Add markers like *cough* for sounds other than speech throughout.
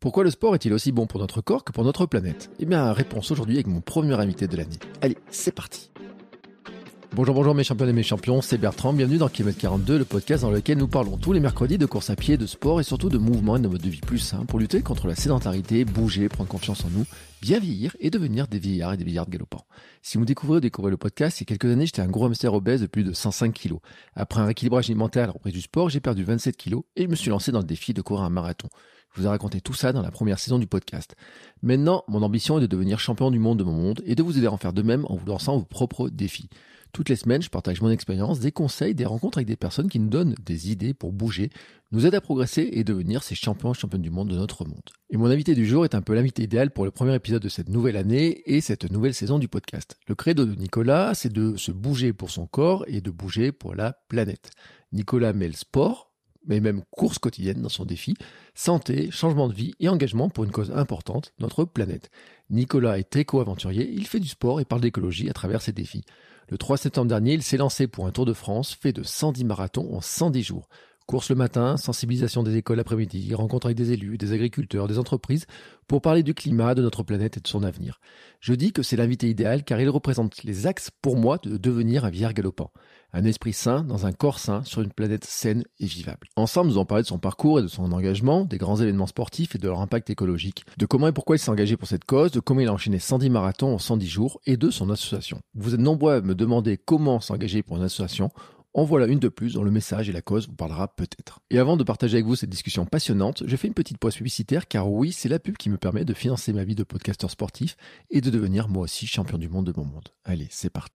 Pourquoi le sport est-il aussi bon pour notre corps que pour notre planète? Eh bien, réponse aujourd'hui avec mon premier invité de l'année. Allez, c'est parti Bonjour, bonjour mes champions et mes champions, c'est Bertrand, bienvenue dans Kilomètre 42, le podcast dans lequel nous parlons tous les mercredis de course à pied, de sport et surtout de mouvement et de mode de vie plus sain pour lutter contre la sédentarité, bouger, prendre confiance en nous, bien vieillir et devenir des vieillards et des vieillards galopants. Si vous découvrez ou découvrez le podcast, il y a quelques années, j'étais un gros hamster obèse de plus de 105 kilos. Après un rééquilibrage alimentaire à la reprise du sport, j'ai perdu 27 kilos et je me suis lancé dans le défi de courir un marathon. Je vous ai raconté tout ça dans la première saison du podcast. Maintenant, mon ambition est de devenir champion du monde de mon monde et de vous aider à en faire de même en vous lançant vos propres défis. Toutes les semaines, je partage mon expérience, des conseils, des rencontres avec des personnes qui nous donnent des idées pour bouger, nous aident à progresser et devenir ces champions championnes du monde de notre monde. Et mon invité du jour est un peu l'invité idéal pour le premier épisode de cette nouvelle année et cette nouvelle saison du podcast. Le credo de Nicolas, c'est de se bouger pour son corps et de bouger pour la planète. Nicolas met le sport, mais même course quotidienne dans son défi, santé, changement de vie et engagement pour une cause importante, notre planète. Nicolas est éco-aventurier, il fait du sport et parle d'écologie à travers ses défis. Le 3 septembre dernier, il s'est lancé pour un Tour de France fait de 110 marathons en 110 jours. Course le matin, sensibilisation des écoles l'après-midi, rencontre avec des élus, des agriculteurs, des entreprises, pour parler du climat, de notre planète et de son avenir. Je dis que c'est l'invité idéal car il représente les axes pour moi de devenir un vieillard galopant. Un esprit sain dans un corps sain sur une planète saine et vivable. Ensemble, nous allons parler de son parcours et de son engagement, des grands événements sportifs et de leur impact écologique, de comment et pourquoi il s'est engagé pour cette cause, de comment il a enchaîné 110 marathons en 110 jours et de son association. Vous êtes nombreux à me demander comment s'engager pour une association. En voilà une de plus dont le message et la cause vous parlera peut-être. Et avant de partager avec vous cette discussion passionnante, je fais une petite pause publicitaire car oui, c'est la pub qui me permet de financer ma vie de podcasteur sportif et de devenir moi aussi champion du monde de mon monde. Allez, c'est parti.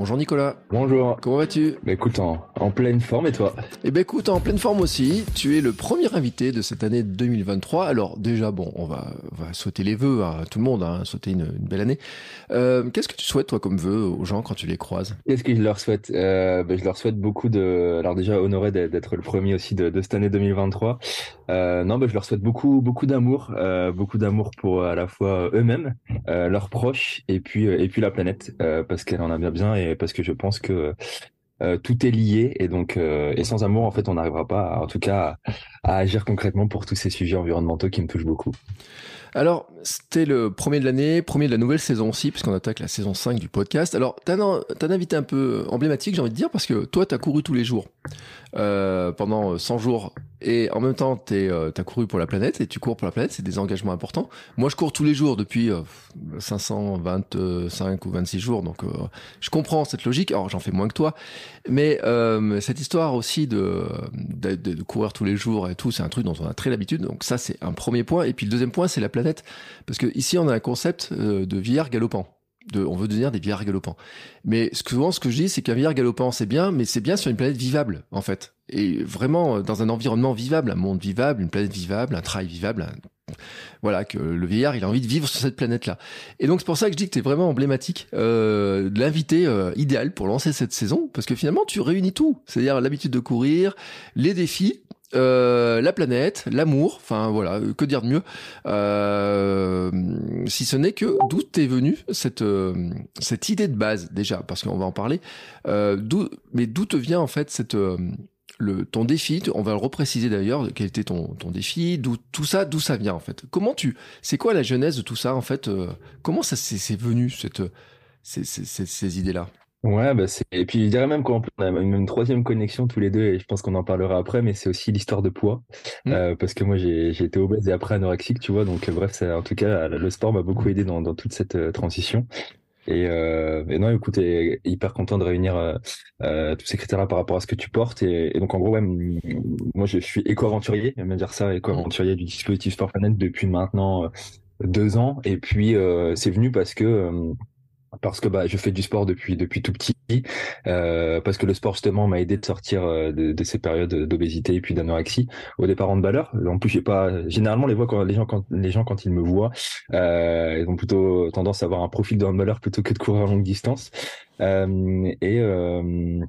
Bonjour Nicolas. Bonjour. Comment vas-tu? Bah écoute, en, en, pleine forme et toi? Eh ben écoute, en pleine forme aussi. Tu es le premier invité de cette année 2023. Alors déjà, bon, on va, on va souhaiter les vœux à tout le monde, hein, souhaiter une, une, belle année. Euh, Qu'est-ce que tu souhaites toi comme vœux aux gens quand tu les croises? Qu'est-ce que je leur souhaite? Euh, bah, Je leur souhaite beaucoup de... Alors déjà, honoré d'être le premier aussi de, de cette année 2023. Euh, non, bah, je leur souhaite beaucoup, beaucoup d'amour, beaucoup d'amour pour à la fois eux-mêmes, leurs proches et puis, et puis la planète, parce qu'elle en a bien besoin et parce que je pense que euh, tout est lié et donc euh, et sans amour en fait on n'arrivera pas à, en tout cas à, agir concrètement pour tous ces sujets environnementaux qui me touchent beaucoup. Alors, c'était le premier de l'année, premier de la nouvelle saison aussi, puisqu'on attaque la saison 5 du podcast. Alors, t'as un, un, invité un peu emblématique, j'ai envie de dire, parce que toi, t'as couru tous les jours, euh, pendant 100 jours, et en même temps, t'as euh, couru pour la planète, et tu cours pour la planète, c'est des engagements importants. Moi, je cours tous les jours depuis euh, 525 ou 26 jours, donc euh, je comprends cette logique. Alors, j'en fais moins que toi, mais euh, cette histoire aussi de, de, de, courir tous les jours et tout, c'est un truc dont on a très l'habitude, donc ça, c'est un premier point. Et puis le deuxième point, c'est la planète planète. Parce que ici, on a un concept euh, de vieillard galopant. De, on veut devenir des vieillards galopants. Mais souvent, ce que je dis, c'est qu'un vieillard galopant, c'est bien, mais c'est bien sur une planète vivable, en fait. Et vraiment, euh, dans un environnement vivable, un monde vivable, une planète vivable, un travail vivable. Voilà, que le vieillard, il a envie de vivre sur cette planète-là. Et donc, c'est pour ça que je dis que tu es vraiment emblématique euh, de l'invité euh, idéal pour lancer cette saison, parce que finalement, tu réunis tout. C'est-à-dire l'habitude de courir, les défis, euh, la planète, l'amour, enfin voilà, que dire de mieux, euh, si ce n'est que d'où t'es venu cette euh, cette idée de base déjà, parce qu'on va en parler. Euh, d'où, mais d'où te vient en fait cette euh, le ton défi On va le repréciser d'ailleurs. Quel était ton ton défi D'où tout ça D'où ça vient en fait Comment tu C'est quoi la genèse de tout ça en fait euh, Comment ça c'est venu cette ces, ces, ces, ces idées là Ouais, bah c'est et puis je dirais même qu'on a une, troisième connexion tous les deux et je pense qu'on en parlera après, mais c'est aussi l'histoire de poids mmh. euh, parce que moi j'ai j'ai été obèse et après anorexique, tu vois, donc euh, bref, en tout cas le sport m'a beaucoup aidé dans dans toute cette euh, transition. Et, euh, et, non, écoute, et, hyper content de réunir euh, euh, tous ces critères-là par rapport à ce que tu portes. Et, donc, en gros, ouais, moi, je suis éco-aventurier, j'aime dire ça, éco-aventurier du dispositif Sport Planet depuis maintenant deux ans. Et puis, c'est venu parce que parce que bah je fais du sport depuis depuis tout petit euh, parce que le sport justement m'a aidé de sortir euh, de, de ces périodes d'obésité et puis d'anorexie. Au départ de valeur en plus j'ai pas généralement les voix quand les gens quand les gens quand ils me voient euh, ils ont plutôt tendance à avoir un profil de handballeur plutôt que de courir à longue distance. Euh, et euh,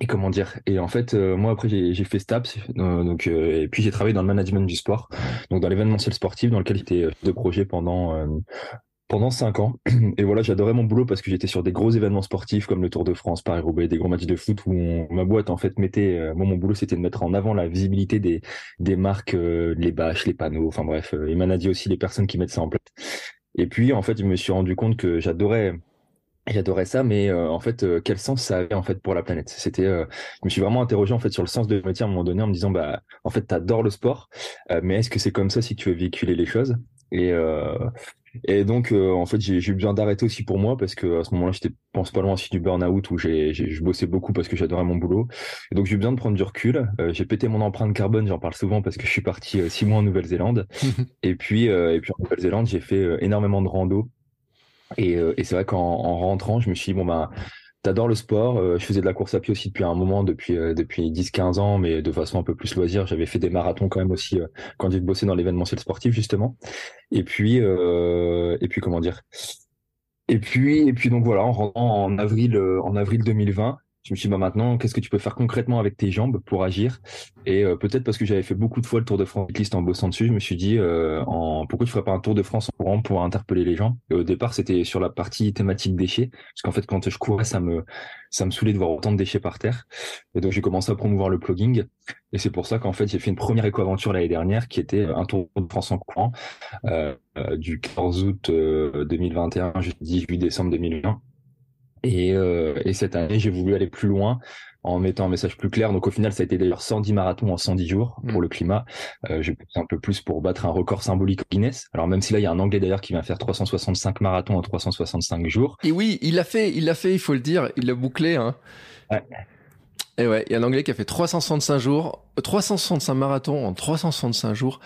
et comment dire? Et en fait, euh, moi après j'ai fait STAPS, euh, donc et puis j'ai travaillé dans le management du sport, donc dans l'événementiel sportif, dans lequel j'étais de projet pendant pendant cinq ans. *clears throat* Et voilà, j'adorais mon boulot parce que j'étais sur des gros événements sportifs comme le Tour de France, Paris-Roubaix, des gros matchs de foot où ma boîte en fait mettait, euh, moi mon boulot c'était de mettre en avant la visibilité des, des marques, euh, les bâches, les panneaux, enfin bref, euh, et manager aussi les personnes qui mettent ça en place. Et puis en fait, je me suis rendu compte que j'adorais J'adorais ça, mais en fait, quel sens ça avait en fait pour la planète? C'était, je me suis vraiment interrogé en fait sur le sens de métier à un moment donné en me disant, bah, en fait, t'adores le sport, mais est-ce que c'est comme ça si tu veux véhiculer les choses? Et et donc, euh, en fait, j'ai eu besoin d'arrêter aussi pour moi parce que à ce moment-là, j'étais, pense pas loin aussi du burn-out où j'ai, je bossais beaucoup parce que j'adorais mon boulot. Et donc, j'ai eu besoin de prendre du recul. Euh, j'ai pété mon empreinte carbone, j'en parle souvent parce que je suis parti euh, six mois en Nouvelle-Zélande. *laughs* et puis, et puis en Nouvelle-Zélande, j'ai fait énormément de rando. Et, et c'est vrai qu'en en rentrant, je me suis dit bon bah T'adores le sport. Euh, je faisais de la course à pied aussi depuis un moment, depuis euh, depuis 10-15 ans, mais de façon un peu plus loisir. J'avais fait des marathons quand même aussi euh, quand j'ai bossé dans l'événementiel sportif justement. Et puis et puis comment dire? Et puis et puis donc voilà, en en avril en avril 2020, je me suis dit, bah maintenant, qu'est-ce que tu peux faire concrètement avec tes jambes pour agir? Et euh, peut-être parce que j'avais fait beaucoup de fois le Tour de France cycliste en bossant dessus, je me suis dit, euh, en, pourquoi tu ferais pas un Tour de France en courant pour interpeller les gens? Et au départ, c'était sur la partie thématique déchets, parce qu'en fait, quand je courais, ça me ça me saoulait de voir autant de déchets par terre. Et donc, j'ai commencé à promouvoir le plugging. Et c'est pour ça qu'en fait, j'ai fait une première éco-aventure l'année dernière, qui était un Tour de France en courant, euh, euh du 14 août 2021 jusqu'au 18 décembre 2020 et, euh, et cette année, j'ai voulu aller plus loin en mettant un message plus clair. Donc au final, ça a été d'ailleurs 110 marathons en 110 jours pour mm. le climat. Euh, j'ai poussé un peu plus pour battre un record symbolique au Guinness. Alors même si là, il y a un Anglais d'ailleurs qui va faire 365 marathons en 365 jours. Et oui, il l'a fait, il l'a fait, il faut le dire, il l'a bouclé. Hein. Ouais. Et ouais, il y a un Anglais qui a fait 365 jours, 365 marathons en 365 jours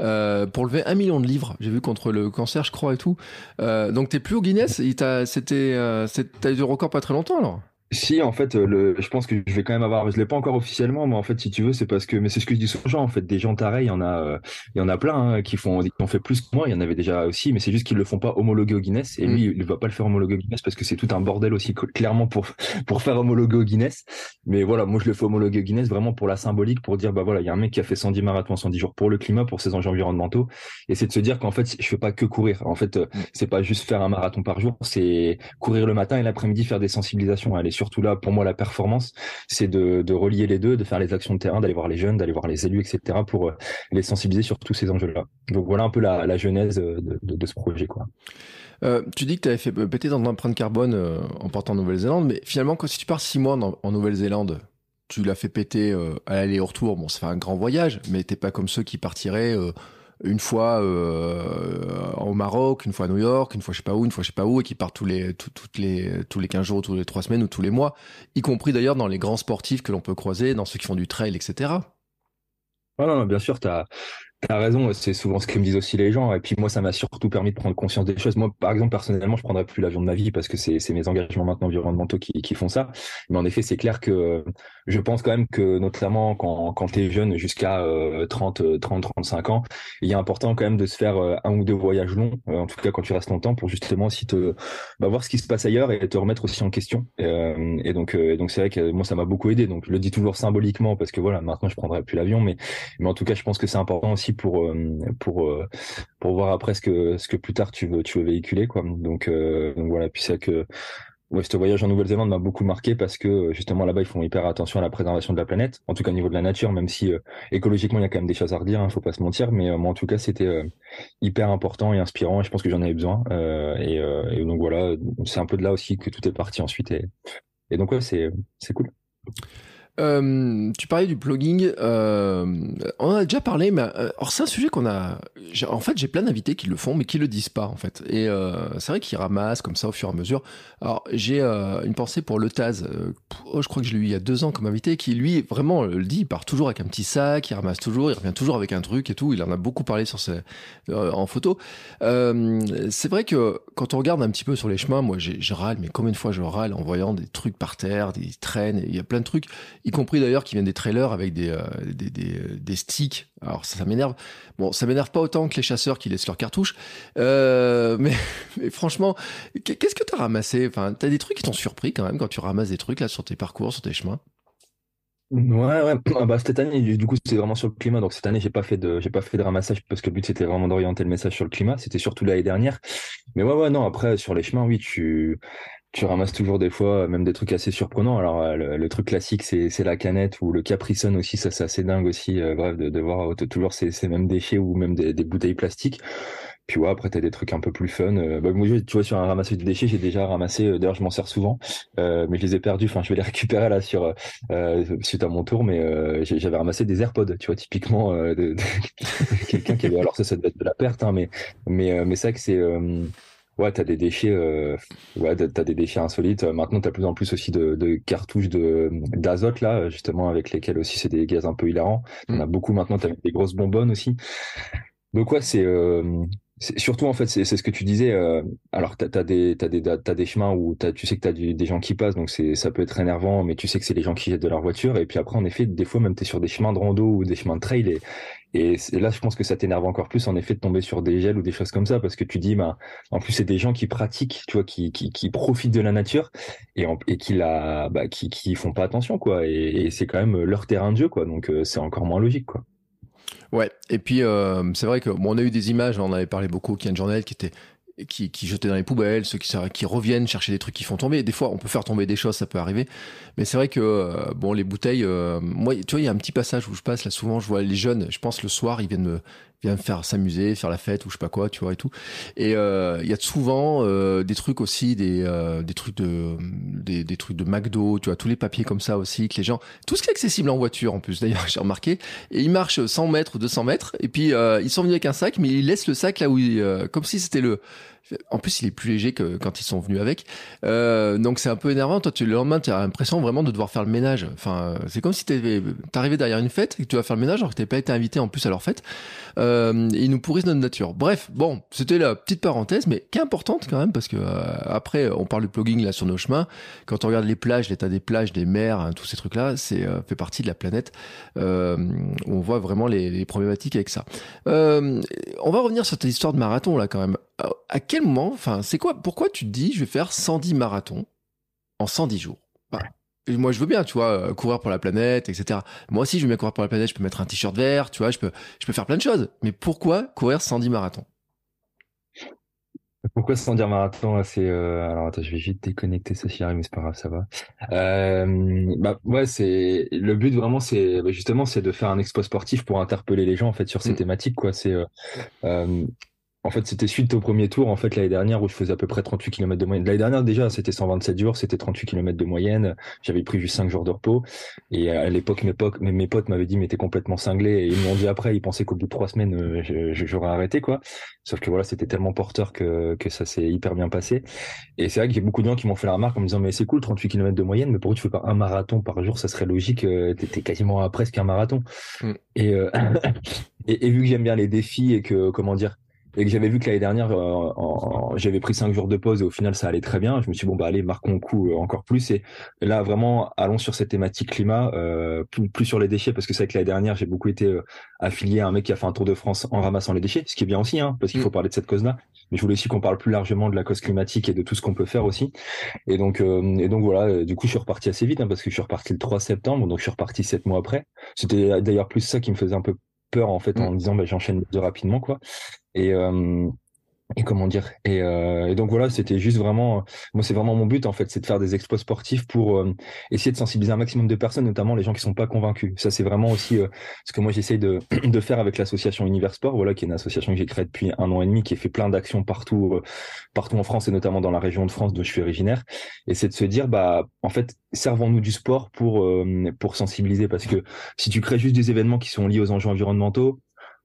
euh, pour lever un million de livres. J'ai vu contre le cancer, je crois et tout. Euh, donc t'es plus au Guinness? C'était, euh, t'as eu le record pas très longtemps alors? Si, en fait, le, je pense que je vais quand même avoir, je l'ai pas encore officiellement, mais en fait, si tu veux, c'est parce que, mais c'est ce que je dis souvent, en fait, des gens pareils, il y en a, euh, il y en a plein hein, qui font, qui ont fait plus que moi. Il y en avait déjà aussi, mais c'est juste qu'ils le font pas homologuer au Guinness. Et lui, mm. il va pas le faire homologuer au Guinness parce que c'est tout un bordel aussi, clairement pour pour faire homologuer au Guinness. Mais voilà, moi, je le fais homologuer au Guinness vraiment pour la symbolique, pour dire, bah voilà, il y a un mec qui a fait 110 marathons en 110 jours pour le climat, pour ses enjeux environnementaux. Et c'est de se dire qu'en fait, je fais pas que courir. En fait, mm. c'est pas juste faire un marathon par jour, c'est courir le matin et l'après-midi faire des sensibilisations. Elle est surtout là pour moi la performance, c'est de, relier les deux, de faire les actions de terrain, d'aller voir les jeunes, d'aller voir les élus, etc., pour euh, les sensibiliser sur tous ces enjeux-là. Donc voilà un peu la, genèse de, de, ce projet. Euh, tu dis que tu avais fait péter dans l'empreinte carbone euh, en partant en Nouvelle-Zélande, mais finalement, quand, si tu pars six mois en, Nouvelle-Zélande, tu l'as fait péter euh, à l'aller-retour. Bon, ça fait un grand voyage, mais t'es pas comme ceux qui partiraient une fois euh, au Maroc, une fois à New York, une fois je sais pas où, une fois je sais pas où, et qui partent tous les, toutes les, tous les 15 jours, tous les 3 semaines ou tous les mois, y compris d'ailleurs dans les grands sportifs que l'on peut croiser, dans ceux qui font du trail, etc. Ah non, bien sûr, tu as, T'as raison, c'est souvent ce que me disent aussi les gens. Et puis moi, ça m'a surtout permis de prendre conscience des choses. Moi, par exemple, personnellement, je prendrais plus l'avion de ma vie parce que c'est mes engagements maintenant environnementaux qui, qui font ça. Mais en effet, c'est clair que je pense quand même que notamment quand, quand tu jeune jusqu'à 30, 30, 35 ans, il est important quand même de se faire euh, un ou deux voyages longs, euh, en tout cas quand tu restes longtemps, pour justement aussi te bah, voir ce qui se passe ailleurs et te remettre aussi en question. Euh, et donc, donc c'est vrai que moi, ça m'a beaucoup aidé. Donc je le dis toujours symboliquement parce que voilà, maintenant je prendrai plus l'avion, mais mais en tout cas, je pense que c'est important aussi pour euh, pour euh, pour voir après ce que ce que plus tard tu veux tu veux véhiculer quoi. Donc, euh, donc voilà. Puis c'est que Ouais, ce voyage en Nouvelle-Zélande m'a beaucoup marqué parce que justement là-bas ils font hyper attention à la préservation de la planète, en tout cas au niveau de la nature, même si écologiquement il y a quand même des choses à redire, hein, faut pas se mentir, mais moi en tout cas c'était hyper important et inspirant et je pense que j'en avais besoin et, donc voilà, c'est un peu de là aussi que tout est parti ensuite et, et donc ouais c'est cool. Euh, tu parlais du blogging. Euh, on en a déjà parlé, mais euh, or c'est un sujet qu'on a. En fait, j'ai plein d'invités qui le font, mais qui le disent pas en fait. Et euh, c'est vrai qu'ils ramassent comme ça au fur et à mesure. Alors j'ai euh, une pensée pour le Taz. Oh, je crois que je l'ai eu il y a deux ans comme invité, qui lui vraiment le dit. Il part toujours avec un petit sac, il ramasse toujours, il revient toujours avec un truc et tout. Il en a beaucoup parlé sur ses, en photo. c'est vrai que quand on regarde un petit peu sur les chemins, moi je râle, mais combien de fois je râle en voyant des trucs par terre, des traînes. Il y a plein de trucs y compris d'ailleurs qui viennent des trailers avec des, euh, des, des, des, sticks. Alors ça, m'énerve. Bon, ça m'énerve pas autant que les chasseurs qui laissent leurs cartouches. Euh, *laughs* mais, franchement, qu'est-ce que tu as ramassé? Enfin, tu as des trucs qui t'ont surpris quand même quand tu ramasses des trucs là sur tes parcours, sur tes chemins? Ouais, ouais. *clears throat* Ah bah, cette année, du coup, c'était vraiment sur le climat. Donc, cette année, j'ai pas fait de, j'ai pas fait de ramassage parce que le but, c'était vraiment d'orienter le message sur le climat. C'était surtout l'année dernière. Mais ouais, ouais, non, après, sur les chemins, oui, tu, tu ramasses toujours des fois même des trucs assez surprenants. Alors euh, le, truc classique c'est la canette ou le Capri Sun aussi, ça c'est assez dingue aussi. Euh, bref de, de voir euh, toujours ces, ces mêmes déchets ou même des, des bouteilles plastiques. Puis ouais, après t'as des trucs un peu plus fun. bah, moi, tu vois, sur un ramassage de déchets, j'ai déjà ramassé. D'ailleurs, je m'en sers souvent, mais je les ai perdus. Enfin, je vais les *laughs* récupérer là sur suite à mon tour. Mais j'avais ramassé des AirPods, tu vois, typiquement de, de *laughs* quelqu'un qui avait. Alors ça, ça doit être de la perte, hein, mais mais mais ça que c'est Ouais, t'as des déchets, euh, ouais, t'as des déchets insolites. Maintenant, t'as plus en plus aussi de, de cartouches de d'azote là, justement avec lesquels aussi c'est des gaz un peu hilarants. On a mm. beaucoup maintenant. T'as des grosses bonbonnes aussi. Donc ouais, c'est euh, surtout en fait, c'est ce que tu disais. Euh, alors t'as as des t'as des chemins où as, tu sais que t'as des gens qui passent, donc ça peut être énervant, mais tu sais que c'est les gens qui jettent de leur voiture. Et puis après, en effet, des fois même t'es sur des chemins de rando ou des chemins de trail et et là, je pense que ça t'énerve encore plus, en effet, de tomber sur des gels ou des choses comme ça, parce que tu dis, bah, en plus, c'est des gens qui pratiquent, tu vois, qui, qui, qui profitent de la nature et, et qui la, bah, qui, qui font pas attention, quoi. Et, et c'est quand même leur terrain de jeu, quoi. Donc, euh, c'est encore moins logique, quoi. Ouais. Et puis, euh, c'est vrai que, bon, on a eu des images, on avait parlé beaucoup au Kian Journal, qui était qui, qui dans les poubelles, ceux qui, qui reviennent chercher des trucs qui font tomber. Des fois, on peut faire tomber des choses, ça peut arriver. Mais c'est vrai que, euh, bon, les bouteilles, euh, moi, tu vois, il y a un petit passage où je passe, là, souvent, je vois les jeunes, je pense, le soir, ils viennent me, viennent faire s'amuser, faire la fête ou je sais pas quoi, tu vois, et tout. Et euh, il y a souvent des trucs aussi, des, des trucs de, des, des, trucs de McDo, tu vois, tous les papiers comme ça aussi, que les gens, tout ce qui est accessible en voiture, en plus, d'ailleurs, *laughs* j'ai remarqué. Et ils marchent 100 mètres ou 200 mètres, et puis ils sont venus avec un sac, mais ils laissent le sac là où, comme si c'était le, en plus, il est plus léger que quand ils sont venus avec. Euh, donc c'est un peu énervant. Toi, tu, le lendemain, tu as l'impression vraiment de devoir faire le ménage. Enfin, c'est comme si tu arrivé derrière une fête et que tu vas faire le ménage alors que tu pas été invité en plus à leur fête. Euh, ils nous pourrissent notre nature. Bref, bon, c'était la petite parenthèse, mais qui est importante quand même parce que euh, après, on parle de plugging là sur nos chemins. Quand on regarde les plages, l'état des plages, des mers, hein, tous ces trucs-là, c'est euh, fait partie de la planète. Euh, on voit vraiment les, les problématiques avec ça. on va revenir sur cette histoire de marathon là quand même à quel moment, enfin, c'est quoi, pourquoi tu te dis, je vais faire 110 marathons en 110 jours? Bah, Moi, je veux bien, tu vois, euh, courir pour la planète, etc. Moi aussi, je veux bien courir pour la planète, je peux mettre un t-shirt vert, tu vois, je peux, je peux faire plein de choses. Mais pourquoi courir 110 marathons? Pourquoi 110 marathons C'est euh, alors attends, je vais juste déconnecter ça si mais c'est pas grave, ça va. Euh, bah ouais, c'est le but vraiment, c'est bah, justement, c'est de faire un expo sportif pour interpeller les gens en fait sur ces mm. thématiques quoi. C'est euh, en fait, c'était suite au premier tour, en fait, l'année dernière, où je faisais à peu près 38 km de moyenne. L'année dernière, déjà, c'était 127 jours, c'était 38 km de moyenne. J'avais pris juste 5 jours de repos. Et à l'époque, mes, potes, mes, potes m'avaient dit, mais t'es complètement cinglé. Et ils m'ont dit après, ils pensaient qu'au bout de trois semaines, euh, j'aurais arrêté, quoi. Sauf que voilà, c'était tellement porteur que, que ça s'est hyper bien passé. Et c'est vrai qu'il y a beaucoup de gens qui m'ont fait la remarque en me disant, mais c'est cool, 38 km de moyenne, mais pourquoi tu fais pas un marathon par jour? Ça serait logique. Euh, t'es quasiment à presque un marathon. Mm. Et, euh, *coughs* et, et vu que j'aime bien les défis et que, comment dire, et que j'avais vu que l'année dernière, euh, j'avais pris cinq jours de pause et au final ça allait très bien. Je me suis dit, bon bah allez, marquons le coup euh, encore plus. Et là vraiment, allons sur cette thématique climat, euh, plus, plus, sur les déchets parce que c'est vrai que l'année dernière j'ai beaucoup été euh, affilié à un mec qui a fait un tour de France en ramassant les déchets, ce qui est bien aussi, hein, parce qu'il faut mm. parler de cette cause-là. Mais je voulais aussi qu'on parle plus largement de la cause climatique et de tout ce qu'on peut faire aussi. Et donc, et donc voilà, du coup je suis reparti assez vite hein, parce que je suis reparti le 3 septembre, donc je suis reparti sept mois après. C'était d'ailleurs plus ça qui me faisait un peu peur en fait en me mm. disant bah, j'enchaîne de rapidement quoi et, euh, et comment dire et, euh, et donc voilà c'était juste vraiment moi c'est vraiment mon but en fait c'est de faire des exploits sportifs pour euh, essayer de sensibiliser un maximum de personnes notamment les gens qui sont pas convaincus. Ça c'est vraiment aussi euh, ce que moi j'essaye de, *clears throat* de faire avec l'association Univers Sport voilà qui est une association que j'ai créée depuis un an et demi qui fait plein d'actions partout euh, partout en France et notamment dans la région de France dont je suis originaire. Et c'est de se dire bah en fait servons-nous du sport pour pour sensibiliser parce que si tu crées juste des événements qui sont liés aux enjeux environnementaux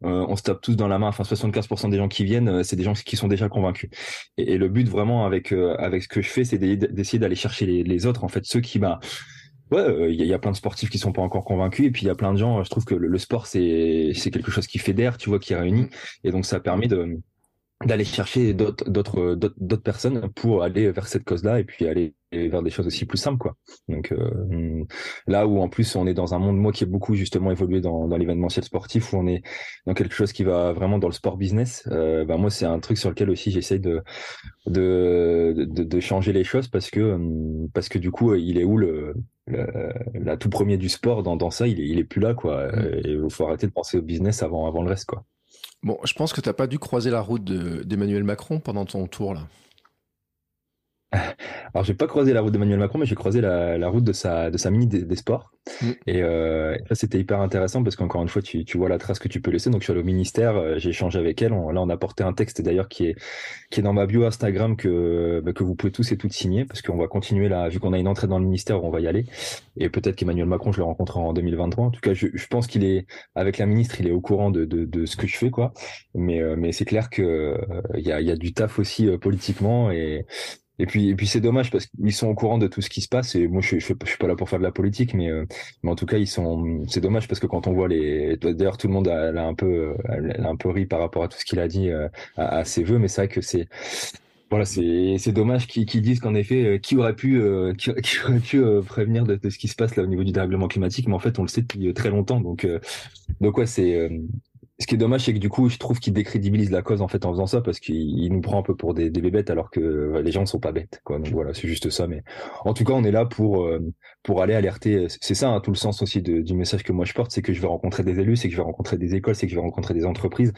euh, on se tape tous dans la main. Enfin, 75% des gens qui viennent, euh, c'est des gens qui sont déjà convaincus. Et, et le but vraiment avec euh, avec ce que je fais, c'est d'essayer d'aller chercher les, les, autres, en fait, ceux qui bah ouais, il y, y, a plein de sportifs qui sont pas encore convaincus, et puis il y a plein de gens. Je trouve que le, le sport c'est c'est quelque chose qui fédère, tu vois, qui réunit, et donc ça permet de d'aller chercher d'autres d'autres d'autres personnes pour aller vers cette cause-là et puis aller vers des choses aussi plus simples quoi. Donc euh, là où en plus on est dans un monde moi qui est beaucoup justement évolué dans, dans l'événementiel sportif où on est dans quelque chose qui va vraiment dans le sport business. Euh, bah moi c'est un truc sur lequel aussi j'essaye de, de, de de changer les choses parce que parce que du coup il est où le, le la tout premier du sport dans dans ça il est il est plus là quoi. Mmh. Il faut arrêter de penser au business avant avant le reste quoi. Bon, je pense que tu n'as pas dû croiser la route d'Emmanuel Macron pendant ton tour là. *laughs* Alors j'ai pas croisé la route d'Emmanuel Macron, mais j'ai croisé la, la, route de sa de sa ministre des, des Sports. Mm. Et, euh, ça c'était hyper intéressant parce qu'encore une fois tu, tu vois la trace que tu peux laisser. Donc je suis allé au ministère, euh, j'ai échangé avec elle. On, là on a porté un texte d'ailleurs qui est qui est dans ma bio Instagram que bah, que vous pouvez tous et toutes signer parce qu'on va continuer là vu qu'on a une entrée dans le ministère, on va y aller. Et peut-être qu'Emmanuel Macron je le rencontrerai en 2023. En tout cas je, je pense qu'il est avec la ministre, il est au courant de de, de ce que je fais quoi. Mais euh, mais c'est clair que il y a il y a du taf aussi politiquement et et puis, et puis c'est dommage parce qu'ils sont au courant de tout ce qui se passe. Et moi, je, je, je suis pas là pour faire de la politique, mais, euh, mais en tout cas, ils sont. C'est dommage parce que quand on voit les. D'ailleurs, tout le monde a, a, un peu, a un peu ri par rapport à tout ce qu'il a dit euh, à, ses vœux, mais c'est vrai que c'est. Voilà, c'est c'est dommage qu'ils disent qu'en effet, euh, qui aurait pu euh, qui, aurait pu euh, prévenir de, de, ce qui se passe là au niveau du dérèglement climatique, mais en fait, on le sait depuis très longtemps. Donc donc ouais, c'est ce qui est dommage, c'est que du coup, je trouve qu'il décrédibilise la cause en fait en faisant ça parce qu'il nous prend un peu pour des, des bébêtes alors que les gens ne sont pas bêtes. Quoi. Donc voilà, c'est juste ça. Mais en tout cas, on est là pour euh, pour aller alerter. C'est ça hein, tout le sens aussi du message que moi je porte, c'est que je vais rencontrer des élus, c'est que je vais rencontrer des écoles, c'est que je vais rencontrer des entreprises.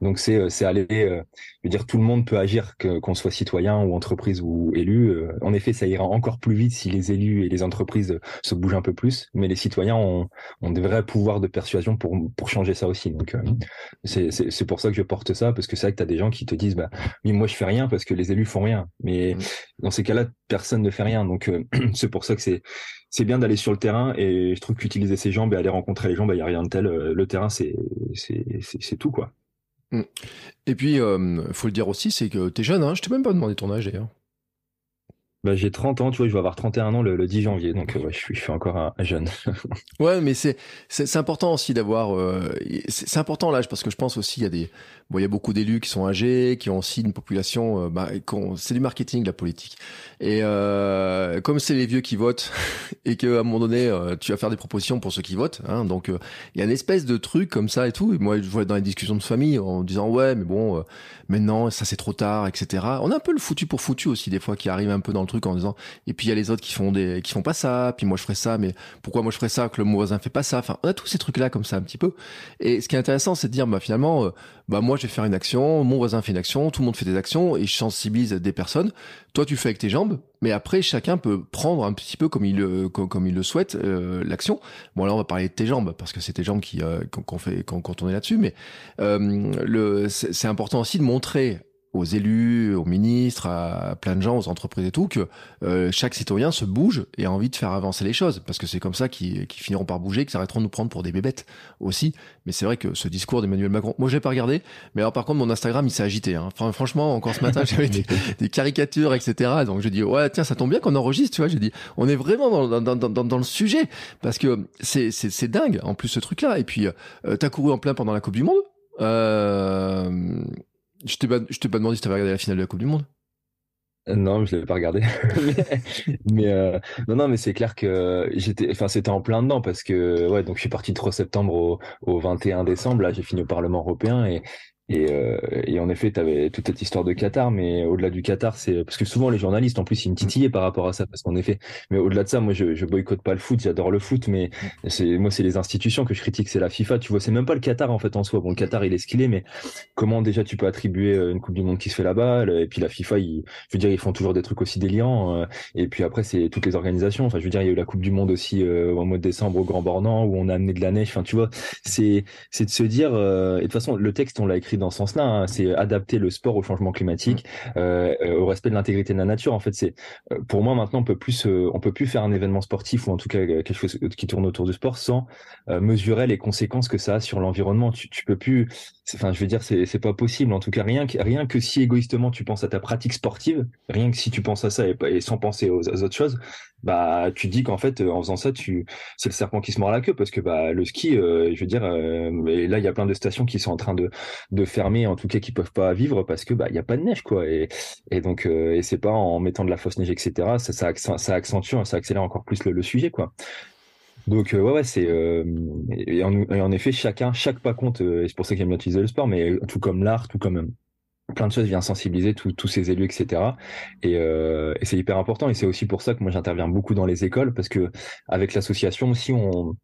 Donc c'est euh, c'est aller, euh, je veux dire, tout le monde peut agir, qu'on soit citoyen ou entreprise ou élu. Euh, en effet, ça ira encore plus vite si les élus et les entreprises se bougent un peu plus, mais les citoyens ont ont des vrais pouvoirs de persuasion pour pour changer ça aussi. C'est pour ça que je porte ça parce que c'est vrai que tu as des gens qui te disent bah oui moi je fais rien parce que les élus font rien. Mais dans ces cas-là, personne ne fait rien. Donc *clears throat* c'est pour ça que c'est c'est bien d'aller sur le terrain et je trouve qu'utiliser ses jambes et aller rencontrer les gens, il bah, n'y a rien de tel. Euh, le terrain, c'est c'est tout quoi. Mm. Et puis, euh, faut le dire aussi, c'est que tu es jeune, hein je t'ai même pas demandé ton âge d'ailleurs. Bah, j'ai 30 ans, tu vois, je vais avoir 31 ans le, le 10 janvier, donc euh, ouais, je, suis, je suis encore un jeune. ouais, mais c'est c'est important aussi d'avoir, euh, c'est important l'âge parce que je pense aussi il y a des, il y a beaucoup d'élus qui sont âgés, qui ont aussi une population, euh, bah, c'est du marketing la politique. Et euh, comme c'est les vieux qui votent *laughs* et qu'à un moment donné euh, tu vas faire des propositions pour ceux qui votent, hein, donc il y a une espèce de truc comme ça et tout. Moi je vois dans les discussions de famille en disant ouais mais bon maintenant ça c'est trop tard, etc. On a un peu le foutu pour foutu aussi des fois qui arrive un peu dans le truc en disant et puis il y a les autres qui font des qui font pas ça puis moi je ferais ça mais pourquoi moi je ferais ça que le voisin fait pas ça? Enfin on a tous ces trucs là comme ça un petit peu et ce qui est intéressant c'est de dire bah finalement euh, bah moi je vais faire une action mon voisin fait une action tout le monde fait des actions et je sensibilise des personnes. Toi tu fais avec tes jambes mais après chacun peut prendre un petit peu comme il comme, comme il le souhaite euh, l'action. Bon là on va parler de tes jambes parce que c'est tes jambes qui euh, qu'on fait quand, quand on est là-dessus mais euh, c'est important aussi de montrer aux élus, aux ministres, à plein de gens, aux entreprises et tout, que euh, chaque citoyen se bouge et a envie de faire avancer les choses, parce que c'est comme ça qu'ils finiront par bouger, qu'ils arrêteront de nous prendre pour des bébêtes aussi. Mais c'est vrai que ce discours d'Emmanuel Macron, moi je l'ai pas regardé, mais alors par contre mon Instagram il s'est agité. Hein. Enfin, franchement, encore ce matin *laughs* j'avais des, des, caricatures, etc. Donc je dis ouais tiens ça tombe bien qu'on enregistre, tu vois. J'ai dit on est vraiment dans, dans, dans, dans, le sujet parce que c'est c'est dingue en plus ce truc là. Et puis euh, t'as couru en plein pendant la Coupe du Monde. Euh, je t'ai pas, je t'ai pas demandé si t'avais regardé la finale de la Coupe du Monde. Euh, non, je l'avais pas regardé. *laughs* mais, euh, non, non, mais c'est clair que j'étais, enfin, c'était en plein dedans parce que ouais, donc je suis parti de 3 septembre au, au 21 décembre. Là, j'ai fini au Parlement européen et Et, euh, et, en effet, tu avais toute cette histoire de Qatar, mais au-delà du Qatar, c'est parce que souvent les journalistes, en plus, ils me titillaient par rapport à ça, parce qu'en effet, mais au-delà de ça, moi, je, je boycotte pas le foot, j'adore le foot, mais c'est moi, c'est les institutions que je critique, c'est la FIFA. Tu vois, c'est même pas le Qatar en fait en soi. Bon, le Qatar, il est ce qu'il est, mais comment déjà tu peux attribuer euh, une Coupe du Monde qui se fait là-bas Et puis la FIFA, ils, je veux dire, ils font toujours des trucs aussi délirants. Euh, et puis après, c'est toutes les organisations. Enfin, je veux dire, il y a eu la Coupe du Monde aussi euh, au mois de décembre au Grand Bornand où on a amené de la neige. Enfin, tu vois, c'est c'est de se dire. et de toute façon, le texte, on l'a écrit dans ce sens-là. Hein, c'est adapter le sport au changement climatique, mm. euh, euh, au respect de l'intégrité de la nature. En fait, c'est euh, pour moi maintenant on peut plus on peut plus faire un événement sportif ou en tout cas quelque chose qui tourne autour du sport sans mesurer les conséquences que ça a sur l'environnement. Tu, tu peux plus, enfin je veux dire c'est c'est pas possible. En tout cas rien que rien que si égoïstement tu penses à ta pratique sportive, rien que si tu penses à ça et, et sans penser aux, autres choses, bah tu dis qu'en fait en faisant ça tu c'est le serpent qui se mord la queue parce que bah le ski je veux dire et là il y a plein de stations qui sont en train de de fermer en tout cas qui peuvent pas vivre parce que bah il y a pas de neige quoi. Et, et donc euh, et c'est pas en mettant de la fausse neige etc ça ça, accentue ça accélère encore plus le, sujet quoi. Donc euh, ouais ouais c'est euh, et, en, effet chacun chaque pas compte et c'est pour ça qu'il aime bien utiliser le sport mais tout comme l'art tout comme plein de choses vient sensibiliser tous ces élus etc et, et c'est hyper important. Et c'est aussi pour ça que moi j'interviens beaucoup dans les écoles parce que avec l'association aussi on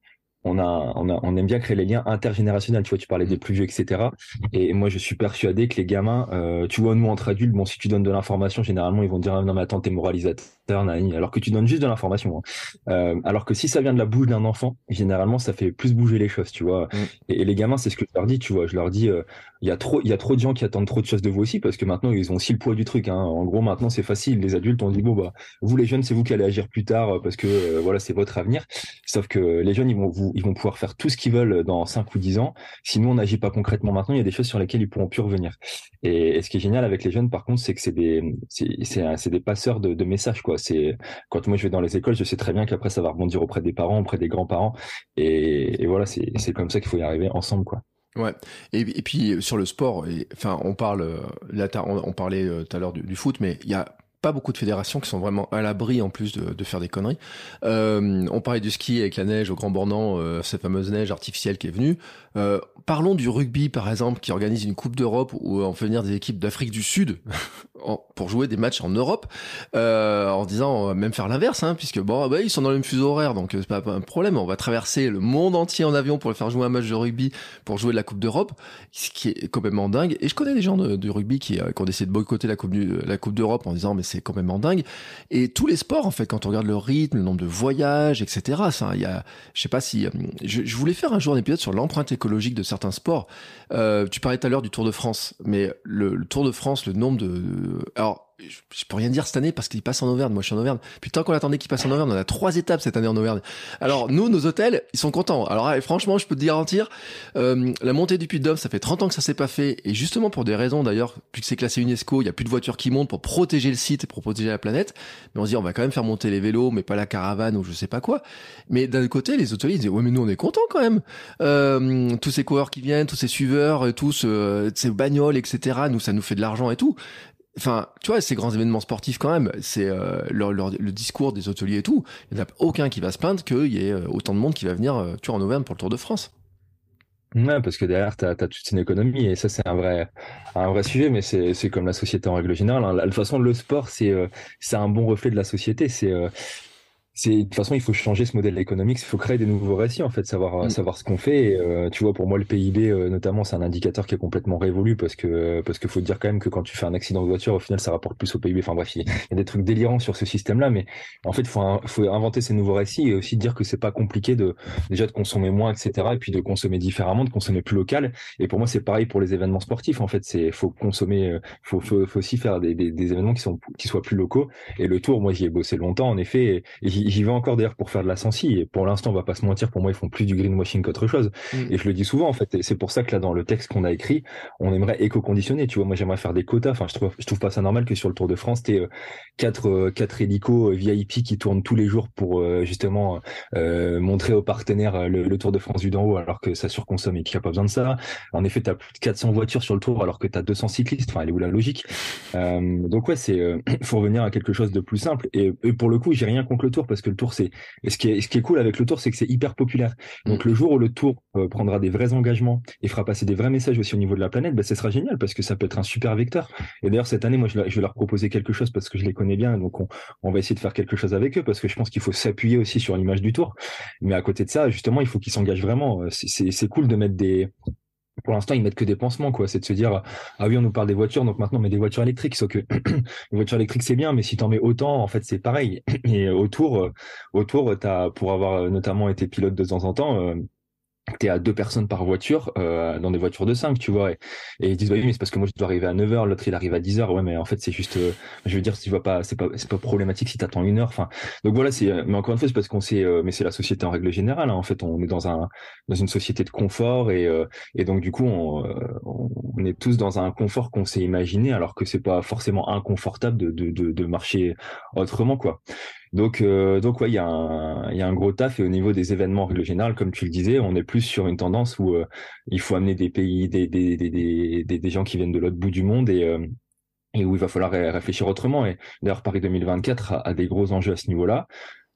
on a, on a, on aime bien créer les liens intergénérationnels. Tu vois, tu parlais des plus vieux, etc. Et moi, je suis persuadé que les gamins, euh, tu vois, nous entre adultes, bon, si tu donnes de l'information, généralement, ils vont dire ah, non mais attends, t'es moralisateur, alors que tu donnes juste de l'information. Hein. Euh, alors que si ça vient de la bouche d'un enfant, généralement, ça fait plus bouger les choses, tu vois. Mm. Et, les gamins, c'est ce que je leur dis, tu vois. Je leur dis, euh, il y a trop, il y a trop de gens qui attendent trop de choses de vous aussi, parce que maintenant, ils ont aussi le poids du truc. Hein. En gros, maintenant, c'est facile. Les adultes, on dit bon bah, vous les jeunes, c'est vous qui allez agir plus tard, parce que voilà, c'est votre avenir. Sauf que les jeunes, ils vont vous ils vont pouvoir faire tout ce qu'ils veulent dans 5 ou 10 ans. Si nous, on n'agit pas concrètement maintenant, il y a des choses sur lesquelles ils pourront plus revenir. Et, ce qui est génial avec les jeunes, par contre, c'est que c'est des, c'est, des passeurs de, messages, quoi. C'est, quand moi je vais dans les écoles, je sais très bien qu'après, ça va rebondir auprès des parents, auprès des grands-parents. Et, voilà, c'est, c'est comme ça qu'il faut y arriver ensemble, quoi. Ouais. Et, puis sur le sport, enfin, on parle là, on, parlait euh, tout à l'heure du, foot, mais il y a pas beaucoup de fédérations qui sont vraiment à l'abri en plus de, faire des conneries. Euh, on parlait du ski avec la neige au Grand Bornand, euh, cette fameuse neige artificielle qui est venue. Euh, parlons du rugby par exemple, qui organise une Coupe d'Europe où on fait venir des équipes d'Afrique du Sud *laughs* pour jouer des matchs en Europe, euh, en disant on va même faire l'inverse, hein, puisque bon, bah, ils sont dans le même fuseau horaire, donc c'est pas, un problème. On va traverser le monde entier en avion pour faire jouer un match de rugby, pour jouer de la Coupe d'Europe, ce qui est complètement dingue. Et je connais des gens de, rugby qui, ont décidé de boycotter la Coupe, d'Europe en disant mais c'est complètement dingue. Et tous les sports, en fait, quand on regarde le rythme, le nombre de voyages, etc. Ça, il y a, je sais pas si, euh, je, je, voulais faire un jour un épisode sur l'empreinte écologique de certains sports. Euh, tu parlais tout à l'heure du Tour de France, mais le, le, Tour de France, le nombre de, alors je peux rien dire cette année parce qu'il passe en Auvergne. Moi, je suis en Auvergne. Puis tant qu'on attendait qu'il passe en Auvergne, on a trois étapes cette année en Auvergne. Alors nous, nos hôtels, ils sont contents. Alors franchement, je peux te garantir, euh, la montée du Puy-de-Dôme, ça fait 30 ans que ça s'est pas fait, et justement pour des raisons d'ailleurs, puisque c'est classé UNESCO, il y a plus de voitures qui montent pour protéger le site et pour protéger la planète. Mais on se dit, on va quand même faire monter les vélos, mais pas la caravane ou je sais pas quoi. Mais d'un côté, les hôteliers ils disent, ouais, mais nous on est contents quand même. Euh, tous ces coureurs qui viennent, tous ces suiveurs, tous euh, ces bagnoles, etc. Nous, ça nous fait de l'argent et tout. Enfin, tu vois, ces grands événements sportifs quand même, c'est euh, le discours des hôteliers et tout. Il n'y en a aucun qui va se plaindre qu'il y ait euh, autant de monde qui va venir, euh, tu vois, en Auvergne pour le Tour de France. Ouais, parce que derrière, tu as, toute une économie et ça, c'est un vrai, un vrai sujet, mais c'est comme la société en règle générale. Hein. De toute façon, le sport, c'est un bon reflet de la société. C'est c'est de toute façon il faut changer ce modèle économique il faut créer des nouveaux récits en fait savoir mm. savoir ce qu'on fait. Euh, tu vois pour moi le PIB euh, notamment c'est un indicateur qui est complètement révolu parce que parce qu'il faut dire quand même que quand tu fais un accident de voiture au final ça rapporte plus au PIB enfin bref il y a des trucs délirants sur ce système là mais en fait il faut faut inventer ces nouveaux récits et aussi dire que c'est pas compliqué de déjà de consommer moins etc et puis de consommer différemment de consommer plus local. Et pour moi c'est pareil pour les événements sportifs en fait. C'est faut consommer euh, faut, faut, faut aussi faire des, des, des, événements qui sont qui soient plus locaux. Et le tour moi j'y ai bossé longtemps en effet et, j'y vais encore d'ailleurs pour faire de la sensi. Et pour l'instant, on va pas se mentir, pour moi, ils font plus du greenwashing qu'autre chose. Mm. Et je le dis souvent, en fait. Et c'est pour ça que là, dans le texte qu'on a écrit, on aimerait éco-conditionner. Tu vois, moi, j'aimerais faire des quotas. Enfin, je trouve, je trouve pas ça normal que sur le Tour de France, t'es euh, quatre, euh, quatre hélicos euh, VIP qui tournent tous les jours pour justement montrer aux partenaires le, Tour de France du d'en haut, alors que ça surconsomme et qu'il n'y a pas besoin de ça. En effet, tu as plus de 400 voitures sur le Tour, alors que tu as 200 cyclistes. Enfin, elle est où la logique? Donc ouais, c'est *clears throat* faut revenir à quelque chose de plus simple. Et, et pour le coup, j'ai rien contre le Tour parce que le Tour c'est et ce qui est ce qui est cool avec le Tour c'est que c'est hyper populaire. Donc mm. le jour où le Tour euh, prendra des vrais engagements et fera passer des vrais messages aussi au niveau de la planète, ben, ce sera génial parce que ça peut être un super vecteur. Et d'ailleurs cette année, moi je, vais leur proposer quelque chose parce que je les connais bien, donc on, on va essayer de faire quelque chose avec eux parce que je pense qu'il faut s'appuyer aussi sur l'image du Tour. Mais à côté de ça, justement, il faut qu'ils s'engagent vraiment. C'est cool de mettre des pour l'instant, ils mettent que des pansements, quoi. C'est de se dire, ah oui, on nous parle des voitures, donc maintenant on met des voitures électriques. Sauf que *clears throat* les voitures électriques, c'est bien, mais si t'en mets autant, en fait, c'est pareil. *clears throat* Et autour, euh, autour, t'as, pour avoir euh, notamment été pilote de temps en temps, euh, t'es à deux personnes par voiture euh, dans des voitures de 5 tu vois et, ils disent bah oui mais c'est parce que moi je dois arriver à 9h l'autre il arrive à 10h ouais mais en fait c'est juste euh, je veux dire tu vois pas c'est pas c'est pas problématique si t'attends une heure enfin. Donc voilà c'est mais encore une fois c'est parce qu'on sait euh, mais c'est la société en règle générale hein. en fait on est dans un dans une société de confort et et donc du coup on, on est tous dans un confort qu'on s'est imaginé alors que c'est pas forcément inconfortable de, de de de marcher autrement quoi donc, euh, donc ouais, il y, a un, gros taf et au niveau des événements en comme tu le disais, on est plus sur une tendance où euh, il faut amener des pays, des, des, des, des, gens qui viennent de l'autre bout du monde et, euh, et où il va falloir réfléchir autrement. Et d'ailleurs, Paris 2024 a, a, des gros enjeux à ce niveau-là.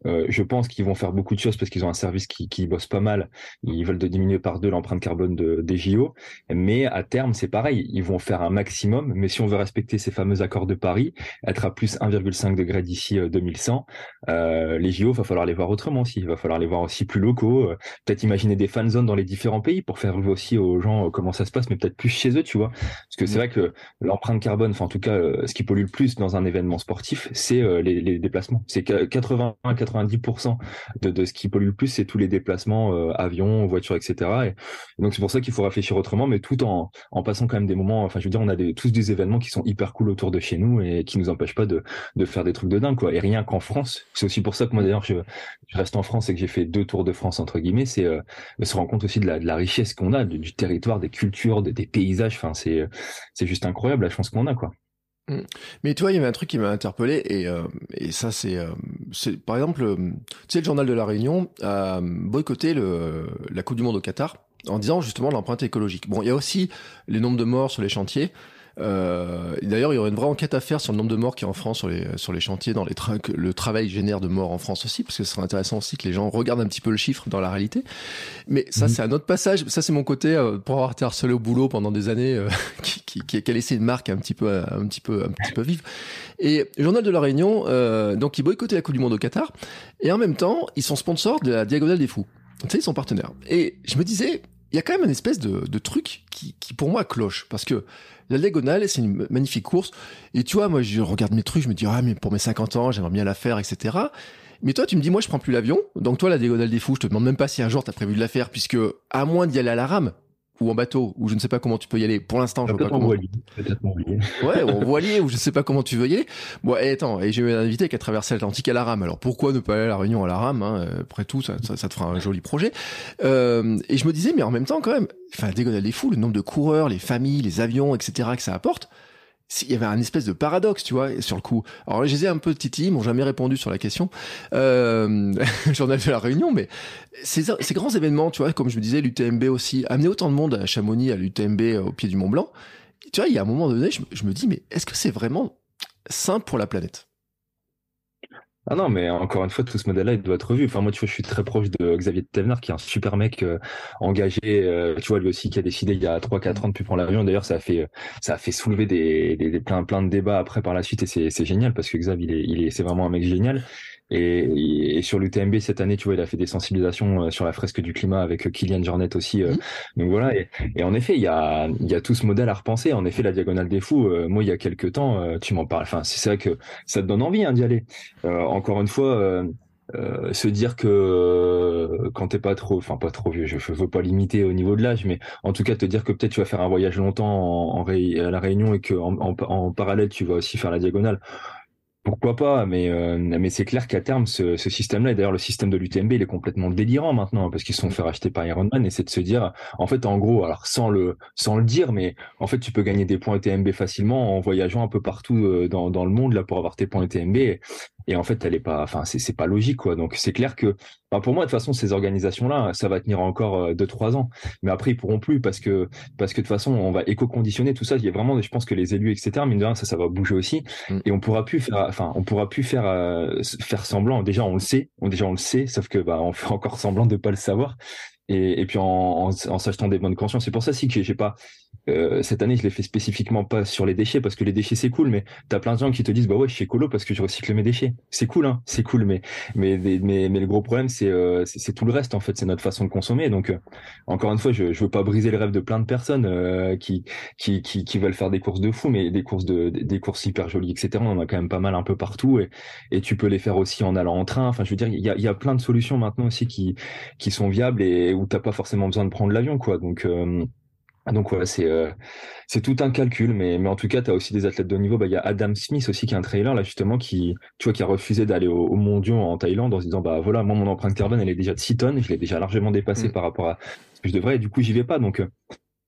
Euh, je pense qu'ils vont faire beaucoup de choses parce qu'ils ont un service qui, qui bosse pas mal. Ils veulent de diminuer par deux l'empreinte carbone de, des JO. Mais à terme, c'est pareil. Ils vont faire un maximum. Mais si on veut respecter ces fameux accords de Paris, être à plus 1,5 degré d'ici 2100, euh, euh, les JO, va falloir les voir autrement aussi. Il va falloir les voir aussi plus locaux. Euh, peut-être imaginer des fan zones dans les différents pays pour faire voir aussi aux gens comment ça se passe, mais peut-être plus chez eux, tu vois. Parce que c'est mm. vrai que l'empreinte carbone, enfin en tout cas, ce qui pollue le plus dans un événement sportif, c'est les, les déplacements. C'est 80 80 90% de, ce qui pollue le plus, c'est tous les déplacements, euh, avions, voitures, etc. Et, donc c'est pour ça qu'il faut réfléchir autrement, mais tout en, en passant quand même des moments. Enfin, je veux dire, on a tous des événements qui sont hyper cool autour de chez nous et qui nous empêchent pas de, de faire des trucs de dingue, quoi. Et rien qu'en France, c'est aussi pour ça que moi d'ailleurs je, je, reste en France et que j'ai fait deux tours de France entre guillemets, c'est euh, se rendre compte aussi de la, de la richesse qu'on a, du, territoire, des cultures, des, des paysages. Enfin, c'est c'est juste incroyable la chance qu'on a, quoi. Mm. Mais tu vois, il y avait un truc qui m'a interpellé et, euh, et ça c'est, euh, c'est par exemple, euh, tu sais, le journal de la Réunion a boycotté le, la Coupe du Monde au Qatar en disant justement l'empreinte écologique. Bon, il y a aussi les nombres de morts sur les chantiers. Euh, D'ailleurs, il y aurait une vraie enquête à faire sur le nombre de morts qui est en France sur les, sur les chantiers, dans les que le travail génère de morts en France aussi, parce que ce serait intéressant aussi que les gens regardent un petit peu le chiffre dans la réalité. Mais ça, mhm. c'est un autre passage. Ça, c'est mon côté euh, pour avoir été harcelé au boulot pendant des années, euh, *laughs* qui, qui, qui, qui, a laissé une marque un petit peu, un petit peu, un petit peu vive. Et le journal de la Réunion, euh, donc, ils boycottaient la Coupe du Monde au Qatar, et en même temps, ils sont sponsors de la Diagonale des Fous. Tu sais, ils sont partenaires. Et je me disais, il y a quand même une espèce de, de truc qui, pour moi, cloche. Parce que la Diagonale, c'est une magnifique course. Et tu vois, moi, je regarde mes trucs, je me dis, ah, mais pour mes 50 ans, j'aimerais bien la faire, etc. Mais toi, tu me dis, moi, je prends plus l'avion. Donc, toi, la Diagonale des Fous, je te demande même pas si un jour t'as prévu de la faire, puisque, à moins d'y aller à la rame, ou en bateau, ou je ne sais pas comment tu peux y aller. Pour l'instant, je vois pas comment. Voilier. Peut-être en voilier. *laughs* Ouais, en voilier, ou je ne sais pas comment tu veux y aller. Bon, et attends, et j'ai eu un invité qui a traversé l'Atlantique à la rame. Alors pourquoi ne pas aller à la Réunion à la rame hein Après tout, ça, ça, te fera un joli projet. Euh, et je me disais, mais en même temps, quand même, enfin, dégonner des fous, le nombre de coureurs, les familles, les avions, etc., que ça apporte il y avait un espèce de paradoxe, tu vois, sur le coup. Alors, je les ai un peu titi, ils m'ont jamais répondu sur la question, euh, *laughs* journal de la Réunion, mais ces, ces grands événements, tu vois, comme je me disais, l'UTMB aussi, amener autant de monde à Chamonix, à l'UTMB, au pied du Mont Blanc, tu vois, il y a un moment donné, je, je me dis, mais est-ce que c'est vraiment simple pour la planète? Ah non, mais encore une fois, tout ce modèle-là, il doit être revu. Enfin, moi, tu vois, je suis très proche de Xavier Tevenard, qui est un super mec euh, engagé. Euh, tu vois, lui aussi, qui a décidé il y a 3-4 ans de plus prendre l'avion. D'ailleurs, ça a fait, ça a fait soulever des, des, des, plein, plein de débats après par la suite, et c'est, c'est génial parce que Xavier, il est, il est, c'est vraiment un mec génial. Et, et, sur l'UTMB cette année, tu vois, il a fait des sensibilisations euh, sur la fresque du climat avec Kylian Jornet aussi. Mmh. Donc voilà. Et, et, en effet, il y a, il y a tout ce modèle à repenser. En effet, la diagonale des fous. moi, il y a quelques temps, tu m'en parles. Enfin, c'est vrai que ça te donne envie hein, d'y aller. encore une fois. Euh, se dire que euh, quand t'es pas trop, enfin pas trop vieux, je, veux pas limiter au niveau de l'âge, mais en tout cas te dire que peut-être tu vas faire un voyage longtemps en, en à la Réunion et que en, en, parallèle tu vas aussi faire la diagonale. Pourquoi pas Mais euh, mais c'est clair qu'à terme, ce, système-là, et d'ailleurs le système de l'UTMB, il est complètement délirant maintenant parce qu'ils sont fait racheter par Ironman, et c'est de se dire, en fait, en gros, alors sans le sans le dire, mais en fait, tu peux gagner des points UTMB facilement en voyageant un peu partout euh, dans dans le monde là pour avoir tes points UTMB. Et en fait elle est pas enfin c'est c'est pas logique quoi. Donc c'est clair que pour moi de toute façon ces organisations là ça va tenir encore euh, deux trois ans. Mais après ils pourront plus parce que parce que de toute façon on va éco-conditionner tout ça. Il y a vraiment je pense que les élus etc mine de rien ça ça va bouger aussi. Mm. et on pourra plus faire enfin on pourra plus faire euh, faire semblant. Déjà on le sait. On déjà on le sait. Sauf que bah on fait encore semblant de pas le savoir et, et puis en, en, en s'achetant des bonnes consciences c'est pour ça aussi que j'ai pas euh, cette année, je l'ai fait spécifiquement pas sur les déchets parce que les déchets c'est cool, mais t'as plein de gens qui te disent bah ouais, je suis écolo parce que je recycle mes déchets. C'est cool, hein, c'est cool, mais mais mais mais le gros problème c'est euh, c'est tout le reste en fait, c'est notre façon de consommer. Donc euh, encore une fois, je je veux pas briser le rêve de plein de personnes qui, qui qui qui veulent faire des courses de fou, mais des courses de des courses hyper jolies, etc. On en a quand même pas mal un peu partout et et tu peux les faire aussi en allant en train. Enfin, je veux dire, il y a il y a plein de solutions maintenant aussi qui qui sont viables où t'as pas forcément besoin de prendre l'avion, quoi. Donc ah, donc ouais, c'est euh, c'est tout un calcul, mais mais en tout cas, tu as aussi des athlètes de haut niveau. Bah il y a Adam Smith aussi qui est un trailer là justement qui tu vois qui a refusé d'aller au, au mondiaux en Thaïlande en se disant bah voilà moi mon empreinte carbone elle est déjà de 6 tonnes, je l'ai déjà largement dépassée mm. par rapport à ce que je devrais et du coup j'y vais pas. Donc euh,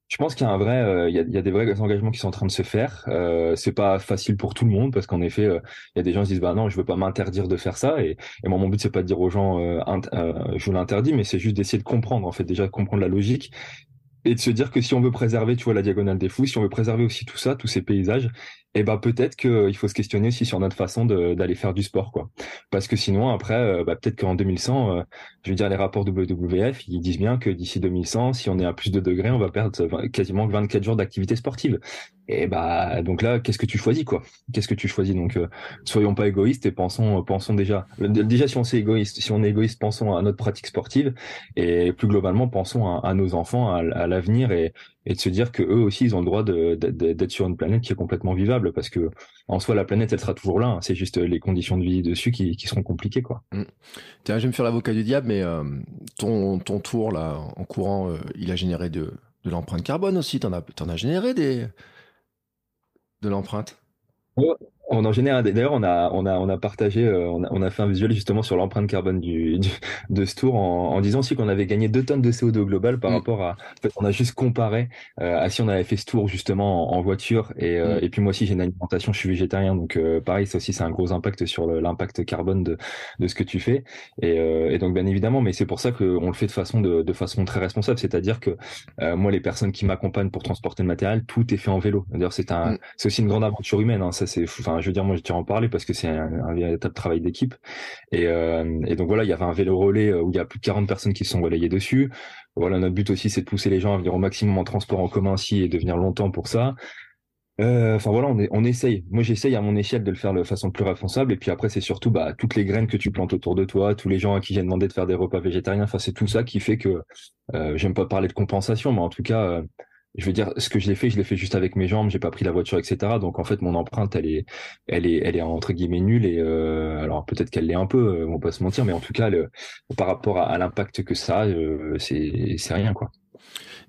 je pense qu'il y a un vrai, euh, il, y a, des vrais engagements qui sont en train de se faire. Euh, c'est pas facile pour tout le monde parce qu'en effet, il y a des gens qui se disent bah non, je veux pas m'interdire de faire ça. Et, moi, mon but c'est pas de dire aux gens je vous l'interdis, mais c'est juste d'essayer de comprendre en fait déjà comprendre la logique et de se dire que si on veut préserver, tu vois, la diagonale des fous, si on veut préserver aussi tout ça, tous ces paysages, eh ben peut-être qu'il faut se questionner aussi sur notre façon d'aller faire du sport, quoi. Parce que sinon, après, euh, bah, peut-être qu'en 2100, euh, je veux dire, les rapports WWF, ils disent bien que d'ici 2100, si on est à plus de degrés, on va perdre quasiment 24 jours d'activité sportive. Et bah donc là, qu'est-ce que tu choisis, quoi? Qu'est-ce que tu choisis? Donc, euh, soyons pas égoïstes et pensons, pensons déjà. Déjà, si on est égoïste, si on est égoïste, pensons à notre pratique sportive et plus globalement, pensons à, nos enfants, à, l'avenir et, et de se dire que eux aussi ils ont le droit d'être sur une planète qui est complètement vivable parce que en soi la planète elle sera toujours là hein. c'est juste les conditions de vie dessus qui, qui seront compliquées quoi mmh. Tiens, je vais me faire l'avocat du diable mais euh, ton ton tour là en courant euh, il a généré de, de l'empreinte carbone aussi t'en as en as généré des de l'empreinte? On en général, d'ailleurs, on a, on a, on a partagé, euh, on, a, on a fait un visuel justement sur l'empreinte carbone du, de ce tour en, en, disant aussi qu'on avait gagné deux tonnes de CO2 global par mm. rapport à. En fait, on a juste comparé euh, à si on avait fait ce tour justement en, voiture et, euh, mm. et puis moi aussi j'ai une alimentation, je suis végétarien, donc pareil, ça aussi c'est un gros impact sur l'impact carbone de, de ce que tu fais. Et, et donc bien évidemment, mais c'est pour ça qu'on le fait de façon de, de façon très responsable, c'est-à-dire que moi les personnes qui m'accompagnent pour transporter le matériel, tout est fait en vélo. D'ailleurs c'est un, mm. c'est aussi une grande aventure humaine. Hein, ça c'est, enfin je veux dire, moi, je tiens à en parler parce que c'est un, véritable travail d'équipe. Et, euh, et, donc voilà, il y avait un vélo relais euh, où il y a plus de 40 personnes qui se sont relayées dessus. Voilà, notre but aussi, c'est de pousser les gens à venir au maximum en transport en commun ici et de venir longtemps pour ça. Euh, enfin voilà, on, essaye. Moi, j'essaye à mon échelle de le faire de façon plus responsable. Et puis après, c'est surtout bah, toutes les graines que tu plantes autour de toi, tous les gens à qui j'ai demandé de faire des repas végétariens. Enfin, c'est tout ça qui fait que j'aime pas parler de compensation, mais en tout cas, je veux dire, ce que je l'ai fait, je l'ai fait juste avec mes jambes, j'ai pas pris la voiture, etc. Donc en fait, mon empreinte, elle est, elle est, elle est entre guillemets nulle. Et euh, alors peut-être qu'elle l'est un peu, euh, on va pas se mentir, mais en tout cas, par rapport à, l'impact que ça euh, c'est, c'est rien quoi.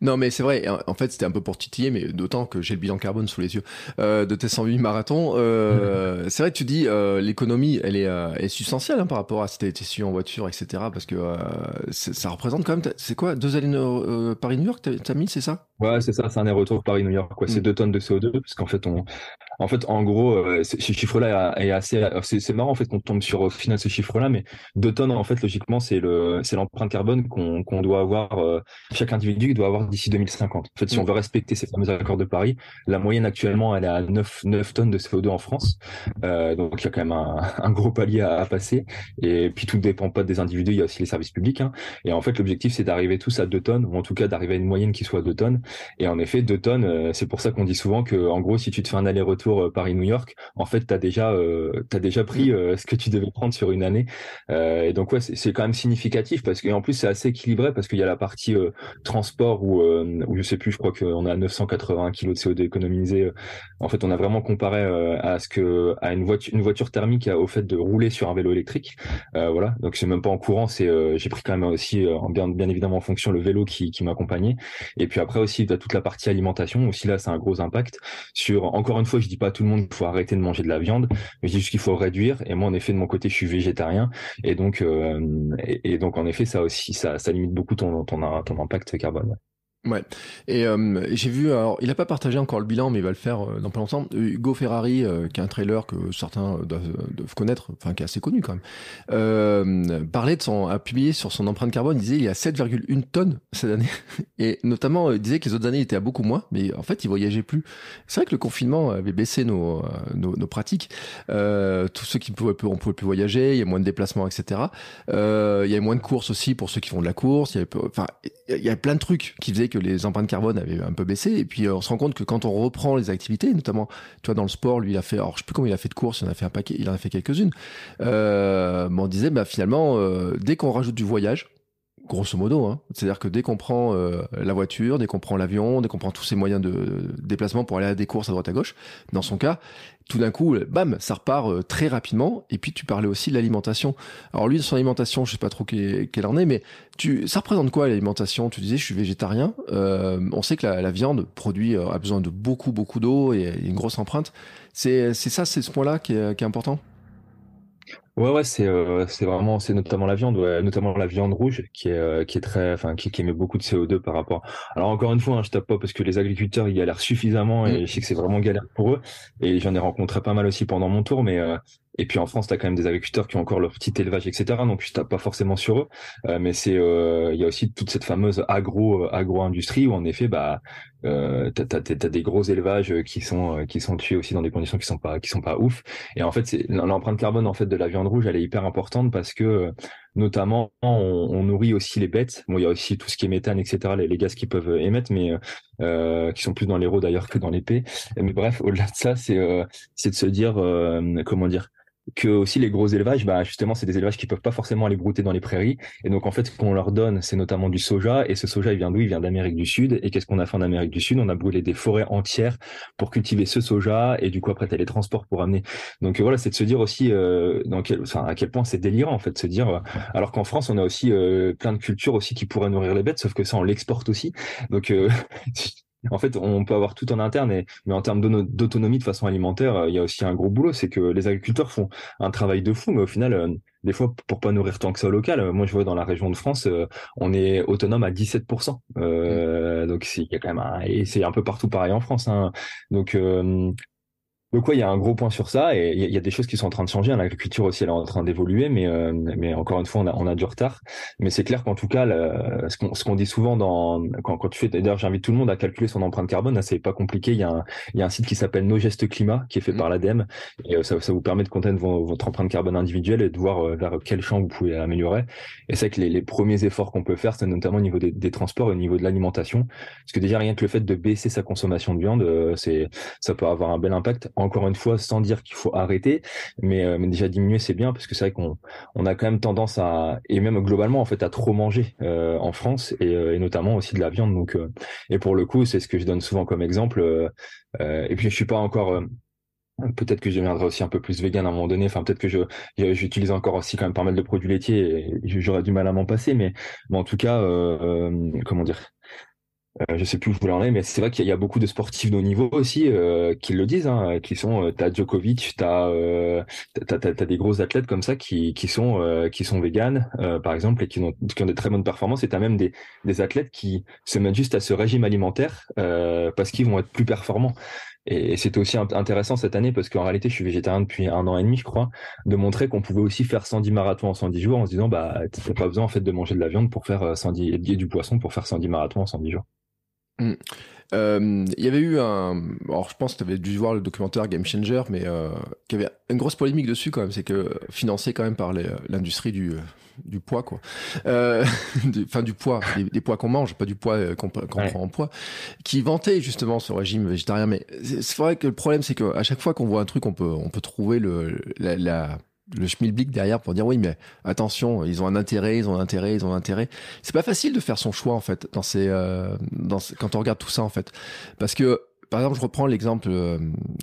Non, mais c'est vrai. En fait, c'était un peu pour titiller, mais d'autant que j'ai le bilan carbone sous les yeux euh, de tes 108 marathons. Euh, *laughs* c'est vrai que tu dis euh, l'économie, elle est, est substantielle hein, par rapport à si été su en voiture, etc. Parce que ça représente quand même. C'est quoi deux allées Paris-New York T'as mis, c'est ça? Ouais, c'est ça. C'est un aller-retour Paris-New York. Quoi. C'est mm. deux tonnes de CO2 parce qu'en fait, on, en fait, en gros, ce chiffre-là est assez, c'est marrant en fait qu'on tombe sur au final ce chiffre-là, mais deux tonnes en fait logiquement c'est le, c'est l'empreinte carbone qu'on doit avoir, chaque individu doit avoir d'ici 2050. En fait, si on mm. veut respecter ces fameux accords de Paris, la moyenne actuellement elle est à 9 9 tonnes de CO2 en France, euh, donc il y a quand même un, *laughs* un gros palier à, passer. Et puis tout ne dépend pas des individus, il y a aussi les services publics. Hein. Et en fait, l'objectif c'est d'arriver tous à deux tonnes, ou en tout cas d'arriver à une moyenne qui soit deux tonnes. Et en effet, deux tonnes, euh, c'est pour ça qu'on dit souvent que en gros, si tu te fais un aller-retour euh, Paris-New York, en fait, tu as déjà, euh, as déjà pris mm. euh, ce que tu devais prendre sur une année. et donc, ouais, c'est quand même significatif parce qu'en plus, c'est assez équilibré parce qu'il y a la partie transport où, où, je sais plus, je crois qu'on a 980 kg de CO2 économisé. En fait, on a vraiment comparé à ce que à une voiture, une voiture thermique au fait de rouler sur un vélo électrique. voilà, donc c'est même pas en courant, c'est j'ai pris quand même aussi en bien, bien évidemment en fonction le vélo qui, qui m'accompagnait. Et puis après aussi, as toute la partie alimentation. Aussi là, c'est un gros impact sur. Encore une fois, je dis pas à tout le monde qu'il faut arrêter de manger de la viande, mais je dis juste qu'il faut réduire. Et moi, en effet, de mon côté, je suis végétarien, et donc, euh, et, donc, en effet, ça aussi, ça, ça limite beaucoup ton, ton impact carbone. Ouais. Et euh, j'ai vu, alors il n'a pas partagé encore le bilan, mais il va le faire euh, dans pas longtemps. Hugo Ferrari, euh, qui est un trailer que certains doivent, connaître, enfin qui est assez connu quand même, parlait de son, a publié sur son empreinte carbone, il disait il y a 7,1 tonnes cette année, *laughs* et notamment il disait que les autres années était à beaucoup moins, mais en fait il voyageait plus. C'est vrai que le confinement avait baissé nos, nos, nos pratiques, tous ceux qui pouvaient, on pouvait plus voyager, il y a moins de déplacements, etc. il y avait moins de courses aussi pour ceux qui font de la course, il y avait, enfin il y a plein de trucs qui faisaient que les empreintes carbone avaient un peu baissé. Et puis, euh, on se rend compte que quand on reprend les activités, notamment, tu vois, dans le sport, lui, il a fait, alors je sais plus combien il a fait de courses, il en a fait un paquet, il en a fait quelques-unes. Euh, on disait, bah, finalement, euh, dès qu'on rajoute du voyage, grosso modo. Hein. C'est-à-dire que dès qu'on prend euh, la voiture, dès qu'on prend l'avion, dès qu'on prend tous ces moyens de déplacement pour aller à des courses à droite à gauche, dans son cas, tout d'un coup, bam, ça repart euh, très rapidement. Et puis tu parlais aussi de l'alimentation. Alors lui, son alimentation, je sais pas trop quelle en est, mais tu, ça représente quoi l'alimentation? Tu disais, je suis végétarien. Euh, on sait que la, la viande produit a besoin de beaucoup, beaucoup d'eau et une grosse empreinte. C'est ça, c'est ce point-là qui qui est important? Ouais, ouais, c'est euh, c'est vraiment, c'est notamment la viande, ouais, notamment la viande rouge qui est euh, qui est très, enfin qui, qui émet beaucoup de CO2 par rapport. Alors encore une fois, hein, je tape pas parce que les agriculteurs ils galèrent suffisamment et mm. je sais que c'est vraiment galère pour eux. Et j'en ai rencontré pas mal aussi pendant mon tour, mais euh, et puis en France, tu as quand même des agriculteurs qui ont encore leur petit élevage, etc. Donc je tape pas forcément sur eux, euh, mais c'est euh, il y a aussi toute cette fameuse agro euh, agro-industrie où en effet, bah, euh, t'as as, des gros élevages qui sont qui sont tués aussi dans des conditions qui sont pas qui sont pas ouf. Et en fait, c'est l'empreinte carbone en fait de la viande rouge, elle est hyper importante parce que notamment on, on, nourrit aussi les bêtes. Bon, il y a aussi tout ce qui est méthane, etc. Les, les gaz qui peuvent émettre, mais euh, qui sont plus dans l'héros d'ailleurs que dans l'épée. Mais bref, au-delà de ça, c'est c'est de se dire comment dire que aussi les gros élevages, bah justement, c'est des élevages qui peuvent pas forcément aller brouter dans les prairies. Et donc en fait, ce qu'on leur donne, c'est notamment du soja. Et ce soja, il vient d'où? Il vient d'Amérique du Sud. Et qu'est-ce qu'on a fait en Amérique du Sud? On a brûlé des forêts entières pour cultiver ce soja. Et du coup, après, t'as les transports pour amener. Donc voilà, c'est de se dire aussi euh, dans quel, enfin, à quel point c'est délirant en fait, de se dire. Euh, alors qu'en France, on a aussi euh, plein de cultures aussi qui pourraient nourrir les bêtes, sauf que ça, on l'exporte aussi. Donc euh, *laughs* en fait, on peut avoir tout en interne, mais en termes d'autonomie de façon alimentaire, euh, il y a aussi un gros boulot, c'est que les agriculteurs font un travail de fou, mais au final, euh, des fois, pour pas nourrir tant que ça au local, euh, moi je vois dans la région de France, on est autonome à 17%. Mmh. Donc a quand même et c'est un peu partout pareil en France. Hein. Donc donc ouais, il y a un gros point sur ça et il y, a des choses qui sont en train de changer. L'agriculture aussi, elle est en train d'évoluer, mais euh, mais encore une fois, on a, on a du retard. Mais c'est clair qu'en tout cas, le, ce qu'on dit souvent dans quand, quand tu fais, d'ailleurs, j'invite tout le monde à calculer son empreinte carbone. C'est pas compliqué. Il y a un il y a un site qui s'appelle Nos Gestes Climat qui est fait mmh. par l'ADEME et euh, ça, ça vous permet de compter votre empreinte carbone individuelle et de voir euh, vers quel champ vous pouvez améliorer. Et c'est que les, les, premiers efforts qu'on peut faire, c'est notamment au niveau des, des transports, au niveau de l'alimentation, parce que déjà rien que le fait de baisser sa consommation de viande, c'est ça peut avoir un bel impact encore une fois, sans dire qu'il faut arrêter, mais, euh, mais déjà diminuer, c'est bien, parce que c'est vrai qu'on on a quand même tendance à, et même globalement, en fait, à trop manger euh, en France, et, euh, et, notamment aussi de la viande. Donc, et pour le coup, c'est ce que je donne souvent comme exemple. et puis, je suis pas encore... Peut-être que je deviendrai aussi un peu plus vegan à un moment donné. Enfin, peut-être que je j'utilise encore aussi quand même pas mal de produits laitiers et j'aurais du mal à m'en passer. Mais, mais en tout cas, comment dire euh, je sais plus où je voulais en aller, mais c'est vrai qu'il y, a beaucoup de sportifs de haut niveau aussi euh, qui le disent, hein, qui sont, euh, t'as Djokovic, t'as, euh, t'as, t'as, des gros athlètes comme ça qui, qui sont, euh, qui sont véganes, par exemple, et qui ont, qui ont des très bonnes performances. Et t'as même des, des athlètes qui se mettent juste à ce régime alimentaire parce qu'ils vont être plus performants. Et c'était aussi intéressant cette année parce qu'en réalité, je suis végétarien depuis un an et demi, je crois, de montrer qu'on pouvait aussi faire 110 marathons en 110 jours en se disant, bah, t'as pas besoin en fait de manger de la viande pour faire 110 et du poisson pour faire 110 marathons en 110 jours. Mm. Euh, il y avait eu un. Alors, je pense que tu avais dû voir le documentaire Game Changer, mais euh, qui avait une grosse polémique dessus quand même. C'est que financé quand même par l'industrie du, du poids, quoi. Euh, *laughs* enfin, du poids, des, poids qu'on mange, pas du poids euh, qu'on prend en poids, qui vantait justement ce régime végétarien. Mais c'est vrai que le problème, c'est qu'à chaque fois qu'on voit un truc, on peut, on peut trouver le, la, la le schmilblick derrière pour dire oui mais attention ils ont un intérêt ils ont un intérêt ils ont un intérêt. C'est pas facile de faire son choix en fait dans ces, euh, dans quand on regarde tout ça en fait. Parce que par exemple, je reprends l'exemple, euh,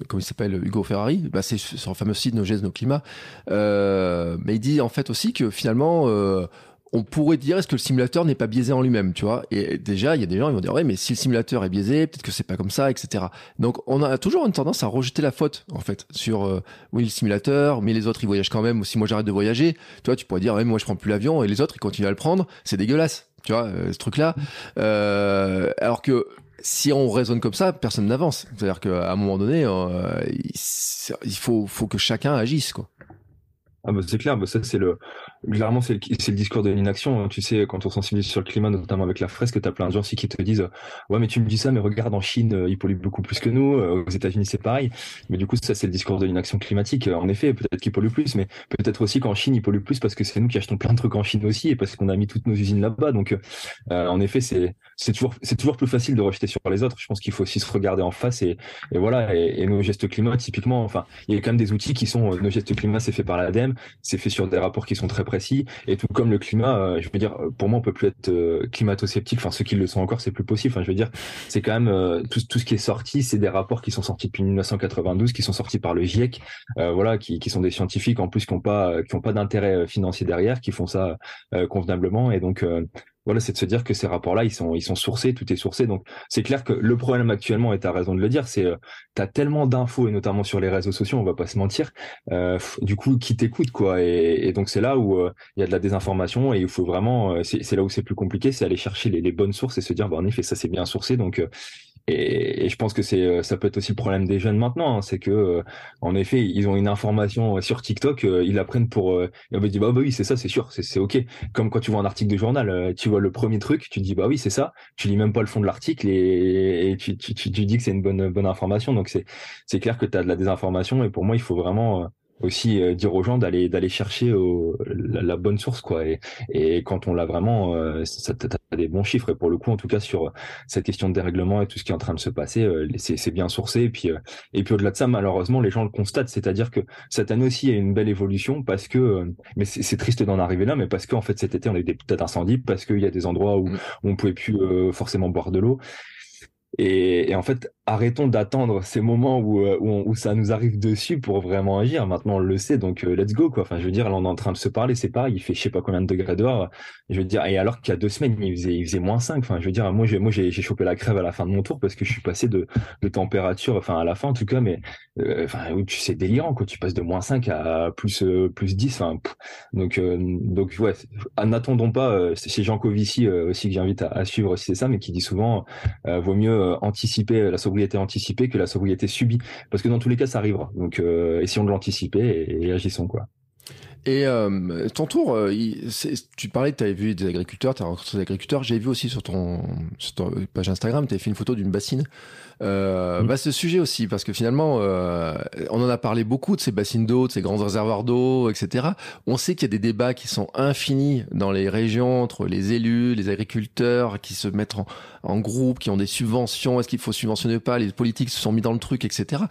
comment il s'appelle, Hugo Ferrari, bah, c'est sur le fameux site Nos gestes, nos climats, euh, mais il dit en fait aussi que finalement, euh, on pourrait dire est-ce que le simulateur n'est pas biaisé en lui-même, tu vois? Et déjà, il y a des gens qui vont dire ouais, mais si le simulateur est biaisé, peut-être que c'est pas comme ça, etc. Donc, on a toujours une tendance à rejeter la faute en fait sur euh, oui le simulateur, mais les autres ils voyagent quand même. Si moi j'arrête de voyager, tu vois, tu pourrais dire ouais, moi je prends plus l'avion et les autres ils continuent à le prendre, c'est dégueulasse Tu vois, ce truc-là. alors que si on raisonne comme ça, personne n'avance. C'est-à-dire qu'à un moment donné, il faut, faut que chacun agisse, quoi. Ah bah c'est clair, bah ça c'est le clairement c'est le, c'est le discours de l'inaction. Hein. Tu sais, quand on sensibilise sur le climat, notamment avec la fresque, t'as plein de gens aussi qui te disent ouais mais tu me dis ça, mais regarde en Chine, euh, ils polluent beaucoup plus que nous. Euh, aux États-Unis c'est pareil. Mais du coup ça c'est le discours de l'inaction climatique. En effet, peut-être qu'ils polluent plus, mais peut-être aussi qu'en Chine ils polluent plus parce que c'est nous qui achetons plein de trucs en Chine aussi et parce qu'on a mis toutes nos usines là-bas. Donc euh, en effet c'est c'est toujours c'est toujours plus facile de rejeter sur les autres. Je pense qu'il faut aussi se regarder en face et, et voilà et, et, nos gestes climat typiquement. Enfin il y a quand même des outils qui sont nos gestes climat c'est fait par l'ADEME c'est fait sur des rapports qui sont très Et tout comme le climat, euh, je veux dire, pour moi, on peut plus être euh, climato-sceptique. Enfin, ceux qui le sont encore, c'est plus possible. Enfin, je veux dire, c'est quand même euh, tout, ce qui est sorti, c'est des rapports qui sont sortis depuis 1992, qui sont sortis par le GIEC, voilà, qui, sont des scientifiques en plus qui n'ont pas pas d'intérêt financier derrière, qui font ça convenablement. Et donc voilà, c'est de se dire que ces rapports-là, ils sont, ils sont sourcés, tout est sourcé. Donc, c'est clair que le problème actuellement, et tu as raison de le dire, c'est, euh, tu tellement d'infos, et notamment sur les réseaux sociaux, on va pas se mentir, euh, du coup, qui t'écoute, quoi. Et, donc, c'est là où euh, il y a de la désinformation et il faut vraiment, c'est là où c'est plus compliqué, c'est aller chercher les, les, bonnes sources et se dire, bah, en effet, ça c'est bien sourcé, donc et, et, je pense que c'est, euh, ça peut être aussi le problème des jeunes maintenant, hein, c'est que, euh, en effet, ils ont une information sur TikTok, euh, ils la prennent pour, ils vont dire bah, bah oui, c'est ça, c'est sûr, c'est, c'est ok. Comme quand tu vois un article de journal, tu vois le premier truc, tu dis bah oui, c'est ça, tu lis même pas le fond de l'article et, et tu, tu, tu, tu, dis que c'est une bonne, bonne information. Donc c'est, c'est clair que tu as de la désinformation et pour moi, il faut vraiment aussi euh, dire aux gens d'aller d'aller chercher au, la, bonne source quoi. Et, et quand on l'a vraiment euh, ça t'as des bons chiffres. Et pour le coup en tout cas sur cette question de dérèglement et tout ce qui est en train de se passer euh, c'est bien sourcé. Et puis et puis au-delà de ça malheureusement les gens le constatent. C'est-à-dire que cette année aussi il y a une belle évolution parce que mais c'est triste d'en arriver là mais parce qu'en fait cet été on a eu des tas d'incendies parce qu'il y a des endroits où, où on pouvait plus forcément boire de l'eau. Et, et, en fait, arrêtons d'attendre ces moments où, euh, où, où, ça nous arrive dessus pour vraiment agir. Maintenant, on le sait, donc euh, let's go, quoi. Enfin, je veux dire, là, on est en train de se parler, c'est pareil, il fait je sais pas combien de degrés dehors. Je veux dire, et alors qu'il y a deux semaines, il faisait, il faisait moins 5. Enfin, je veux dire, moi, j'ai, moi, j'ai, chopé la crève à la fin de mon tour parce que je suis passé de, de température, enfin, à la fin, en tout cas, mais, euh, enfin, c'est délirant, quoi. Tu passes de moins 5 à plus, plus 10. Enfin, donc, donc, ouais, n'attendons pas, c'est Jean Covici aussi que j'invite à, suivre aussi, c'est ça, mais qui dit souvent, vaut mieux euh, anticiper la anticipée que la sobriété subie, parce que dans tous les cas, ça arrivera. Donc, euh, essayons de l'anticiper et, et agissons quoi. Et euh, ton tour, euh, tu parlais que tu avais vu des agriculteurs, tu as rencontré des agriculteurs. J'ai vu aussi sur ton, sur ton page Instagram, tu avais fait une photo d'une bassine. Euh, mmh. bah, ce sujet aussi, parce que finalement, euh, on en a parlé beaucoup de ces bassines d'eau, de ces grands réservoirs d'eau, etc. On sait qu'il y a des débats qui sont infinis dans les régions entre les élus, les agriculteurs, qui se mettent en, en groupe, qui ont des subventions, est-ce qu'il faut subventionner ou pas, les politiques se sont mis dans le truc, etc.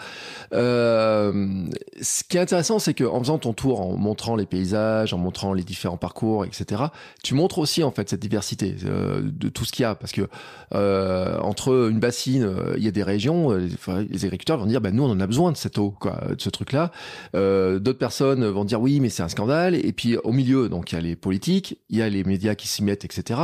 Ce qui est intéressant, c'est qu'en faisant ton tour, en montrant les paysages, en montrant les différents parcours, etc., tu montres aussi en fait cette diversité euh, de tout ce qu'il y a, parce que euh, entre une bassine, euh, il y a des régions, euh, les agriculteurs vont dire, bah, nous on en a besoin de cette eau, quoi, de ce truc-là. D'autres personnes vont dire, oui, mais c'est un scandale. Et puis au milieu, donc il y a les politiques, il y a les médias qui s'y mettent, etc.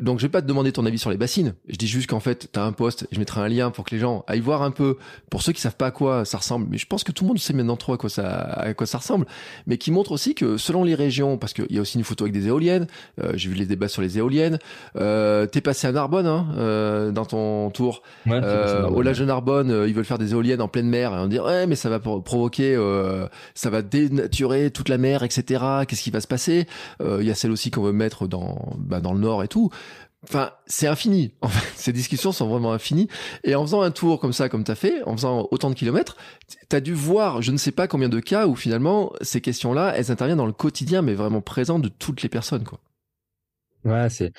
donc je vais pas te demander ton avis sur les bassines. Je dis juste qu'en fait, tu as un poste, je mettrai un lien pour que les gens aillent voir un peu, pour ceux qui savent pas à quoi ça ressemble. Mais je pense que tout le monde sait maintenant trop à quoi ça, à quoi ça ressemble, mais qui montre aussi que selon les régions, parce qu'il y a aussi une photo avec des éoliennes, euh, j'ai vu les débats sur les éoliennes, euh, t'es passé à Narbonne hein, euh, dans ton tour. Ouais, euh, au Lage de Narbonne, euh, ils veulent faire des éoliennes en pleine mer et on dit ouais mais ça va provoquer, ça va dénaturer toute la mer, etc. Qu'est-ce qui va se passer? Il y a celle aussi qu'on veut mettre dans bah, dans le nord et tout. Enfin, c'est infini. *laughs* En ces discussions sont vraiment infinies. Et en faisant un tour comme ça, comme tu as fait, en faisant autant de kilomètres, tu as dû voir, je ne sais pas combien de cas où finalement, ces questions-là, elles interviennent dans le quotidien, mais vraiment présent de toutes les personnes, quoi. Ouais, c'est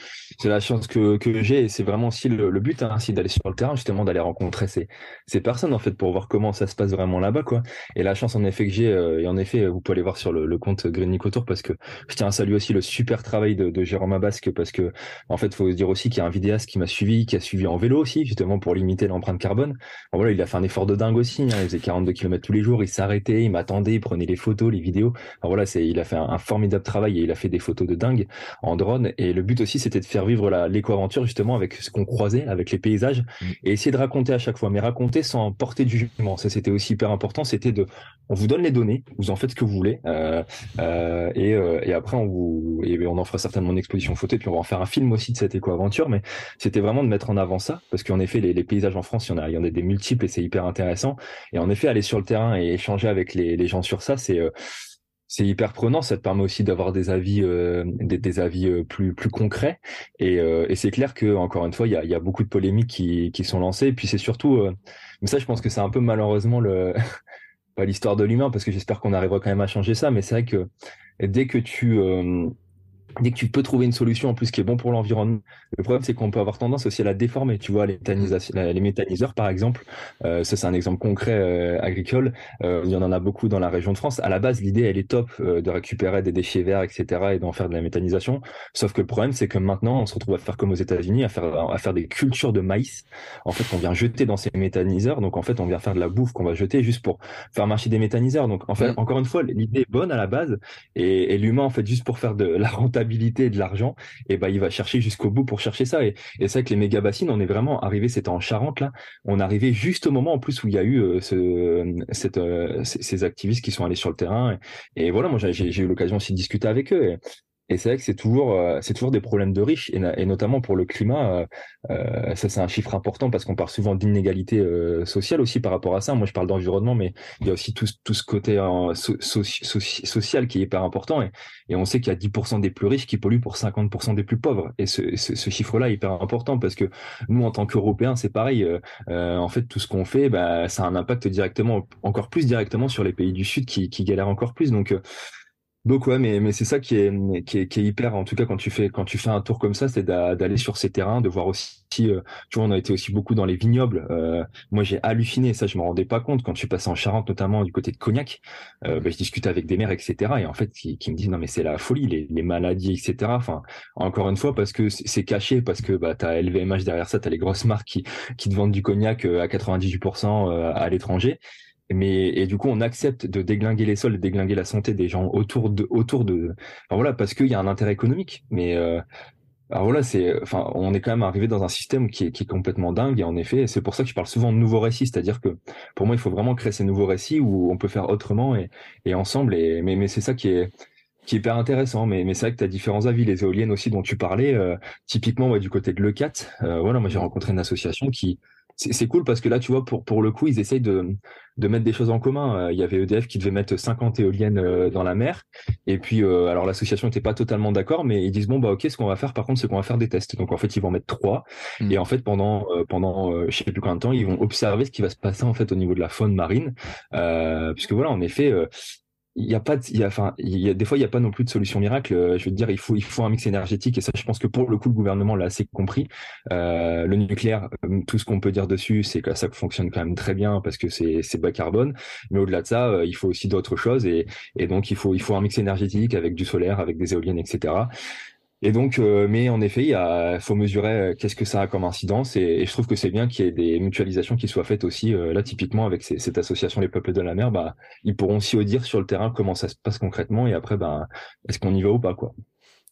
la chance que, que j'ai et c'est vraiment aussi le, but, hein, d'aller sur le terrain, justement d'aller rencontrer ces, ces personnes en fait pour voir comment ça se passe vraiment là-bas quoi. Et la chance en effet que j'ai, euh, et en effet vous pouvez aller voir sur le, le compte Green Tour parce que je tiens à saluer aussi le super travail de, Jérôme Abasque parce que en fait faut se dire aussi qu'il y a un vidéaste qui m'a suivi, qui a suivi en vélo aussi justement pour limiter l'empreinte carbone. voilà, il a fait un effort de dingue aussi, hein, il faisait 42 km tous les jours, il s'arrêtait, il m'attendait, il prenait les photos, les vidéos. voilà, c'est il a fait un, formidable travail et il a fait des photos de dingue en drone Et le but aussi, c'était de faire vivre l'éco-aventure justement avec ce qu'on croisait, avec les paysages, mmh. et essayer de raconter à chaque fois, mais raconter sans porter du jugement. Ça, c'était aussi hyper important. C'était de, on vous donne les données, vous en faites ce que vous voulez, euh, euh, et, euh, et, après on vous, et on en fera certainement une exposition photo, et puis on va en faire un film aussi de cette éco-aventure. Mais c'était vraiment de mettre en avant ça, parce qu'en effet, les, les, paysages en France, il y en a, il y en a des multiples et c'est hyper intéressant. Et en effet, aller sur le terrain et échanger avec les, les gens sur ça, c'est euh, c'est hyper prenant. Ça te permet aussi d'avoir des avis, euh, des, avis euh, plus plus concrets. Et, euh, et c'est clair que encore une fois, il y a, y a, beaucoup de polémiques qui, qui sont lancées. Et puis c'est surtout, mais ça, je pense que c'est un peu malheureusement le *laughs* pas l'histoire de l'humain, parce que j'espère qu'on arrivera quand même à changer ça. Mais c'est vrai que dès que tu dès que tu peux trouver une solution en plus qui est bon pour l'environnement, le problème c'est qu'on peut avoir tendance aussi à la déformer. Tu vois, les, les méthaniseurs par exemple, euh, ça c'est un exemple concret euh, agricole. Euh, il y en a beaucoup dans la région de France. À la base, l'idée elle est top euh, de récupérer des déchets verts, etc. et d'en faire de la méthanisation. Sauf que le problème c'est que maintenant on se retrouve à faire comme aux États-Unis, à faire à faire des cultures de maïs. En fait, on vient jeter dans ces méthaniseurs. Donc en fait, on vient faire de la bouffe qu'on va jeter juste pour faire marcher des méthaniseurs. Donc en fait, encore une fois, l'idée est bonne à la base et, et l'humain en fait juste pour faire de la rentabilité et de l'argent, et ben il va chercher jusqu'au bout pour chercher ça. Et, c'est vrai que les méga bassines, on est vraiment arrivé, c'était en Charente là, on arrivait juste au moment en plus où il y a eu euh, ce, cette, euh, ces activistes qui sont allés sur le terrain. Et, voilà, moi j'ai eu l'occasion aussi de discuter avec eux. Et c'est vrai que c'est toujours, euh, c'est toujours des problèmes de riches, et, notamment pour le climat. Euh, euh, ça, c'est un chiffre important parce qu'on parle souvent d'inégalité euh, sociale aussi par rapport à ça. Moi, je parle d'environnement, mais il y a aussi tout, tout ce côté social qui est hyper important. Et, et on sait qu'il y a 10% des plus riches qui polluent pour 50% des plus pauvres. Et ce, ce, ce chiffre-là est hyper important parce que nous, en tant qu'Européens, c'est pareil. en fait, tout ce qu'on fait, bah, ça a un impact directement, encore plus directement sur les pays du Sud qui, qui galèrent encore plus. Donc donc ouais, mais mais c'est ça qui est, qui est qui est hyper en tout cas quand tu fais quand tu fais un tour comme ça, c'est d'aller sur ces terrains, de voir aussi euh, tu vois on a été aussi beaucoup dans les vignobles. Euh, moi j'ai halluciné, ça je me rendais pas compte quand je suis passé en Charente notamment du côté de Cognac. Euh, bah, je discutais avec des maires etc. Et en fait qui, qui me disent non mais c'est la folie les, les maladies etc. Enfin encore une fois parce que c'est caché parce que bah t'as LVMH derrière ça, t'as les grosses marques qui qui te vendent du cognac à 98% à l'étranger. Mais et du coup, on accepte de déglinguer les sols, de déglinguer la santé des gens autour de autour de. Enfin, voilà, parce qu'il y a un intérêt économique. Mais euh, alors voilà, c'est, enfin, on est quand même arrivé dans un système qui est, qui est complètement dingue. Et en effet, c'est pour ça que je parle souvent de nouveaux récits, c'est-à-dire que pour moi, il faut vraiment créer ces nouveaux récits où on peut faire autrement et, et ensemble. Et mais mais c'est ça qui est qui est hyper intéressant. Mais, mais c'est vrai que tu as différents avis. Les éoliennes aussi dont tu parlais, euh, typiquement moi, du côté de Lecat, euh, voilà, moi j'ai rencontré une association qui c'est cool parce que là, tu vois, pour, pour le coup, ils essayent de, de mettre des choses en commun. Euh, il y avait EDF qui devait mettre 50 éoliennes euh, dans la mer. Et puis, euh, alors l'association n'était pas totalement d'accord, mais ils disent, bon, bah ok, ce qu'on va faire, par contre, c'est qu'on va faire des tests. Donc, en fait, ils vont mettre trois. Mmh. Et en fait, pendant, pendant je sais plus combien de temps, ils vont observer ce qui va se passer, en fait, au niveau de la faune marine. puisque voilà, en effet, il y a pas il y a enfin il y a des fois il y a pas non plus de solution miracle. Euh, je veux dire il faut il faut un mix énergétique et ça je pense que pour le coup le gouvernement l'a assez compris. Euh, le nucléaire euh, tout ce qu'on peut dire dessus c'est que ça fonctionne quand même très bien parce que c'est c'est bas carbone. Mais au-delà de ça euh, il faut aussi d'autres choses et et donc il faut il faut un mix énergétique avec du solaire avec des éoliennes etc et donc, euh, mais en effet, il faut mesurer euh, qu'est-ce que ça a comme incidence, et, je trouve que c'est bien qu'il y ait des mutualisations qui soient faites aussi. Euh, là, typiquement, avec cette association Les Peuples de la Mer, bah, ils pourront aussi dire sur le terrain comment ça se passe concrètement, et après, bah, est-ce qu'on y va ou pas, quoi.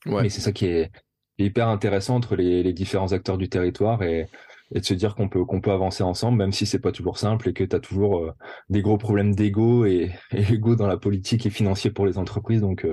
Ouais. Et c'est ça qui est, hyper intéressant entre les, les, différents acteurs du territoire, et, et de se dire qu'on peut qu'on peut avancer ensemble, même si c'est pas toujours simple et que tu as toujours des gros problèmes d'ego et, et ego dans la politique et financier pour les entreprises. Donc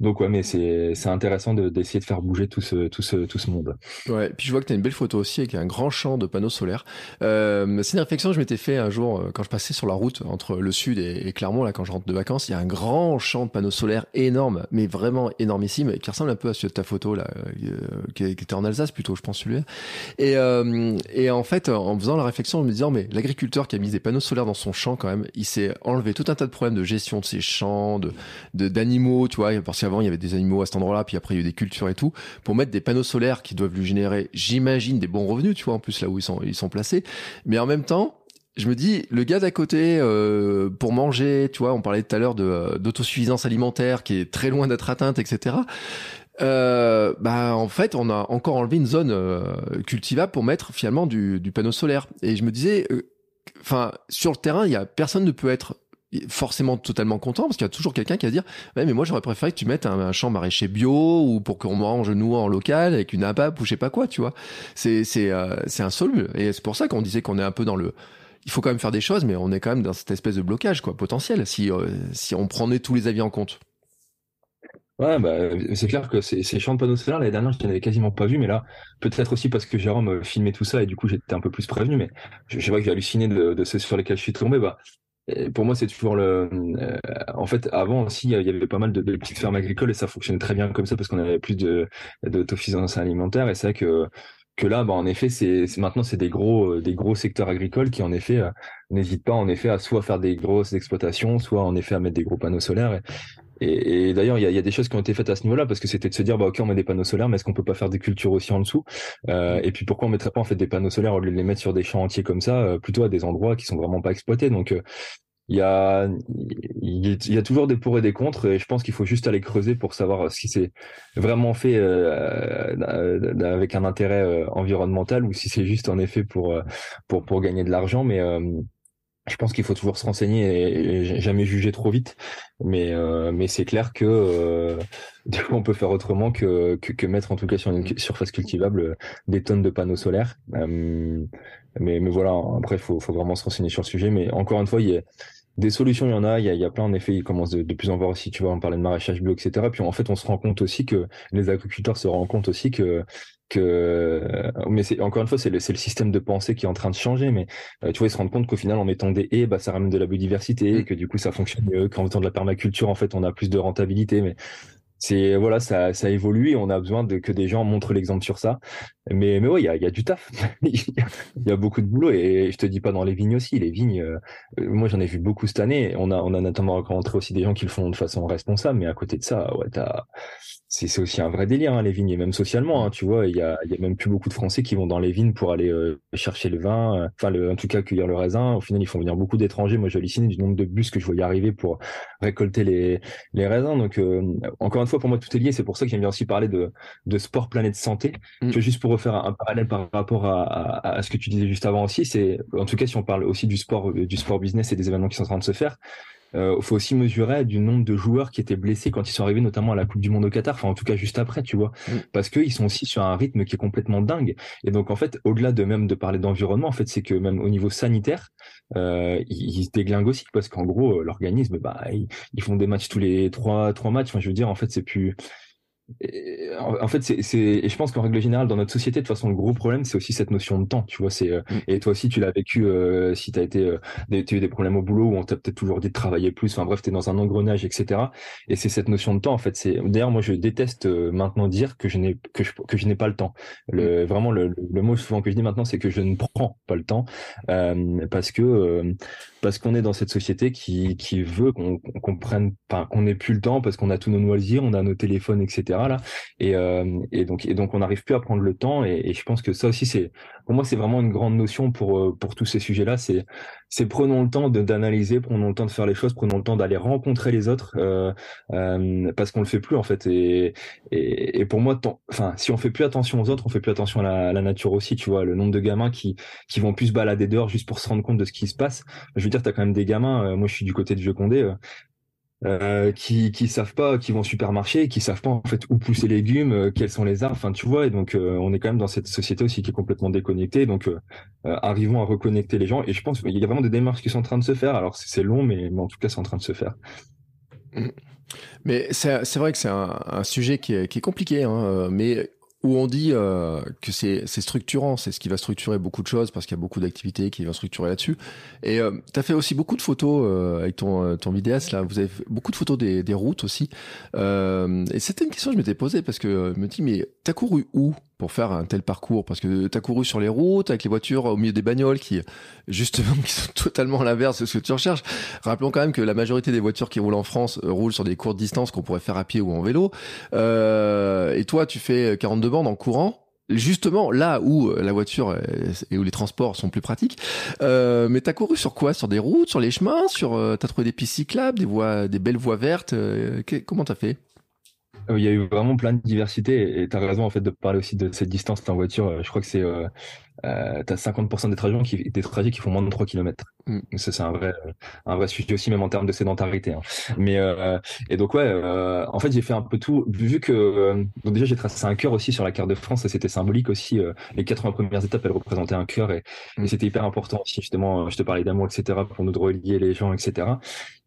donc ouais, mais c'est c'est intéressant d'essayer de, faire bouger tout ce tout ce tout ce monde. Ouais, puis je vois que tu as une belle photo aussi avec un grand champ de panneaux solaires. Euh, c'est une réflexion que je m'étais fait un jour euh, quand je passais sur la route entre le sud et, Clermont là quand je rentre de vacances, il y a un grand champ de panneaux solaires énorme, mais vraiment énormissime qui ressemble un peu à celui de ta photo là euh, qui, était en Alsace plutôt, je pense celui-là. Et euh, et en fait, en faisant la réflexion, en me disant mais l'agriculteur qui a mis des panneaux solaires dans son champ quand même, il s'est enlevé tout un tas de problèmes de gestion de ses champs, de d'animaux, tu vois, parce avant il y avait des animaux à cet endroit-là, puis après il y a eu des cultures et tout, pour mettre des panneaux solaires qui doivent lui générer, j'imagine, des bons revenus, tu vois, en plus là où ils sont, placés. Mais en même temps, je me dis, le gars d'à côté, euh, pour manger, tu vois, on parlait tout à l'heure euh, d'autosuffisance alimentaire qui est très loin d'être atteinte, etc. Euh, bah en fait, on a encore enlevé une zone cultivable pour mettre finalement du, du panneau solaire. Et je me disais, enfin, sur le terrain, il y a personne ne peut être forcément totalement content parce qu'il y a toujours quelqu'un qui va dire ouais, mais moi j'aurais préféré que tu mettes un, champ maraîcher bio ou pour qu'on mange nous en local avec une ABAP ou je sais pas quoi tu vois c'est c'est euh, c'est insoluble et c'est pour ça qu'on disait qu'on est un peu dans le il faut quand même faire des choses mais on est quand même dans cette espèce de blocage quoi potentiel si euh, si on prenait tous les avis en compte Ouais, bah, c'est clair que ces, ces champs de panneaux solaires, l'année dernière, je n'en avais quasiment pas vu, mais là, peut-être aussi parce que Jérôme filmait tout ça et du coup, j'étais un peu plus prévenu, mais je, je vois que j'ai halluciné de, de sur lesquels je suis tombé. Bah, pour moi, c'est toujours le. Euh, en fait, avant aussi, il y avait pas mal de, petites fermes agricoles et ça fonctionnait très bien comme ça parce qu'on avait plus de d'autosuffisance alimentaire. Et c'est vrai que que là, bah, en effet, c'est maintenant c'est des gros euh, des gros secteurs agricoles qui en effet euh, n'hésitent pas en effet à soit faire des grosses exploitations, soit en effet à mettre des gros panneaux solaires. Et, et, d'ailleurs, il y a, y a, des choses qui ont été faites à ce niveau-là parce que c'était de se dire, bah ok, on met des panneaux solaires, mais est-ce qu'on peut pas faire des cultures aussi en dessous? Euh, Et puis pourquoi on mettrait pas en fait des panneaux solaires au lieu de les mettre sur des champs entiers comme ça, plutôt à des endroits qui sont vraiment pas exploités? Donc il y a, il y a toujours des pour et des contre, et je pense qu'il faut juste aller creuser pour savoir si c'est vraiment fait euh, euh avec un intérêt euh, environnemental ou si c'est juste en effet pour euh, pour pour gagner de l'argent. Mais je pense qu'il faut toujours se renseigner et, jamais juger trop vite. Mais mais c'est clair que *laughs* coup on peut faire autrement que, que, que mettre en tout cas sur une surface cultivable des tonnes de panneaux solaires. mais mais voilà, après faut faut vraiment se renseigner sur le sujet. Mais encore une fois, il y a des solutions, il y en a, il y a, il y a plein en effet, ils commencent de, plus en voir aussi, tu vois, on parlait de maraîchage bio, etc. Puis en fait, on se rend compte aussi que les agriculteurs se rendent compte aussi que que mais c'est encore une fois c'est le, c'est le système de pensée qui est en train de changer mais euh, tu vois ils se rendent compte qu'au final en mettant des haies bah ça ramène de la biodiversité et mm. que du coup ça fonctionne mieux qu'en faisant de la permaculture en fait on a plus de rentabilité mais c'est voilà ça ça évolue et on a besoin de que des gens montrent l'exemple sur ça mais mais ouais il y a, y a du taf. *laughs* Il y a beaucoup de boulot et je te dis pas dans les vignes aussi. Les vignes euh, moi j'en ai vu beaucoup cette année. On a on a notamment rencontré aussi des gens qui le font de façon responsable mais à côté de ça ouais c'est aussi un vrai délire hein, les vignes. Et même socialement hein, tu vois il y a y a même plus beaucoup de Français qui vont dans les vignes pour aller euh, chercher le vin euh, enfin le en tout cas cueillir le raisin. Au final ils font venir beaucoup d'étrangers. Moi j'hallucine du nombre de bus que je voyais arriver pour récolter les les raisins. Donc encore une fois, pour moi, tout est lié. C'est pour ça que j'aime bien aussi parler de, de sport, planète, santé. Mm. juste pour refaire un, parallèle par rapport à, à, ce que tu disais juste avant aussi, c'est, en tout cas, si on parle aussi du sport, du sport business et des événements qui sont en train de se faire, il euh, faut aussi mesurer du nombre de joueurs qui étaient blessés quand ils sont arrivés notamment à la Coupe du Monde au Qatar, enfin en tout cas juste après, tu vois, mm. parce qu'ils sont aussi sur un rythme qui est complètement dingue. Et donc en fait, au-delà de même de parler d'environnement, en fait, c'est que même au niveau sanitaire, euh, ils, se déglinguent aussi parce qu'en gros, l'organisme, bah, ils, ils, font des matchs tous les trois trois matchs. Enfin, je veux dire, en fait, c'est plus en fait, c'est, et je pense qu'en règle générale, dans notre société, de toute façon, le gros problème, c'est aussi cette notion de temps. Tu vois, c'est, euh, mm. et toi aussi, tu l'as vécu euh, si t'as été, euh, as eu des problèmes au boulot où on t'a peut-être toujours dit de travailler plus. Enfin bref, t'es dans un engrenage, etc. Et c'est cette notion de temps. En fait, c'est d'ailleurs, moi, je déteste maintenant dire que je n'ai que je, que je n'ai pas le temps. Le, mm. Vraiment, le, le, mot souvent que je dis maintenant, c'est que je ne prends pas le temps parce que parce qu'on est dans cette société qui, qui veut qu'on qu'on prenne, qu'on ait plus le temps parce qu'on a tous nos loisirs, on a nos téléphones, etc. Là, et, euh, et donc et donc on n'arrive plus à prendre le temps. Et, et je pense que ça aussi, c'est pour moi, c'est vraiment une grande notion pour euh, pour tous ces sujets-là. C'est c'est prenons le temps d'analyser, prenons le temps de faire les choses, prenons le temps d'aller rencontrer les autres euh, euh, parce qu'on le fait plus en fait. Et et, et pour moi, enfin, si on fait plus attention aux autres, on fait plus attention à la, à la, nature aussi. Tu vois, le nombre de gamins qui qui vont plus se balader dehors juste pour se rendre compte de ce qui se passe. Je veux dire, t'as quand même des gamins. Euh, moi, je suis du côté de Vieux Condé. Euh, qui qui savent pas, qui vont au supermarché, qui savent pas en fait où pousser les légumes, euh, quels sont les arbres, enfin tu vois, et donc euh, on est quand même dans cette société aussi qui est complètement déconnectée, donc arrivons à reconnecter les gens, et je pense qu'il y a vraiment des démarches qui sont en train de se faire, alors c'est long, mais, en tout cas c'est en train de se faire. Mais c'est vrai que c'est un, sujet qui est, qui est compliqué, hein, mais où on dit euh, que c'est structurant, c'est ce qui va structurer beaucoup de choses parce qu'il y a beaucoup d'activités qui vont structurer là-dessus. Et euh, tu fait aussi beaucoup de photos euh, avec ton, euh, vidéaste, là, vous avez beaucoup de photos des, des routes aussi. Euh, et c'était une question que je m'étais posée parce que je me dis, mais t'as couru où? Pour faire un tel parcours Parce que tu as couru sur les routes avec les voitures au milieu des bagnoles qui, justement, *laughs* qui sont totalement l'inverse de ce que tu recherches. Rappelons quand même que la majorité des voitures qui roulent en France euh, roulent sur des courtes distances qu'on pourrait faire à pied ou en vélo. Euh, et toi, tu fais 42 bandes en courant justement là où euh, la voiture et où les transports sont plus pratiques. Euh, mais t'as couru sur quoi? Sur des routes, sur les chemins, sur euh, t'as trouvé des pistes cyclables, des voies, des belles voies vertes? Euh, comment t'as fait? euh, il y a eu vraiment plein de diversité et tu as raison en fait de parler aussi de cette distance en voiture. Euh, je crois que c'est euh, euh, tu as 50% des trajets, qui, des trajets qui font moins de 3 km. Mm. Ça, c'est un vrai, un vrai sujet aussi, même en termes de sédentarité. Hein. Mais, euh, et donc, ouais, euh, en fait, j'ai fait un peu tout, vu que, euh, donc déjà, j'ai tracé un cœur aussi sur la carte de France, et c'était symbolique aussi. Euh, les 80 premières étapes, elles représentaient un cœur, et, et mm. c'était hyper important aussi, justement, je te parlais d'amour, etc., pour nous de relier les gens, etc.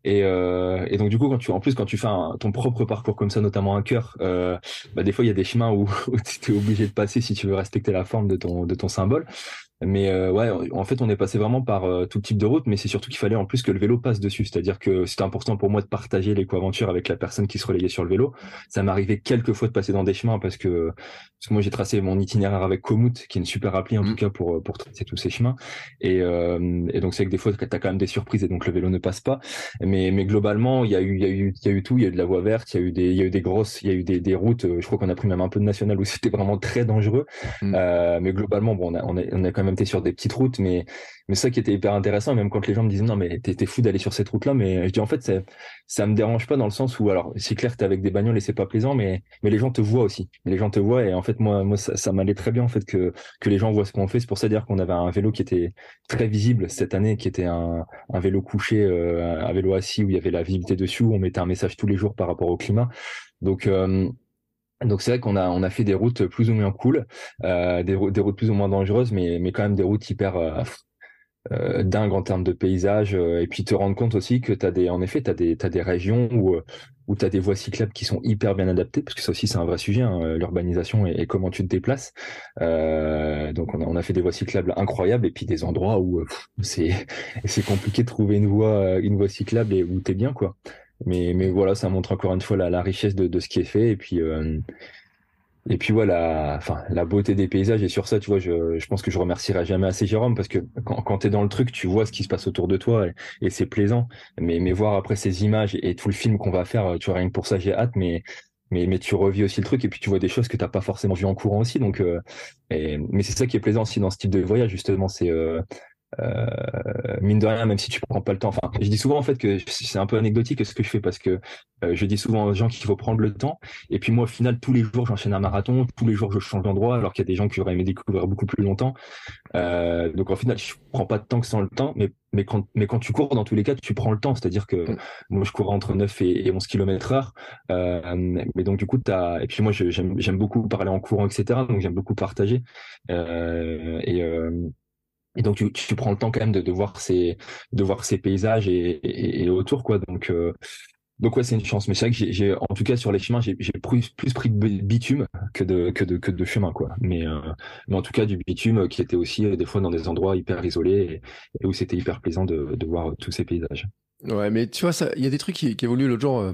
Et, euh, et, donc du coup, quand tu en plus quand tu fais ton propre parcours comme ça, notamment un cœur, euh, bah, des fois il y a des chemins où, *laughs* où tu es obligé de passer si tu veux respecter la forme de ton symbole. Mais euh, ouais, en fait, on est passé vraiment par euh, tout type de route, mais c'est surtout qu'il fallait en plus que le vélo passe dessus. C'est-à-dire que c'était important pour moi de partager l'éco-aventure avec la personne qui se relayait sur le vélo. Ça m'arrivait quelques fois de passer dans des chemins parce que, parce que moi j'ai tracé mon itinéraire avec Komoot, qui est une super appli en mmh. tout cas pour pour tracer tous ces chemins. Et, euh, et donc c'est que des fois tu as quand même des surprises et donc le vélo ne passe pas. Mais mais globalement, il y a eu il y a eu il y a eu tout. Il y a eu de la voie verte, il y a eu des il y a eu des grosses, il y a eu des, des routes. Je crois qu'on a pris même un peu de national où c'était vraiment très dangereux. Mmh. Euh, mais globalement, bon, on a on a, on a quand même été sur des petites routes mais mais ça qui était hyper intéressant, même quand les gens me disaient non mais t'es fou d'aller sur cette route-là, mais je dis en fait ça me dérange pas dans le sens où alors c'est clair t'es avec des bagnoles et c'est pas plaisant, mais mais les gens te voient aussi, les gens te voient et en fait moi moi ça, m'allait très bien en fait que que les gens voient ce qu'on fait. C'est pour ça dire qu'on avait un vélo qui était très visible cette année, qui était un, un vélo couché, euh, un vélo assis où il y avait la visibilité dessus, où on mettait un message tous les jours par rapport au climat. Donc euh, donc c'est vrai qu'on a on a fait des routes plus ou moins cool, euh, des, des, routes plus ou moins dangereuses, mais mais quand même des routes hyper euh, euh dingues en termes de paysage. Euh, et puis te rendre compte aussi que t'as des en effet t'as des t'as des régions où où t'as des voies cyclables qui sont hyper bien adaptées, parce que ça aussi c'est un vrai sujet, hein, l'urbanisation et, comment tu te déplaces. donc on a on a fait des voies cyclables incroyables et puis des endroits où c'est *laughs* c'est compliqué de trouver une voie une voie cyclable et où t'es bien quoi mais mais voilà ça montre encore une fois la, la richesse de, de ce qui est fait. Et puis euh, et puis voilà enfin la beauté des paysages. Et sur ça tu vois je, je pense que je remercierai jamais assez Jérôme parce que quand, quand tu es dans le truc tu vois ce qui se passe autour de toi et, c'est plaisant. Mais mais voir après ces images et, tout le film qu'on va faire tu vois rien que pour ça j'ai hâte. Mais mais, mais tu revis aussi le truc. Et puis tu vois des choses que t'as pas forcément vu en courant aussi. Donc euh, et, mais c'est ça qui est plaisant aussi dans ce type de voyage justement. C'est euh, euh, mine de rien, même si tu prends pas le temps. Enfin, je dis souvent en fait que c'est un peu anecdotique ce que je fais parce que euh, je dis souvent aux gens qu'il faut prendre le temps. Et puis moi, au final, tous les jours, j'enchaîne un marathon, tous les jours, je change d'endroit, alors qu'il y a des gens qui auraient aimé découvrir beaucoup plus longtemps. Euh, donc au final, je prends pas de temps que sans le temps, mais mais quand mais quand tu cours, dans tous les cas, tu prends le temps. C'est-à-dire que mm. moi, je cours entre 9 et, 11 km heure. Euh, mais donc du coup, as... et puis moi, j'aime beaucoup parler en courant, etc. Donc j'aime beaucoup partager. Euh, et et donc tu, tu, prends le temps quand même de, de voir ces de voir ces paysages et, et, et autour quoi. Donc euh, donc ouais c'est une chance. Mais c'est vrai que j'ai en tout cas sur les chemins j'ai plus plus pris de bitume que de que de que de chemin quoi. Mais euh, mais en tout cas du bitume qui était aussi euh, des fois dans des endroits hyper isolés et, où c'était hyper plaisant de, de voir tous ces paysages Ouais, mais tu vois, il y a des trucs qui, qui évoluent. L'autre jour, euh,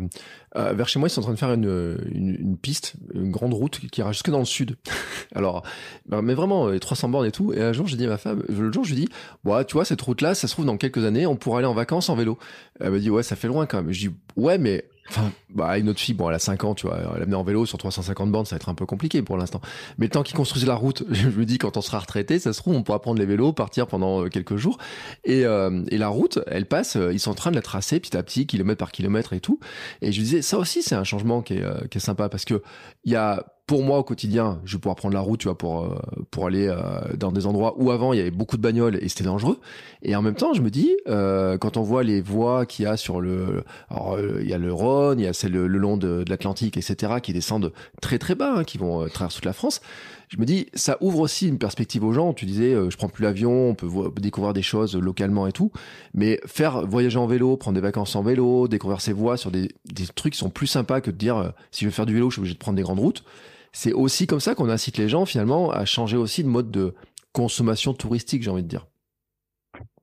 euh, vers chez moi, ils sont en train de faire une, une, une piste, une grande route qui ira jusque dans le sud. *laughs* Alors, ben, mais vraiment, 300 bornes et tout. Et un jour, j'ai dit à ma femme, le jour, je lui dis, ouais, tu vois, cette route-là, ça se trouve dans quelques années, on pourra aller en vacances en vélo. Elle me dit, ouais, ça fait loin quand même. Je dis, ouais, mais Enfin, bah, une autre fille, bon, elle a 5 ans, tu vois, elle a en vélo sur 350 bornes, ça va être un peu compliqué pour l'instant. Mais temps qu'ils construisent la route, *laughs* je me dis, quand on sera retraité, ça se trouve, on pourra prendre les vélos, partir pendant euh, quelques jours. Et, euh, et la route, elle passe, euh, ils sont en train de la tracer petit à petit, kilomètre par kilomètre et tout. Et je disais, ça aussi, c'est un changement qui est, qui est sympa parce que il y a pour moi au quotidien, je vais pouvoir prendre la route, tu vois, pour euh, pour aller euh, dans des endroits où avant il y avait beaucoup de bagnoles et c'était dangereux. Et en même temps, je me dis, euh, quand on voit les voies qu'il y a sur le, alors il y a le Rhône, il y a celle le, long de, l'Atlantique, etc., qui descendent très très bas, hein, qui vont traverser toute la France. Je me dis, ça ouvre aussi une perspective aux gens. Tu disais, je prends plus l'avion, on peut découvrir des choses localement et tout, mais faire voyager en vélo, prendre des vacances en vélo, découvrir ces voies sur des, des trucs qui sont plus sympas que de dire, si je veux faire du vélo, je suis obligé de prendre des grandes routes c'est aussi comme ça qu'on incite les gens finalement à changer aussi de mode de consommation touristique, j'ai envie de dire.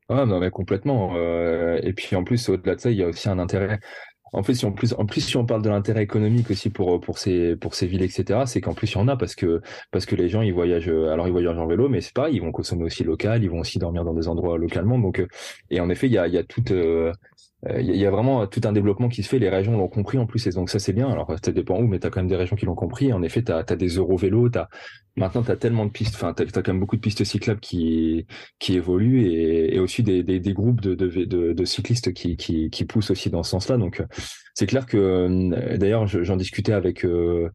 Ah non mais complètement. Euh, et puis en plus au-delà de ça, il y a aussi un intérêt. En fait, si en plus, en plus, si on parle de l'intérêt économique aussi pour pour ces pour ces villes, etc., c'est qu'en plus il y en a parce que parce que les gens ils voyagent. Alors ils voyagent en vélo, mais c'est pas, ils vont consommer aussi local, ils vont aussi dormir dans des endroits localement. Donc euh, et en effet, il y a il y a toute euh, il euh, y, a vraiment tout un développement qui se fait. Les régions l'ont compris en plus, et donc ça c'est bien. Alors ça dépend où, mais tu as quand même des régions qui l'ont compris. En effet, tu as, des euro vélos. As... Maintenant, tu as tellement de pistes. Enfin, tu as, quand même beaucoup de pistes cyclables qui qui évoluent et, et aussi des, des, des, groupes de, de, de, cyclistes qui, qui, qui poussent aussi dans ce sens-là. Donc c'est clair que euh, d'ailleurs j'en discutais avec. Euh,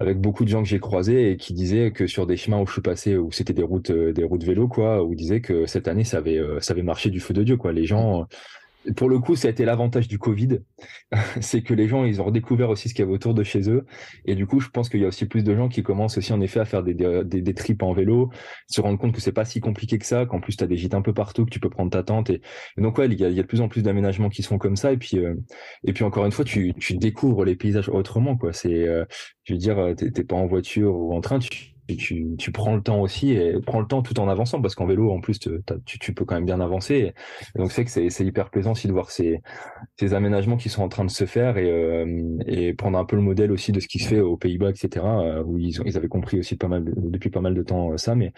avec beaucoup de gens que j'ai croisés et qui disaient que sur des chemins où je suis passé, où c'était des routes, des routes vélo, quoi, où disaient que cette année, ça avait, ça avait marché du feu de Dieu, quoi. Les gens, pour le coup, ça a été l'avantage du Covid, *laughs* c'est que les gens, ils ont redécouvert aussi ce qu'il y avait autour de chez eux. Et du coup, je pense qu'il y a aussi plus de gens qui commencent aussi en effet à faire des, des, des, trips en vélo, se rendre compte que c'est pas si compliqué que ça, qu'en plus tu as des gîtes un peu partout, que tu peux prendre ta tente. Et, donc ouais, il y, a, de plus en plus d'aménagements qui sont comme ça. Et puis, euh, et puis encore une fois, tu, tu découvres les paysages autrement. quoi. C'est, euh, je veux dire, t'es pas en voiture ou en train, tu, tu, prends le temps aussi et prends le temps tout en avançant parce qu'en vélo en plus tu, tu, peux quand même bien avancer. Et donc c'est que c'est hyper plaisant aussi de voir ces, ces aménagements qui sont en train de se faire et, euh, et prendre un peu le modèle aussi de ce qui se fait aux Pays-Bas etc euh, où ils, ils avaient compris aussi pas mal depuis pas mal de temps euh, ça. Mais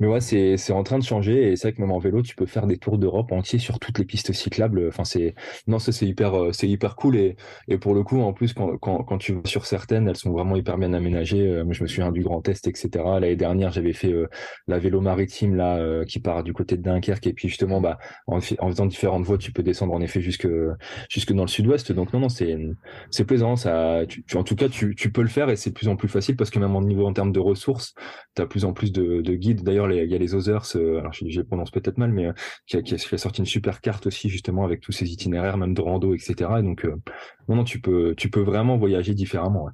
mais ouais, c'est c'est en train de changer et c'est vrai que même en vélo, tu peux faire des tours d'Europe entiers sur toutes les pistes cyclables. Enfin, c'est non, ça c'est hyper euh, c'est hyper cool et et pour le coup, en plus quand quand quand tu vas sur certaines, elles sont vraiment hyper bien aménagées. Euh, je me souviens du Grand Est, etc. L'année dernière, j'avais fait euh, la vélo maritime là qui part du côté de Dunkerque et puis justement bah en, faisant différentes voies, tu peux descendre en effet jusque jusque dans le sud-ouest. Donc non non, c'est c'est plaisant. Ça, tu, en tout cas, tu tu peux le faire et c'est de plus en plus facile parce que même en niveau en termes de ressources, tu as plus en plus de, de guides. D'ailleurs il y a les Others, euh, alors je, je prononce peut-être mal, mais euh, qui, a, sorti une super carte aussi justement avec tous ces itinéraires, même de rando, etc. Et donc, euh, non, non, tu peux, tu peux vraiment voyager différemment.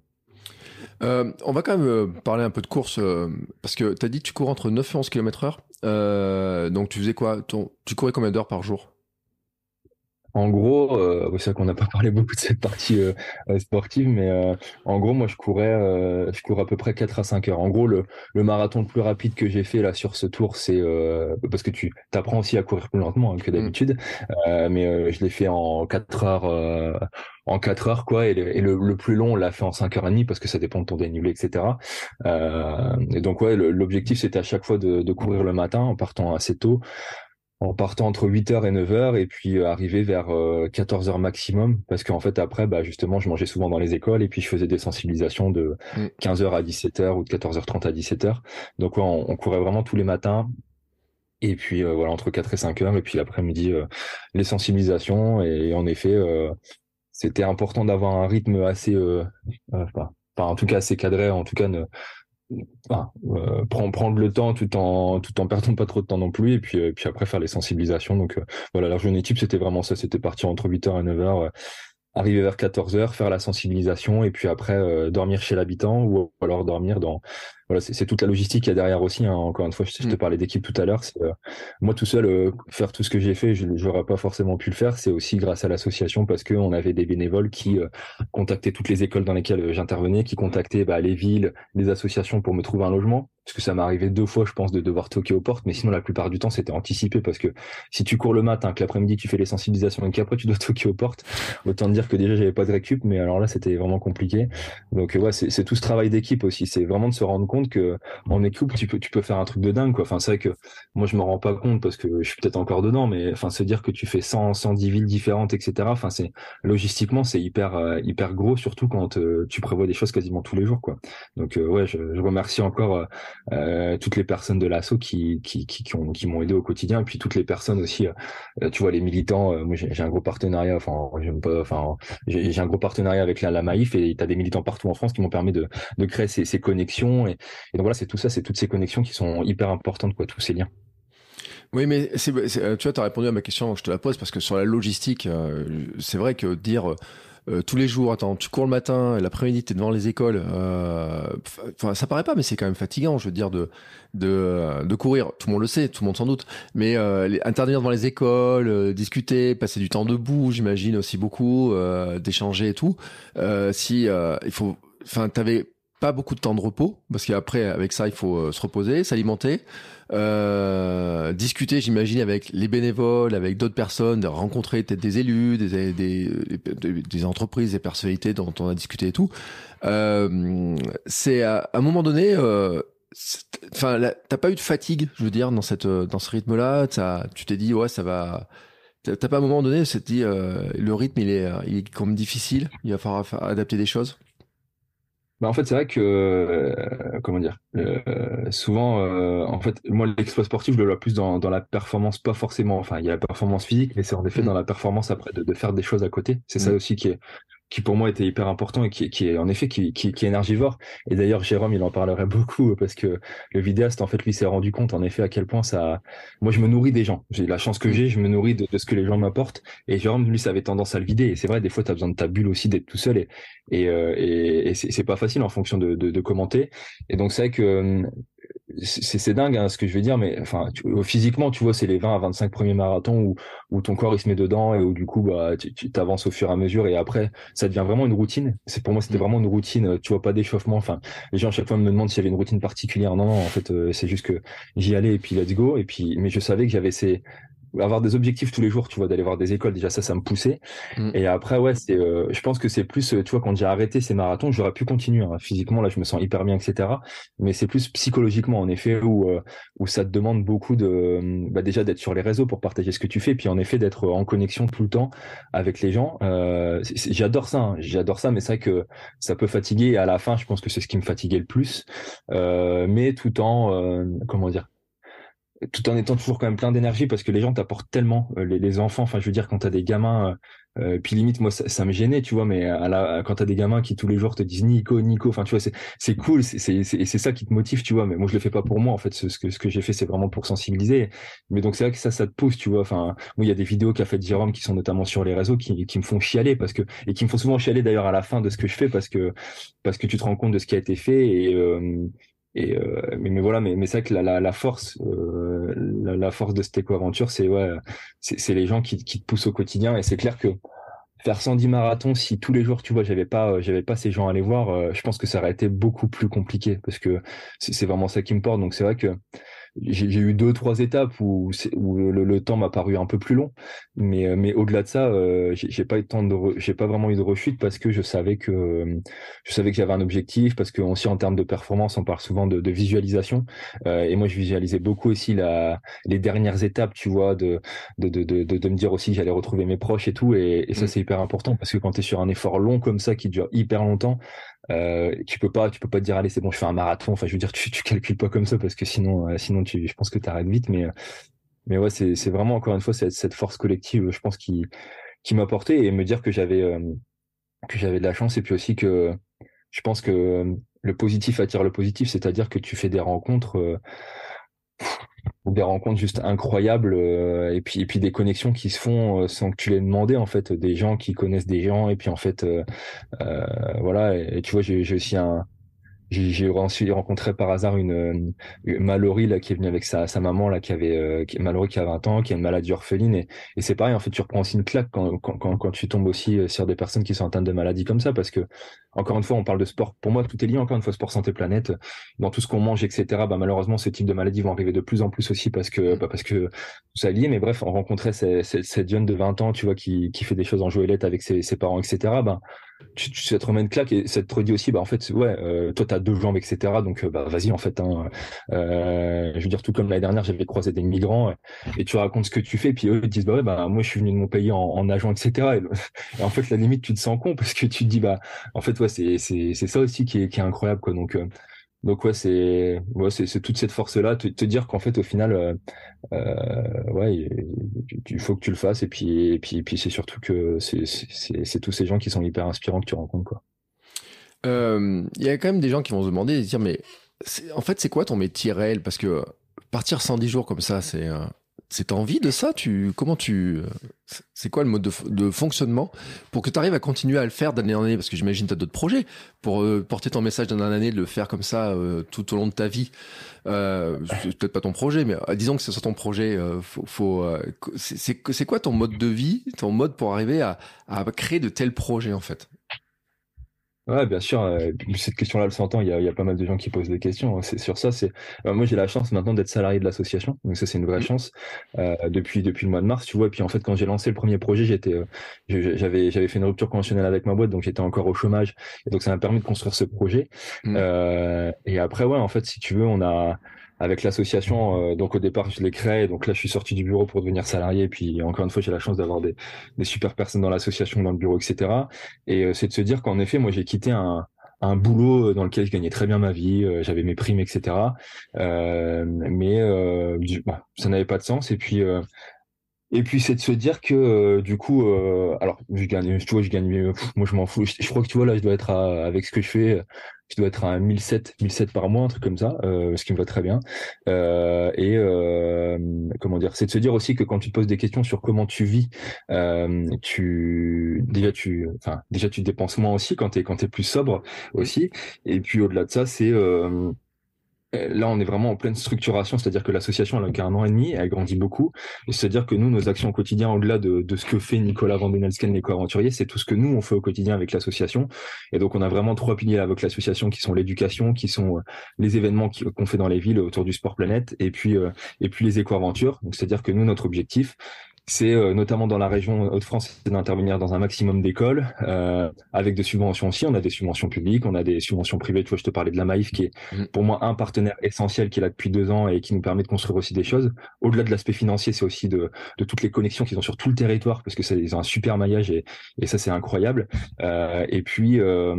on va quand même parler un peu de course parce que tu as dit que tu cours entre 9 et 11 km heure. donc tu faisais quoi? Tu courais combien d'heures par jour? En gros, euh, c'est vrai qu'on n'a pas *laughs* parlé beaucoup de cette partie euh, euh, sportive, mais euh, en gros, moi, je courais, je cours à peu près 4 à 5 heures. En gros, le, le marathon le plus rapide que j'ai fait là sur ce tour, c'est parce que tu apprends aussi à courir plus lentement hein, que mmh. d'habitude, mais je l'ai fait en 4 heures. en 4 heures quoi et le, et le, plus long on l'a fait en 5 heures et demie parce que ça dépend de ton dénivelé etc et donc ouais l'objectif c'était à chaque fois de, de courir le matin en partant assez tôt en partant entre 8h et 9h et puis euh, arriver vers 14h euh, maximum. Parce qu'en fait après bah justement je mangeais souvent dans les écoles et puis je faisais des sensibilisations de 15h mm. à 17h ou de 14h30 à 17h donc on, courait vraiment tous les matins. Et puis euh, voilà entre 4 et 5 heures. Et puis l'après-midi les sensibilisations. Et, en effet c'était important d'avoir un rythme assez enfin, en tout cas assez cadré en tout cas ne, euh, prendre, le temps tout en tout en perdant pas trop de temps non plus et puis euh, puis après faire les sensibilisations. Donc euh, voilà la journée type c'était vraiment ça. C'était parti entre 8h et 9h arriver vers 14h faire la sensibilisation et puis après dormir chez l'habitant ou alors dormir dans voilà, c'est toute la logistique qu'il y a derrière aussi. Hein. Encore une fois, je, te mm. parlais d'équipe tout à l'heure. Euh, moi tout seul, euh, faire tout ce que j'ai fait, je n'aurais pas forcément pu le faire. C'est aussi grâce à l'association parce qu'on avait des bénévoles qui euh, contactaient toutes les écoles dans lesquelles j'intervenais, qui contactaient bah, les villes, les associations pour me trouver un logement. Parce que ça m'est arrivé deux fois, je pense, de devoir toquer aux portes, mais sinon la plupart du temps c'était anticipé parce que si tu cours le matin, que l'après-midi tu fais les sensibilisations et qu'après tu dois *laughs* toquer aux portes, autant te dire que déjà j'avais pas de récup, mais alors là c'était vraiment compliqué. Donc ouais, c'est tout ce travail d'équipe aussi. C'est vraiment de se rendre compte que en équipe, tu peux, tu peux faire un truc de dingue, quoi. Enfin, c'est vrai que moi, je me rends pas compte parce que je suis peut-être encore dedans, mais enfin, se dire que tu fais 100, 110 villes différentes, etc. Enfin, c'est, logistiquement, c'est hyper, euh, hyper gros, surtout quand euh, tu prévois des choses quasiment tous les jours, quoi. Donc, euh, ouais, je, remercie encore toutes les personnes de l'assaut qui, qui, qui, qui, ont, qui m'ont aidé au quotidien et puis toutes les personnes aussi, tu vois, les militants, moi, j'ai un gros partenariat, enfin, j'aime pas, enfin, j'ai un gros partenariat avec la, Maïf et tu as des militants partout en France qui m'ont permis de, de créer ces, ces connexions et, et donc voilà, c'est tout ça, c'est toutes ces connexions qui sont hyper importantes, quoi, tous ces liens. Oui, mais c'est, euh, tu vois, tu as répondu à ma question, je te la pose, parce que sur la logistique, euh, c'est vrai que dire euh, tous les jours, attends, tu cours le matin, l'après-midi, tu es devant les écoles, enfin, ça paraît pas, mais c'est quand même fatigant, je veux dire, de, de, de courir. Tout le monde le sait, tout le monde sans doute, mais intervenir devant les écoles, discuter, passer du temps debout, j'imagine aussi beaucoup, d'échanger et tout. si il faut, enfin, t'avais pas beaucoup de temps de repos parce qu'après avec ça il faut euh, se reposer, s'alimenter, euh, discuter j'imagine avec les bénévoles, avec d'autres personnes, rencontrer peut-être des élus, des, des, entreprises, des personnalités dont on a discuté et tout. Euh, c'est à, un moment donné, enfin t'as pas eu de fatigue, je veux dire dans cette dans ce rythme-là, tu t'es dit ouais ça va. T'as pas à un moment donné, c'est dit le rythme il est il est comme difficile, il va falloir adapter des choses? Bah en fait, c'est vrai que, euh, comment dire, euh, souvent, euh, en fait, moi, l'exploit sportif, je le vois plus dans, dans la performance, pas forcément, enfin, il y a la performance physique, mais c'est en effet mmh. dans la performance après de, de faire des choses à côté. C'est ça mmh. aussi qui est, qui pour moi était hyper important et qui, qui est en effet qui, qui, qui est énergivore. Et d'ailleurs, Jérôme, il en parlerait beaucoup parce que le vidéaste, en fait, lui s'est rendu compte en effet à quel point ça. Moi, je me nourris des gens. J'ai la chance que j'ai, je me nourris de, de ce que les gens m'apportent. Et Jérôme, lui, ça avait tendance à le vider. Et c'est vrai, des fois, tu as besoin de ta bulle aussi d'être tout seul et et, euh, et, et c'est pas facile en fonction de, de, de commenter. Et donc c'est vrai que c'est dingue hein, ce que je veux dire, mais enfin physiquement, tu vois, c'est les 20 à 25 premiers marathons où, où ton corps il se met dedans et où du coup bah tu, tu avances au fur et à mesure et après ça devient vraiment une routine. C'est pour moi c'était mm. vraiment une routine. Tu vois pas d'échauffement. Enfin les gens à chaque fois me demandent s'il y avait une routine particulière. Non non en fait euh, c'est juste que j'y allais et puis let's go et puis mais je savais que j'avais ces avoir des objectifs tous les jours, tu vois, d'aller voir des écoles, déjà ça, ça me poussait. Mm. Et après, ouais, c'est, euh, je pense que c'est plus, tu vois, quand j'ai arrêté ces marathons, j'aurais pu continuer. Hein. Physiquement, là, je me sens hyper bien, etc. Mais c'est plus psychologiquement, en effet, où euh, où ça te demande beaucoup de, bah, déjà d'être sur les réseaux pour partager ce que tu fais, puis en effet d'être en connexion tout le temps avec les gens. Euh, j'adore ça, hein. j'adore ça, mais c'est vrai que ça peut fatiguer. Et à la fin, je pense que c'est ce qui me fatiguait le plus. mais tout en, comment dire tout en étant toujours quand même plein d'énergie parce que les gens t'apportent tellement euh, les, les, enfants. Enfin je veux dire quand t'as des gamins euh, euh, puis limite moi ça, ça, me gênait tu vois mais à la, quand t'as des gamins qui tous les jours te disent Nico Nico enfin tu vois c'est c'est cool c'est c'est c'est ça qui te motive tu vois mais moi je le fais pas pour moi en fait. Ce, ce que ce que j'ai fait c'est vraiment pour sensibiliser. Mais donc c'est vrai que ça ça te pousse tu vois. Enfin moi il y a des vidéos qu'a fait Jérôme qui sont notamment sur les réseaux qui qui me font chialer parce que et qui me font souvent chialer d'ailleurs à la fin de ce que je fais parce que parce que tu te rends compte de ce qui a été fait euh, et euh, mais, mais, voilà, mais, mais c'est vrai que la, la, la force, euh, la, la, force de cette éco-aventure, c'est ouais, les gens qui, qui te poussent au quotidien. Et c'est clair que faire 110 marathons, si tous les jours, tu vois, j'avais pas, j'avais pas ces gens à aller voir, euh, je pense que ça aurait été beaucoup plus compliqué parce que c'est vraiment ça qui me porte. Donc c'est vrai que j'ai eu deux trois étapes où, où le, le, temps m'a paru un peu plus long. Mais euh, mais au-delà de ça euh, j'ai pas eu de temps de j'ai pas vraiment eu de rechute parce que je savais que je savais que j'avais un objectif parce que aussi en termes de performance on parle souvent de, de visualisation. Euh, et moi je visualisais beaucoup aussi la les dernières étapes tu vois de de de de, de, me dire aussi que j'allais retrouver mes proches et tout. Et, et ça mmh. c'est hyper important parce que quand tu es sur un effort long comme ça qui dure hyper longtemps euh, tu peux pas, tu peux pas te dire allez c'est bon je fais un marathon. Enfin je veux dire tu, tu calcules pas comme ça parce que sinon euh, sinon tu, je pense que tu arrêtes vite. Mais mais ouais c'est c'est vraiment encore une fois cette, cette force collective je pense qui qui m'a porté et me dire que j'avais euh, que j'avais de la chance et puis aussi que je pense que le positif attire le positif, c'est-à-dire que tu fais des rencontres des rencontres juste incroyables euh, et puis et puis des connexions qui se font euh, sans que tu les demandé en fait des gens qui connaissent des gens et puis en fait euh, voilà et, tu vois j'ai aussi un j'ai rencontré par hasard une, une, Mallory là qui est venue avec sa, sa maman là qui avait qui, Mallory qui a 20 ans qui a une maladie orpheline et, et c'est pareil en fait tu reprends aussi une claque quand, quand, quand, quand tu tombes aussi sur des personnes qui sont atteintes de maladies comme ça parce que encore une fois, on parle de sport. Pour moi, tout est lié. Encore une fois, sport, santé, planète. Dans tout ce qu'on mange, etc. Bah, malheureusement, ce type de maladies vont arriver de plus en plus aussi parce que, bah, parce que ça est lié. Mais bref, on rencontrait cette jeune de 20 ans, tu vois, qui, qui fait des choses en joëlette avec ses, ses parents, etc. Bah, tu, tu, ça te remet une claque et ça te redit aussi, bah, en fait, ouais, euh, toi, t'as deux jambes, etc. Donc, euh, bah, vas-y, en fait, hein, euh, je veux dire, tout comme l'année dernière, j'avais croisé des migrants et tu racontes ce que tu fais. Puis eux, ils disent, bah ouais, bah, moi, je suis venu de mon pays en, en nageant, etc. *laughs* Et, en fait, la limite, tu te sens con parce que tu te dis, bah, en fait, ouais, c'est, c'est, c'est ça aussi qui est, qui est incroyable, quoi. Donc, euh, donc ouais, c'est ouais, c'est toute cette force-là, te, dire qu'en fait au final, euh, euh ouais, il, faut que tu le fasses et puis et puis, et puis c'est surtout que c'est tous ces gens qui sont hyper inspirants que tu rencontres quoi. Euh, il y a quand même des gens qui vont se demander, dire mais en fait c'est quoi ton métier réel? Parce que partir 110 jours comme ça, c'est c'est envie de ça tu comment tu c'est quoi le mode de, fonctionnement pour que tu arrives à continuer à le faire d'année en année? Parce que j'imagine tu as d'autres projets pour euh, porter ton message d'année en année de le faire comme ça euh, tout au long de ta vie. Euh, c'est peut-être pas ton projet mais euh, disons que c'est ton projet faut, faut c'est quoi ton mode de vie ton mode pour arriver à, à créer de tels projets en fait? Ouais, bien sûr. Euh, cette question-là, elle s'entend. Il y a, il y a pas mal de gens qui posent des questions. C'est sur ça. C'est euh, moi, j'ai la chance maintenant d'être salarié de l'association. Donc ça, c'est une vraie mmh. chance euh, depuis depuis le mois de mars, tu vois. Et puis en fait, quand j'ai lancé le premier projet, j'étais, euh, j'avais j'avais fait une rupture conventionnelle avec ma boîte, donc j'étais encore au chômage. Et donc ça m'a permis de construire ce projet. Mmh. et après, ouais, en fait, si tu veux, on a avec l'association. Euh, donc au départ, je l'ai créé. Donc là, je suis sorti du bureau pour devenir salarié. Puis encore une fois, j'ai la chance d'avoir des, super personnes dans l'association, dans le bureau, etc. Et euh, c'est de se dire qu'en effet, moi, j'ai quitté un, boulot dans lequel je gagnais très bien ma vie, euh, j'avais mes primes, etc. mais bah, ça n'avait pas de sens. Et puis Et puis c'est de se dire que euh, du coup, euh, alors je gagne, tu vois, je gagne, moi je m'en fous. Je, crois que tu vois là, je dois être avec ce que je fais, je dois être à 1007, 1007 par mois, un truc comme ça, euh, ce qui me va très bien. et comment dire, c'est de se dire aussi que quand tu te poses des questions sur comment tu vis, tu déjà tu, enfin déjà tu dépenses moins aussi quand t'es quand t'es plus sobre aussi. Et puis au-delà de ça, c'est euh, là, on est vraiment en pleine structuration, c'est-à-dire que l'association, elle a qu'un an et demi, elle grandit beaucoup. C'est-à-dire que nous, nos actions au quotidien, au-delà de, ce que fait Nicolas Vandenelsken, l'éco-aventurier, c'est tout ce que nous, on fait au quotidien avec l'association. Et donc, on a vraiment trois piliers avec l'association qui sont l'éducation, qui sont euh, les événements qu'on fait dans les villes autour du sport planète, et puis, euh, et puis les éco-aventures. C'est-à-dire que nous, notre objectif, c'est euh, notamment dans la région Hauts-de-France, d'intervenir dans un maximum d'écoles, euh, avec des subventions aussi. On a des subventions publiques, on a des subventions privées. Tu vois, je te parlais de la Maïf, qui est mmh. pour moi un partenaire essentiel qui est là depuis deux ans et qui nous permet de construire aussi des choses. Au-delà de l'aspect financier, c'est aussi de, de toutes les connexions qu'ils ont sur tout le territoire, parce que ça, ils ont un super maillage et, et ça, c'est incroyable. Euh, et puis, euh,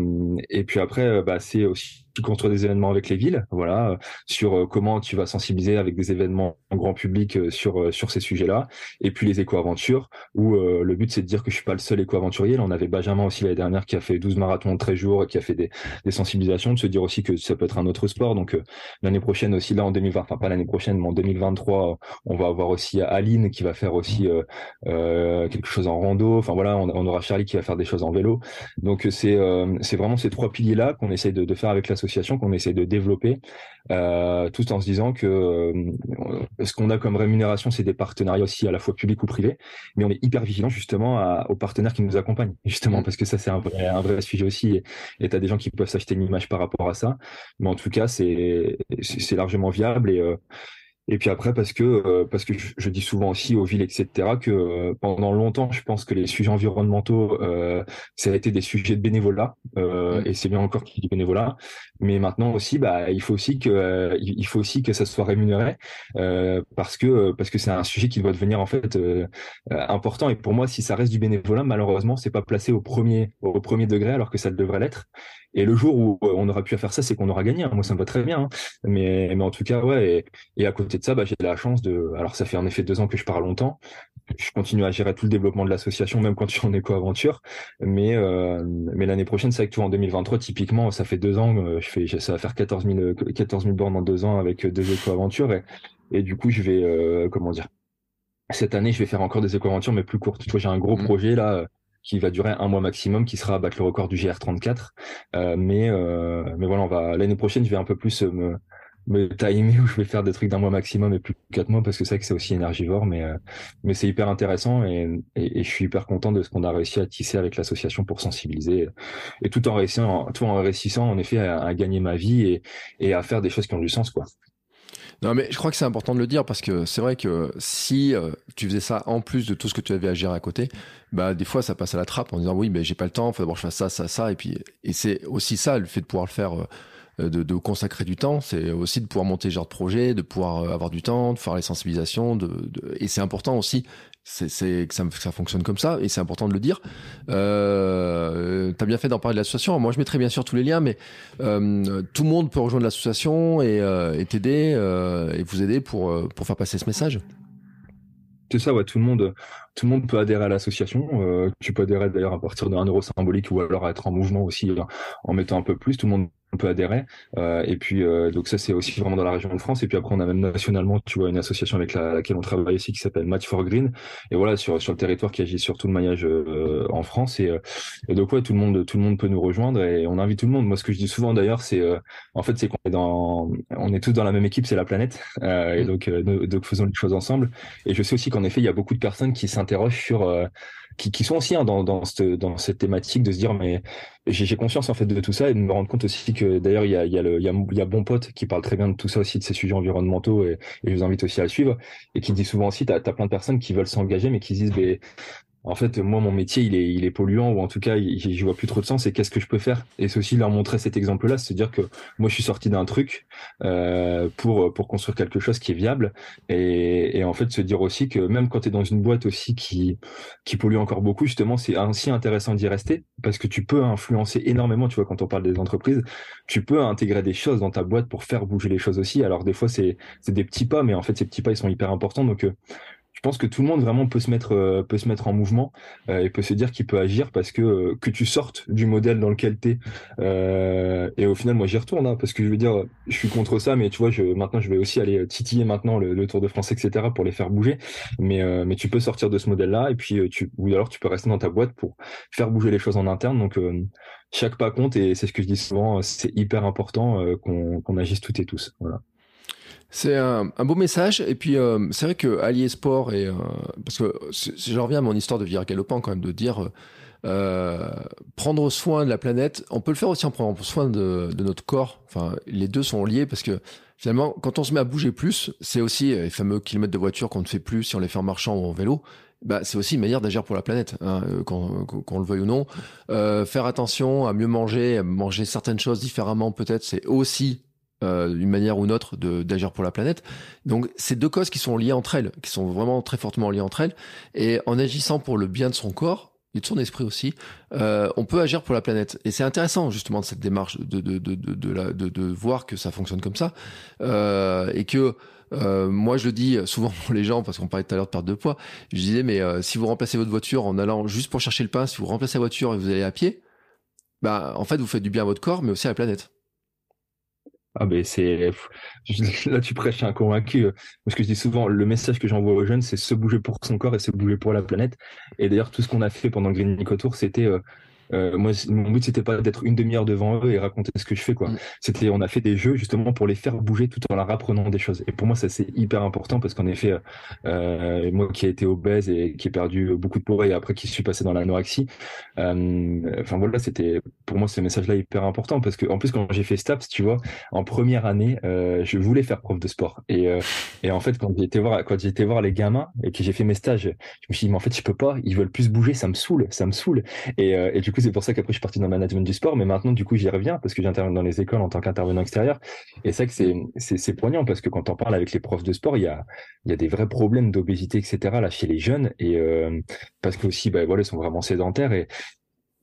et puis après, euh, bah, c'est aussi construis des événements avec les villes, voilà, euh, sur euh, comment tu vas sensibiliser avec des événements en grand public euh, sur sur ces sujets-là, et puis les éco-aventures où le but c'est de dire que je suis pas le seul éco-aventurier. Là, on avait Benjamin aussi l'année dernière qui a fait 12 marathons en 13 jours et qui a fait des, des sensibilisations, de se dire aussi que ça peut être un autre sport. Donc l'année prochaine aussi là en 2020, enfin pas l'année prochaine, mais en 2023, on va avoir aussi Aline qui va faire aussi euh, quelque chose en rando. Enfin voilà, on, aura Charlie qui va faire des choses en vélo. Donc c'est c'est vraiment ces trois piliers là qu'on essaye de, de faire avec qu'on essaie de développer, euh, tout en se disant que euh, ce qu'on a comme rémunération, c'est des partenariats aussi à la fois publics ou privés, mais on est hyper vigilant justement aux partenaires qui nous accompagnent, justement, mm. parce que ça c'est un vrai, un vrai sujet aussi, et tu as des gens qui peuvent s'acheter une image par rapport à ça, mais en tout cas c'est c'est largement viable et euh, et puis après, parce que euh, parce que je, dis souvent aussi aux villes, etc., que euh, pendant longtemps, je pense que les sujets environnementaux, euh, ça a été des sujets de bénévolat, euh, mmh. et c'est bien encore qu'il du bénévolat. Mais maintenant aussi, bah, il faut aussi que il faut aussi que ça soit rémunéré, parce que parce que c'est un sujet qui doit devenir en fait important. Et pour moi, si ça reste du bénévolat, malheureusement, c'est pas placé au premier au premier degré, alors que ça devrait l'être. Et le jour où on aura pu faire ça, c'est qu'on aura gagné. Hein. Moi, ça me va très bien. Hein. Mais, mais en tout cas, ouais. Et, et à côté de ça, bah, j'ai la chance de. Alors, ça fait en effet deux ans que je pars longtemps. Je continue à gérer tout le développement de l'association, même quand je suis en éco-aventure. Mais, euh, mais l'année prochaine, c'est avec toi en 2023, typiquement, ça fait deux ans. Euh, je fais, ça va faire 14 000, 14 000 bornes en deux ans avec deux éco-aventures. Et, et du coup, je vais, euh, comment dire, cette année, je vais faire encore des éco-aventures, mais plus courtes. Tu vois, j'ai un gros mmh. projet là qui va durer un mois maximum, qui sera battre le record du GR34. Euh, mais euh, mais voilà, on va l'année prochaine, je vais un peu plus me me timer *laughs* où je vais faire des trucs d'un mois maximum et plus quatre mois parce que c'est que c'est aussi énergivore mais euh, mais c'est hyper intéressant et, et, je suis hyper content de ce qu'on a réussi à tisser avec l'association pour sensibiliser et tout en réussissant tout en réussissant en effet à, à, gagner ma vie et, et à faire des choses qui ont du sens quoi non, mais je crois que c'est important de le dire parce que c'est vrai que si euh, tu faisais ça en plus de tout ce que tu avais à gérer à côté, bah des fois ça passe à la trappe en disant oui, mais j'ai pas le temps, faut d'abord que je fasse ça, ça, ça, et puis et c'est aussi ça le fait de pouvoir le faire. Euh, de, de, consacrer du temps, c'est aussi de pouvoir monter ce genre de projet, de pouvoir euh, avoir du temps, de faire les sensibilisations, de, de... et c'est important aussi c'est que ça, fonctionne comme ça et c'est important de le dire. Euh, tu as bien fait d'en parler de l'association. Moi, je mettrai bien sûr tous les liens, mais euh, tout le monde peut rejoindre l'association et euh, t'aider euh, et vous aider pour, euh, pour faire passer ce message. C'est ça, ouais, tout le monde, tout le monde peut adhérer à l'association. Tu peux adhérer d'ailleurs à partir d'un euro symbolique ou alors être en mouvement aussi en mettant un peu plus. Tout le monde on peut adhérer. Euh, et puis euh, donc ça c'est aussi vraiment dans la région de France. Et puis après on a même nationalement, tu vois, une association avec laquelle on travaille aussi qui s'appelle Match for Green. Et voilà sur sur le territoire qui agit sur tout le maillage euh, en France. Et, et, donc ouais, tout le monde tout le monde peut nous rejoindre et on invite tout le monde. Moi ce que je dis souvent d'ailleurs c'est en fait c'est qu'on est dans on est tous dans la même équipe, c'est la planète. et mmh. donc donc faisons les choses ensemble. Et je sais aussi qu'en effet il y a beaucoup de personnes qui s'interrogent sur qui, qui sont aussi hein, dans, dans, cette, dans cette thématique de se dire mais j'ai conscience en fait de tout ça et de me rendre compte aussi que d'ailleurs il y a, y, a le, y, a, y a Bon Pote qui parle très bien de tout ça aussi de ces sujets environnementaux et, et je vous invite aussi à le suivre et qui dit souvent aussi t'as as plein de personnes qui veulent s'engager mais qui disent mais en fait, moi, mon métier, il est, il est polluant, ou en tout cas, je vois plus trop de sens, et qu'est-ce que je peux faire? Et c'est aussi leur montrer cet exemple-là, c'est dire que moi, je suis sorti d'un truc euh, pour, pour construire quelque chose qui est viable, et, et en fait, se dire aussi que même quand tu es dans une boîte aussi qui, qui pollue encore beaucoup, justement, c'est ainsi intéressant d'y rester, parce que tu peux influencer énormément, tu vois, quand on parle des entreprises, tu peux intégrer des choses dans ta boîte pour faire bouger les choses aussi. Alors, des fois, c'est des petits pas, mais en fait, ces petits pas, ils sont hyper importants, donc... Euh, je pense que tout le monde vraiment peut se mettre euh, peut se mettre en mouvement euh, et peut se dire qu'il peut agir parce que euh, que tu sortes du modèle dans lequel tu es et au final moi j'y retourne hein, parce que je veux dire je suis contre ça mais tu vois je maintenant je vais aussi aller titiller maintenant le, Tour de France etc pour les faire bouger. Mais mais tu peux sortir de ce modèle là et puis tu ou alors tu peux rester dans ta boîte pour faire bouger les choses en interne. Donc chaque pas compte et c'est ce que je dis souvent c'est hyper important qu'on qu'on agisse toutes et tous. Voilà c'est un, beau message. Et puis, euh, c'est vrai que allier sport et. Euh, parce que je reviens à mon histoire de virage galopant, quand même, de dire. Euh, prendre soin de la planète, on peut le faire aussi en prenant soin de, notre corps. Enfin, les deux sont liés parce que finalement, quand on se met à bouger plus, c'est aussi les fameux kilomètres de voiture qu'on ne fait plus si on les fait en marchant ou en vélo. Bah, c'est aussi une manière d'agir pour la planète, hein, qu'on le veuille ou non. faire attention à mieux manger, à manger certaines choses différemment, peut-être, c'est aussi euh, d'une manière ou une autre d'agir pour la planète. Donc c'est deux causes qui sont liées entre elles, qui sont vraiment très fortement liées entre elles. Et en agissant pour le bien de son corps et de son esprit aussi, euh, on peut agir pour la planète. Et c'est intéressant justement de cette démarche de de, de, de, de, voir que ça fonctionne comme ça euh, et que euh, moi, je le dis souvent *laughs* pour les gens, parce qu'on parlait tout à l'heure de perte de poids. Je disais, mais si vous remplacez votre voiture en allant juste pour chercher le pain, si vous remplacez la voiture et vous allez à pied, bah, en fait, vous faites du bien à votre corps, mais aussi à la planète. Ah ben c'est *laughs* là tu prêches un convaincu parce que je dis souvent le message que j'envoie aux jeunes c'est se bouger pour son corps et se bouger pour la planète. Et d'ailleurs tout ce qu'on a fait pendant le Green Nico Tour c'était euh, moi, mon but c'était pas d'être une demi-heure devant eux et raconter ce que je fais quoi. Mm. C'était, on a fait des jeux justement pour les faire bouger tout en leur apprenant des choses. Et pour moi, ça c'est hyper important parce qu'en effet, euh, moi qui ai été obèse et qui ai perdu beaucoup de poids et après qui suis passé dans l'anorexie, euh, enfin voilà, c'était pour moi ce message-là hyper important parce que en plus quand j'ai fait STAPS, tu vois, en première année, euh, je voulais faire prof de sport et et en fait quand j'ai été voir quand j'ai été voir les gamins et que j'ai fait mes stages, je me suis dit mais en fait je peux pas, ils veulent plus bouger, ça me saoule, ça me saoule et, et du c'est pour ça qu'après, je suis parti dans le management du sport. Mais maintenant, du coup, j'y reviens parce que j'interviens dans les écoles en tant qu'intervenant extérieur. Et c'est vrai que c'est, poignant parce que quand on parle avec les profs de sport, il y a, il y a des vrais problèmes d'obésité, etc. là chez les jeunes. Et euh, parce que aussi, bah, voilà, ils sont vraiment sédentaires. Et,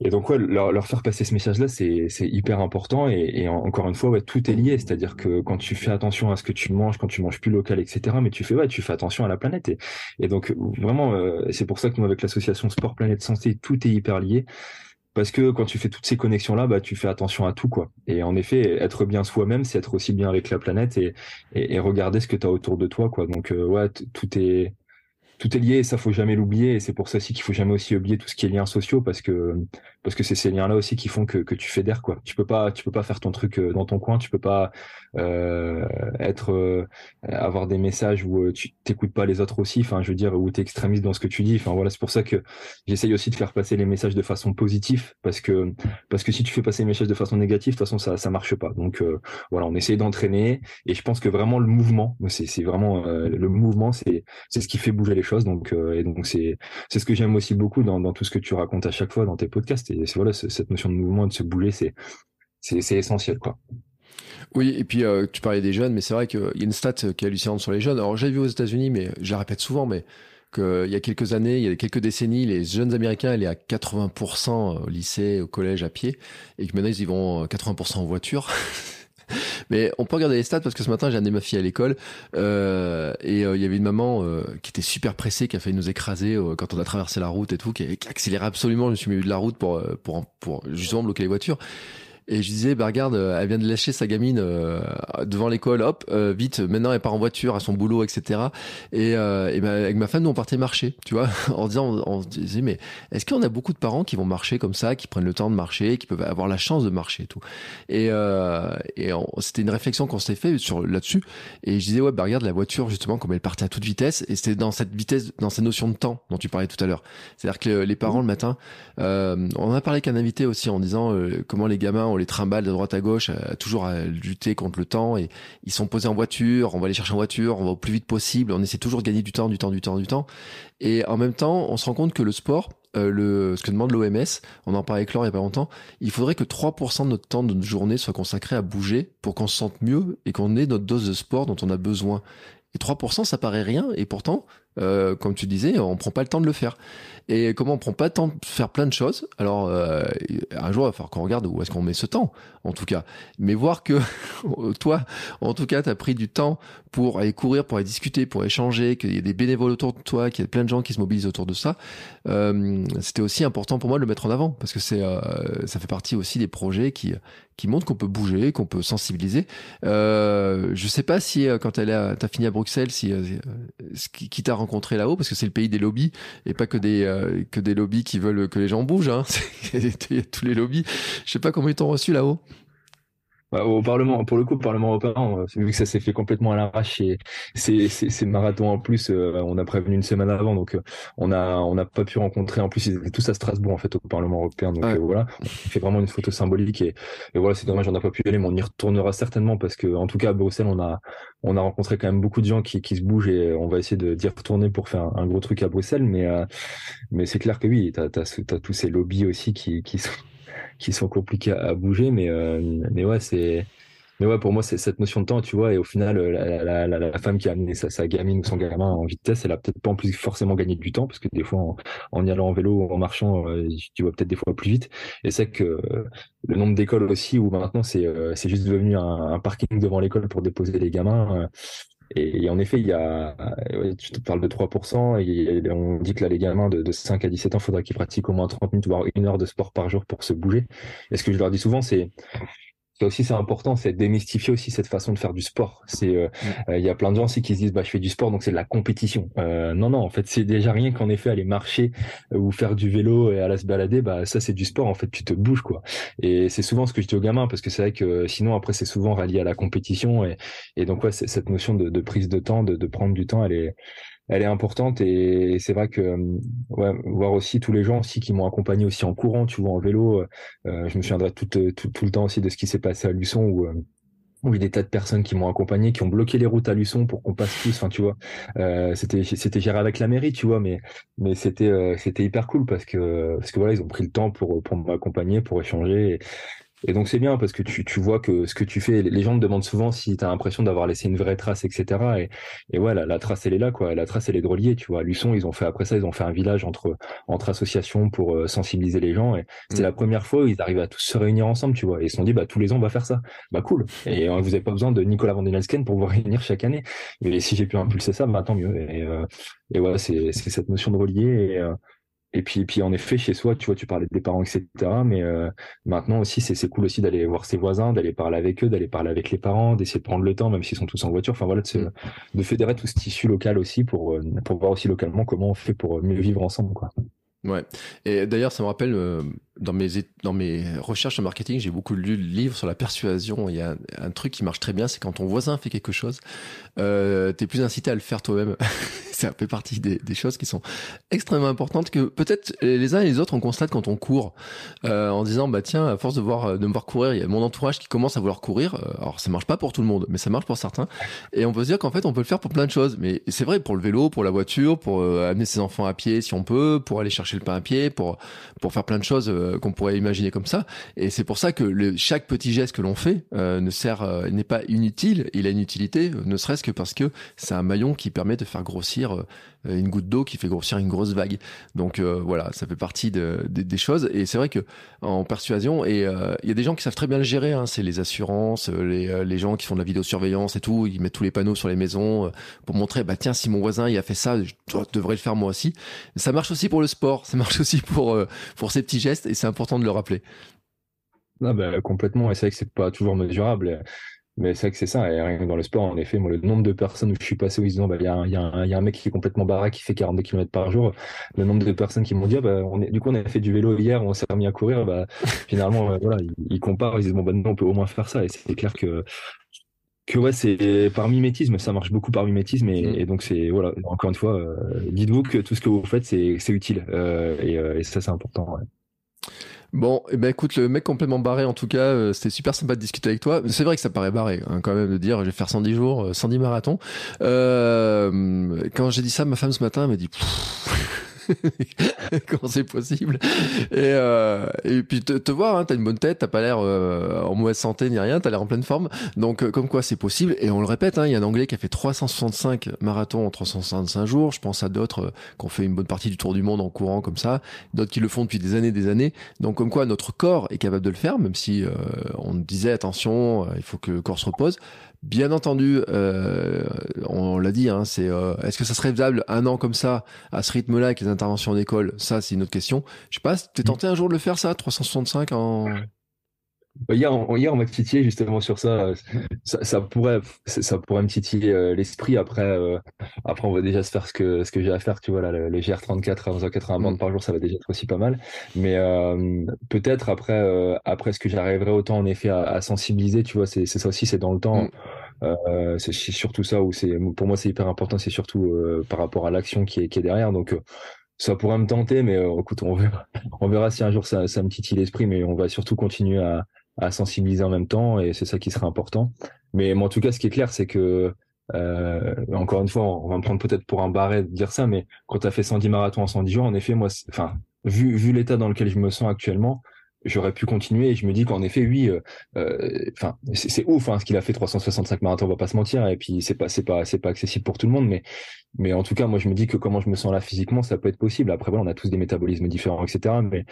et donc, leur, faire passer ce message-là, c'est, hyper important. Et, encore une fois, tout est lié. C'est-à-dire que quand tu fais attention à ce que tu manges, quand tu manges plus local, etc., mais tu fais, tu fais attention à la planète. Et, et donc, vraiment, euh, c'est pour ça que nous, avec l'association Sport Planète Santé, tout est hyper lié parce que quand tu fais toutes ces connexions là bah tu fais attention à tout quoi. Et en effet être bien soi-même c'est être aussi bien avec la planète et, regarder ce que tu as autour de toi quoi. Donc euh, ouais tout est tout est lié et ça faut jamais l'oublier. Et c'est pour ça aussi qu'il faut jamais aussi oublier tout ce qui est liens sociaux parce que parce que c'est ces liens là aussi qui font que, tu fédères quoi. Tu peux pas tu peux pas faire ton truc euh, dans ton coin. Tu peux pas euh, être euh, avoir des messages où tu t'écoutes pas les autres aussi. Enfin je veux dire où tu es extrémiste dans ce que tu dis. Enfin voilà c'est pour ça que j'essaye aussi de faire passer les messages de façon positive parce que parce que si tu fais passer les messages de façon négative de toute façon ça ça marche pas. Donc voilà on essaye d'entraîner. Et je pense que vraiment le mouvement c'est c'est vraiment le mouvement c'est c'est ce qui fait bouger les choses donc, euh, et donc c'est c'est ce que j'aime aussi beaucoup dans, tout ce que tu racontes à chaque fois dans tes podcasts. Et voilà, cette notion de mouvement, de se bouger, c'est c'est essentiel, quoi. Oui, et puis euh, tu parlais des jeunes, mais c'est vrai qu'il y a une stat qui est hallucinante sur les jeunes. Alors j'ai vu aux États-Unis, mais je la répète souvent, mais qu'il y a quelques années, il y a quelques décennies, les jeunes Américains allaient à 80% au lycée, au collège à pied, et que maintenant ils vont 80% en voiture. *laughs* Mais on peut regarder les stats parce que ce matin j'ai amené ma fille à l'école euh, et euh, il y avait une maman euh, qui était super pressée, qui a failli nous écraser euh, quand on a traversé la route et tout, qui, qui accélérait absolument. Je me suis mis de la route pour pour pour justement bloquer les voitures. Et je disais, bah regarde, euh, elle vient de lâcher sa gamine euh, devant l'école, hop, euh, vite, maintenant elle part en voiture à son boulot, etc. Et, et avec ma femme, nous on partait marcher, tu vois, *laughs* en disant, on, se disait, mais est-ce qu'on a beaucoup de parents qui vont marcher comme ça, qui prennent le temps de marcher, qui peuvent avoir la chance de marcher et tout. Et, et c'était une réflexion qu'on s'était fait sur là-dessus. Et je disais, ouais, bah regarde la voiture justement, comme elle partait à toute vitesse, et c'était dans cette vitesse, dans cette notion de temps dont tu parlais tout à l'heure. C'est-à-dire que les parents le matin, on en a parlé qu'un invité aussi en disant comment les gamins on les trimballe de droite à gauche, euh, toujours à lutter contre le temps. Et ils sont posés en voiture, on va les chercher en voiture, on va au plus vite possible. On essaie toujours de gagner du temps, du temps, du temps, du temps. Et en même temps, on se rend compte que le sport, euh, ce que demande l'OMS, on en parlait avec Laure il y a pas longtemps, il faudrait que 3% de notre temps de journée soit consacré à bouger pour qu'on se sente mieux et qu'on ait notre dose de sport dont on a besoin. Et 3%, ça paraît rien, et pourtant, euh, comme tu disais, on prend pas le temps de le faire. Et comment on prend pas le temps de faire plein de choses Alors, euh, un jour, il va falloir qu'on regarde où est-ce qu'on met ce temps, en tout cas. Mais voir que *laughs* toi, en tout cas, tu as pris du temps pour aller courir, pour aller discuter, pour échanger, qu'il y ait des bénévoles autour de toi, qu'il y ait plein de gens qui se mobilisent autour de ça, euh, c'était aussi important pour moi de le mettre en avant, parce que c'est, euh, ça fait partie aussi des projets qui, qui montrent qu'on peut bouger, qu'on peut sensibiliser. Euh, je sais pas si euh, quand elle a, t'as fini à Bruxelles, si euh, qui, qui t'a rencontré là-haut, parce que c'est le pays des lobbies et pas que des euh, que des lobbies qui veulent que les gens bougent. Hein. *laughs* Tous les lobbies. Je sais pas comment ils t'ont reçu là-haut. Bah, au Parlement, pour le coup, au Parlement européen, euh, vu que ça s'est fait complètement à l'arrache et c'est, c'est, c'est marathon en plus, euh, on a prévenu une semaine avant, donc euh, on a, on n'a pas pu rencontrer. En plus, ils étaient tous à Strasbourg en fait au Parlement européen, donc Ouais. voilà, on fait vraiment une photo symbolique et, et voilà, c'est dommage, on n'a pas pu y aller, mais on y retournera certainement parce que, en tout cas, à Bruxelles, on a, on a rencontré quand même beaucoup de gens qui, qui se bougent et on va essayer de d'y retourner pour faire un, un gros truc à Bruxelles, mais, euh, mais c'est clair que oui, t'as, t'as tous ces lobbies aussi qui, qui sont, qui sont compliqués à, bouger, mais, euh, mais ouais, c'est mais ouais, pour moi, c'est cette notion de temps, tu vois, et au final, euh, la, la, femme qui a amené sa, sa gamine ou son gamin en vitesse, elle a peut-être pas en plus forcément gagné du temps, parce que des fois, en, en y allant en vélo ou en marchant, euh, tu vas peut-être des fois plus vite. Et c'est que le nombre d'écoles aussi, où maintenant, c'est juste devenu un parking devant l'école pour déposer les gamins. Et, en effet, il y a, tu te parles de 3%, et on dit que là, les gamins de, de 5 à 17 ans, il faudra qu'ils pratiquent au moins 30 minutes, voire une heure de sport par jour pour se bouger. Et ce que je leur dis souvent, c'est ça aussi c'est important, c'est démystifier aussi cette façon de faire du sport. C'est euh, euh, il y a plein de gens aussi qui se disent bah je fais du sport donc c'est de la compétition. Euh, non non en fait c'est déjà rien qu'en effet aller marcher euh, ou faire du vélo et aller se balader bah ça c'est du sport en fait tu te bouges quoi. Et c'est souvent ce que je dis aux gamins parce que c'est vrai que euh, sinon après c'est souvent rallié à la compétition et et donc ouais cette notion de, de prise de temps de, de prendre du temps elle est elle est importante et c'est vrai que euh, voir aussi tous les gens aussi qui m'ont accompagné aussi en courant, tu vois, en vélo. euh, je me souviendrai tout, euh, tout, le temps aussi de ce qui s'est passé à Luçon où euh, où il y a des tas de personnes qui m'ont accompagné, qui ont bloqué les routes à Luçon pour qu'on passe tous. Enfin, tu vois, euh, c'était c'était géré avec la mairie, tu vois, mais mais c'était euh, c'était hyper cool parce que parce que voilà, ils ont pris le temps pour pour m'accompagner, pour échanger. Et, donc c'est bien parce que tu, tu vois que ce que tu fais, les gens te demandent souvent si tu as l'impression d'avoir laissé une vraie trace, etc. Et, et ouais, la, la trace elle est là, quoi. La trace elle est de relier, tu vois. À Luçon, ils ont fait après ça, ils ont fait un village entre entre associations pour euh, sensibiliser les gens. Et c'était Mm. la première fois où ils arrivaient à tous se réunir ensemble, tu vois. Et ils se sont dit, bah tous les ans on va faire ça. Bah cool. Et euh, vous avez pas besoin de Nicolas Van den Elsken pour vous *laughs* réunir chaque année. Mais si j'ai pu impulser ça, bah tant mieux. Et, euh, et ouais, c'est c'est cette notion de relier. Et, euh, et puis, puis en effet, chez soi, tu vois, tu parlais des parents, etc. Mais euh, maintenant aussi, c'est cool aussi d'aller voir ses voisins, d'aller parler avec eux, d'aller parler avec les parents, d'essayer de prendre le temps, même s'ils sont tous en voiture. Enfin voilà, de, se- Mm. de fédérer tout ce tissu local aussi pour euh, pour voir aussi localement comment on fait pour mieux vivre ensemble, quoi. Ouais. Et d'ailleurs, ça me rappelle, euh, dans mes, dans mes recherches en marketing, j'ai beaucoup lu de livres sur la persuasion. Il y a un, truc qui marche très bien, c'est quand ton voisin fait quelque chose, euh, t'es plus incité à le faire toi-même. *laughs* ça fait partie des, choses qui sont extrêmement importantes que peut-être les uns et les autres on constate quand on court, euh, en disant bah tiens, à force de voir de me voir courir, il y a mon entourage qui commence à vouloir courir. Euh, Alors ça marche pas pour tout le monde, mais ça marche pour certains. Et on peut se dire qu'en fait on peut le faire pour plein de choses. Mais c'est vrai pour le vélo, pour la voiture, pour euh, amener ses enfants à pied si on peut, pour aller chercher le pain à pied, pour pour faire plein de choses qu'on pourrait imaginer comme ça. Et c'est pour ça que le, chaque petit geste que l'on fait euh, ne sert, euh, n'est pas inutile. Il a une utilité, euh, ne serait-ce que parce que c'est un maillon qui permet de faire grossir euh, une goutte d'eau qui fait grossir une grosse vague. Donc euh, voilà, ça fait partie de, de- des choses. Et c'est vrai que en persuasion, et euh, il y a des gens qui savent très bien le gérer. Hein, c'est les assurances, euh, les, euh, les gens qui font de la vidéosurveillance et tout. Ils mettent tous les panneaux sur les maisons euh, pour montrer, bah tiens, si mon voisin il a fait ça, je devrais le faire moi aussi. Ça marche aussi pour le sport, ça marche aussi pour euh, pour ces petits gestes, et c'est important de le rappeler. Ah bah, complètement, et c'est vrai que c'est pas toujours mesurable, mais c'est vrai que c'est ça, et rien que dans le sport, en effet, moi, le nombre de personnes où je suis passé où ils se disent, bah, il y a, un- il y, a y a un mec qui est complètement baraque, qui fait 42 km par jour, le nombre de personnes qui m'ont dit, ah, bah, on est, du coup, on a fait du vélo hier, on s'est remis à courir, bah, *laughs* finalement, euh, voilà, ils, ils comparent, ils disent, bon, bah, nous, on peut au moins faire ça, et c'est clair que, que ouais, c'est par mimétisme, ça marche beaucoup par mimétisme, et, Mm. et donc c'est, voilà, encore une fois, euh, dites-vous que tout ce que vous faites, c'est c'est utile, euh, et, et ça, c'est important, ouais. Bon, eh ben écoute, le mec complètement barré en tout cas, euh, c'était super sympa de discuter avec toi. C'est vrai que ça paraît barré hein, quand même de dire je vais faire 110 jours, euh, 110 marathons. Euh, quand j'ai dit ça, ma femme ce matin m'a dit Pfff. *laughs* comment c'est possible? Et, euh, et puis te, te voir, hein, t'as une bonne tête, t'as pas l'air euh, en mauvaise santé ni rien, t'as l'air en pleine forme. Donc euh, comme quoi c'est possible. Et on le répète, hein, il y a un Anglais qui a fait 365 marathons en 365 jours. Je pense à d'autres euh, qui ont fait une bonne partie du tour du monde en courant comme ça, d'autres qui le font depuis des années, des années. Donc comme quoi notre corps est capable de le faire, même si on disait attention, il faut que le corps se repose. Bien entendu, euh, on l'a dit, hein, c'est euh, est-ce que ça serait faisable un an comme ça, à ce rythme-là, avec les interventions en école? Ça, c'est une autre question. Je sais pas, t'es tenté un jour de le faire ça, 365 en hier, on, hier, on m'a titillé justement sur ça. Ça, ça pourrait, ça pourrait me titiller euh, l'esprit. Après, euh, après, on va déjà se faire ce que ce que j'ai à faire. Tu vois là, le, le GR34 à 11h80 bandes par jour, ça va déjà être aussi pas mal. Mais euh, peut-être après, euh, après ce que j'arriverai autant en effet à, à sensibiliser. Tu vois, c'est ça aussi, c'est dans le temps. Mm. C'est surtout ça où c'est pour moi c'est hyper important. C'est surtout par rapport à l'action qui est qui est derrière. Donc ça pourrait me tenter, mais écoute, on verra, *laughs* on verra si un jour ça, ça me titille l'esprit. Mais on va surtout continuer à à sensibiliser en même temps et c'est ça qui serait important. Mais, en tout cas, ce qui est clair, c'est que euh, encore une fois, on va me prendre peut-être pour un barret de dire ça, mais quand tu as fait 110 marathons en 110 jours, en effet, moi, enfin, vu, vu l'état dans lequel je me sens actuellement, j'aurais pu continuer et je me dis qu'en effet, oui, euh, euh, enfin, euh, c'est ouf hein, ce qu'il a fait 365 marathons, on va pas se mentir, et puis c'est pas, c'est pas, c'est pas accessible pour tout le monde, mais, mais en tout cas, moi, je me dis que comment je me sens là physiquement, ça peut être possible. Après, voilà, on a tous des métabolismes différents, etc. Mais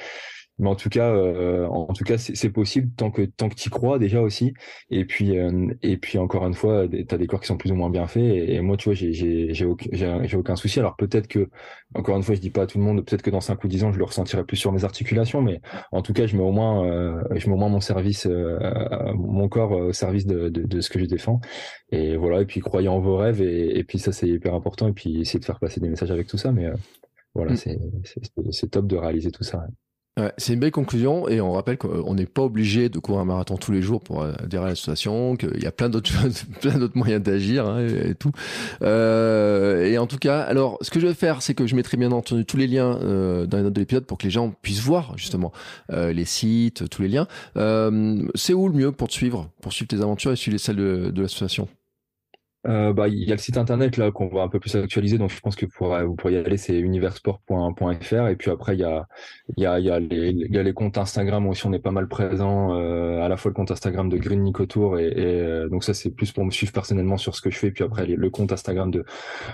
mais en tout cas, euh, en tout cas, c'est possible tant que tant que tu crois déjà aussi. Et puis euh, et puis encore une fois, tu as des corps qui sont plus ou moins bien faits. Et, moi, tu vois, j'ai j'ai j'ai aucun, aucun souci. Alors peut-être que encore une fois, je dis pas à tout le monde. Peut-être que dans 5 ou 10 ans, je le ressentirai plus sur mes articulations. Mais en tout cas, je mets au moins euh, je mets au moins mon service, mon corps au service de, de, de ce que je défends. Et voilà. Et puis croyez en vos rêves. Et, et puis ça, c'est hyper important. Et puis essayer de faire passer des messages avec tout ça. Mais voilà, mm. c'est c'est top de réaliser tout ça c'est une belle conclusion et on rappelle qu'on n'est pas obligé de courir un marathon tous les jours pour adhérer à l'association, qu'il y a plein d'autres *laughs* plein d'autres moyens d'agir hein, et, tout. Euh, et en tout cas, alors ce que je vais faire, c'est que je mettrai bien entendu tous les liens euh, dans les notes de l'épisode pour que les gens puissent voir justement euh, les sites, tous les liens. Euh, c'est où le mieux pour te suivre, pour suivre tes aventures et suivre celles de, de l'association? Euh, bah, il y a le site internet là qu'on va un peu plus actualiser, donc je pense que pour, vous pourriez y aller, c'est universport.fr. Et puis après, il y a, y a, y a, les, y a les comptes Instagram aussi on est pas mal présent, euh, à la fois le compte Instagram de Green Nicotour et, et euh, donc ça c'est plus pour me suivre personnellement sur ce que je fais. Puis après le compte Instagram de,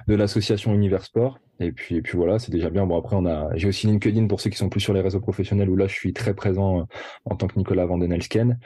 de l'association Universport. Et puis, et puis voilà, c'est déjà bien. Bon après, on a, j'ai aussi LinkedIn pour ceux qui sont plus sur les réseaux professionnels où là je suis très présent euh, en tant que Nicolas Vandenelsken.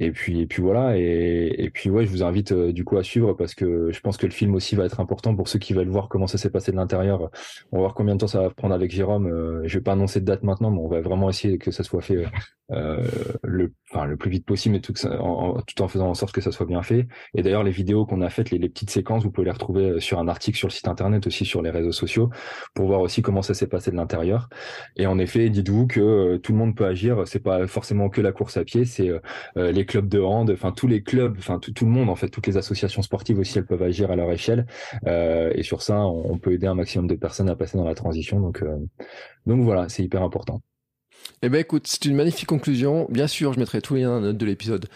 Et puis, et puis voilà. Et, et puis ouais, je vous invite du coup à suivre parce que je pense que le film aussi va être important pour ceux qui veulent voir comment ça s'est passé de l'intérieur. On va voir combien de temps ça va prendre avec Jérôme. Euh, je vais pas annoncer de date maintenant, mais on va vraiment essayer que ça soit fait euh, le, enfin, le plus vite possible, mais tout, en, faisant en sorte que ça soit bien fait. Et d'ailleurs, les vidéos qu'on a faites, les, petites séquences, vous pouvez les retrouver euh, sur un article sur le site internet, aussi sur les réseaux sociaux, pour voir aussi comment ça s'est passé de l'intérieur. Et en effet, dites-vous que tout le monde peut agir. C'est pas forcément que la course à pied, c'est les clubs de hand, enfin tous les clubs, enfin tout, tout le monde en fait, toutes les associations sportives aussi, elles peuvent agir à leur échelle. Euh, et sur ça, on, peut aider un maximum de personnes à passer dans la transition. Donc, euh, donc voilà, c'est hyper important. Eh ben écoute, c'est une magnifique conclusion. Bien sûr, je mettrai tous les liens de l'épisode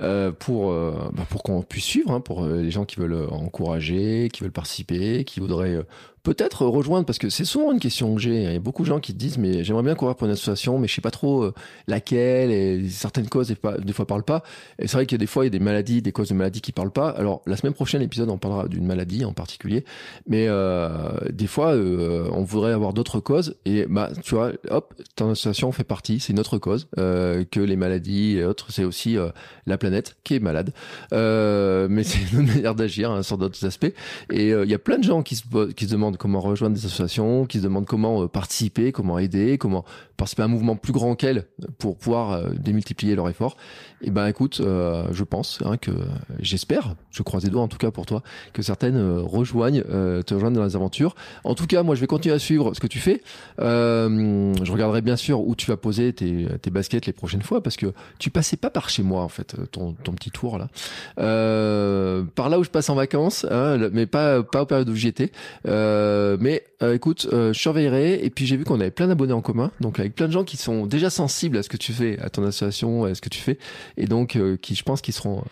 euh, pour bah, pour qu'on puisse suivre, hein, pour les gens qui veulent encourager, qui veulent participer, qui voudraient peut-être rejoindre, parce que c'est souvent une question que j'ai. Il y a beaucoup de gens qui disent, mais j'aimerais bien courir pour une association, mais je sais pas trop euh, laquelle, et certaines causes, des fois, parlent pas. Et c'est vrai qu'il y a des fois, il y a des maladies, des causes de maladies qui parlent pas. Alors, la semaine prochaine, l'épisode, on parlera d'une maladie en particulier. Mais euh, des fois, euh, on voudrait avoir d'autres causes. Et bah, tu vois, hop, ton association fait partie, c'est une autre cause que les maladies et autres. C'est aussi la planète qui est malade. mais c'est une *laughs* manière d'agir hein, sur d'autres aspects. Et il y a plein de gens qui se, qui se demandent comment rejoindre des associations, qui se demandent comment euh, participer, comment aider, comment participer à un mouvement plus grand qu'elles pour pouvoir euh, démultiplier leur effort. Et eh ben écoute, euh, je pense hein, que j'espère, je croise les doigts en tout cas pour toi, que certaines rejoignent, te rejoignent dans les aventures. En tout cas, moi je vais continuer à suivre ce que tu fais. je regarderai bien sûr où tu vas poser tes, baskets les prochaines fois parce que tu passais pas par chez moi en fait, ton, petit tour là. par là où je passe en vacances, hein, mais pas pas aux périodes où j'y étais. Euh, mais euh, écoute, euh, je surveillerai. Et puis j'ai vu qu'on avait plein d'abonnés en commun, donc avec plein de gens qui sont déjà sensibles à ce que tu fais, à ton association, à ce que tu fais, et donc qui, je pense, qui seront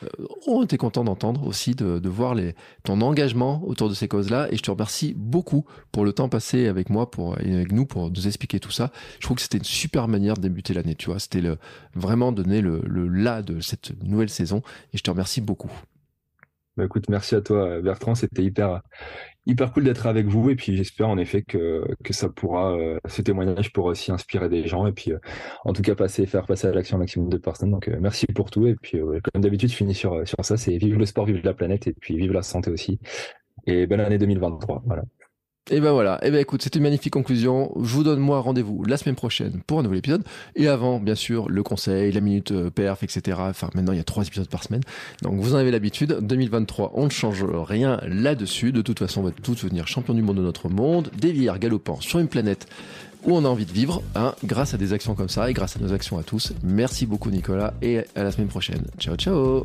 ont été contents d'entendre aussi de, voir ton engagement autour de ces causes-là. Et je te remercie beaucoup pour le temps passé avec moi, pour et avec nous, pour nous expliquer tout ça. Je trouve que c'était une super manière de débuter l'année. Tu vois, c'était vraiment donner le, le là de cette nouvelle saison. Et je te remercie beaucoup. Bah écoute, merci à toi Bertrand, c'était hyper hyper cool d'être avec vous et puis j'espère en effet que, que ça pourra euh, ce témoignage pourra aussi inspirer des gens et puis euh, en tout cas passer faire passer à l'action un maximum de personnes. Donc euh, merci pour tout et puis comme d'habitude je finis sur sur ça, c'est vive le sport, vive la planète et puis vive la santé aussi. Et bonne année 2023. Voilà. Et ben voilà, et ben écoute, c'est une magnifique conclusion. Je vous donne moi rendez-vous la semaine prochaine pour un nouvel épisode. Et avant, bien sûr, le conseil, la minute euh, perf, etc. Enfin, maintenant, il y a trois épisodes par semaine. Donc vous en avez l'habitude. 2023, on ne change rien là-dessus. De toute façon, on va tous devenir champion du monde de notre monde, dévier galopant sur une planète où on a envie de vivre, hein, grâce à des actions comme ça et grâce à nos actions à tous. Merci beaucoup Nicolas et à la semaine prochaine. Ciao ciao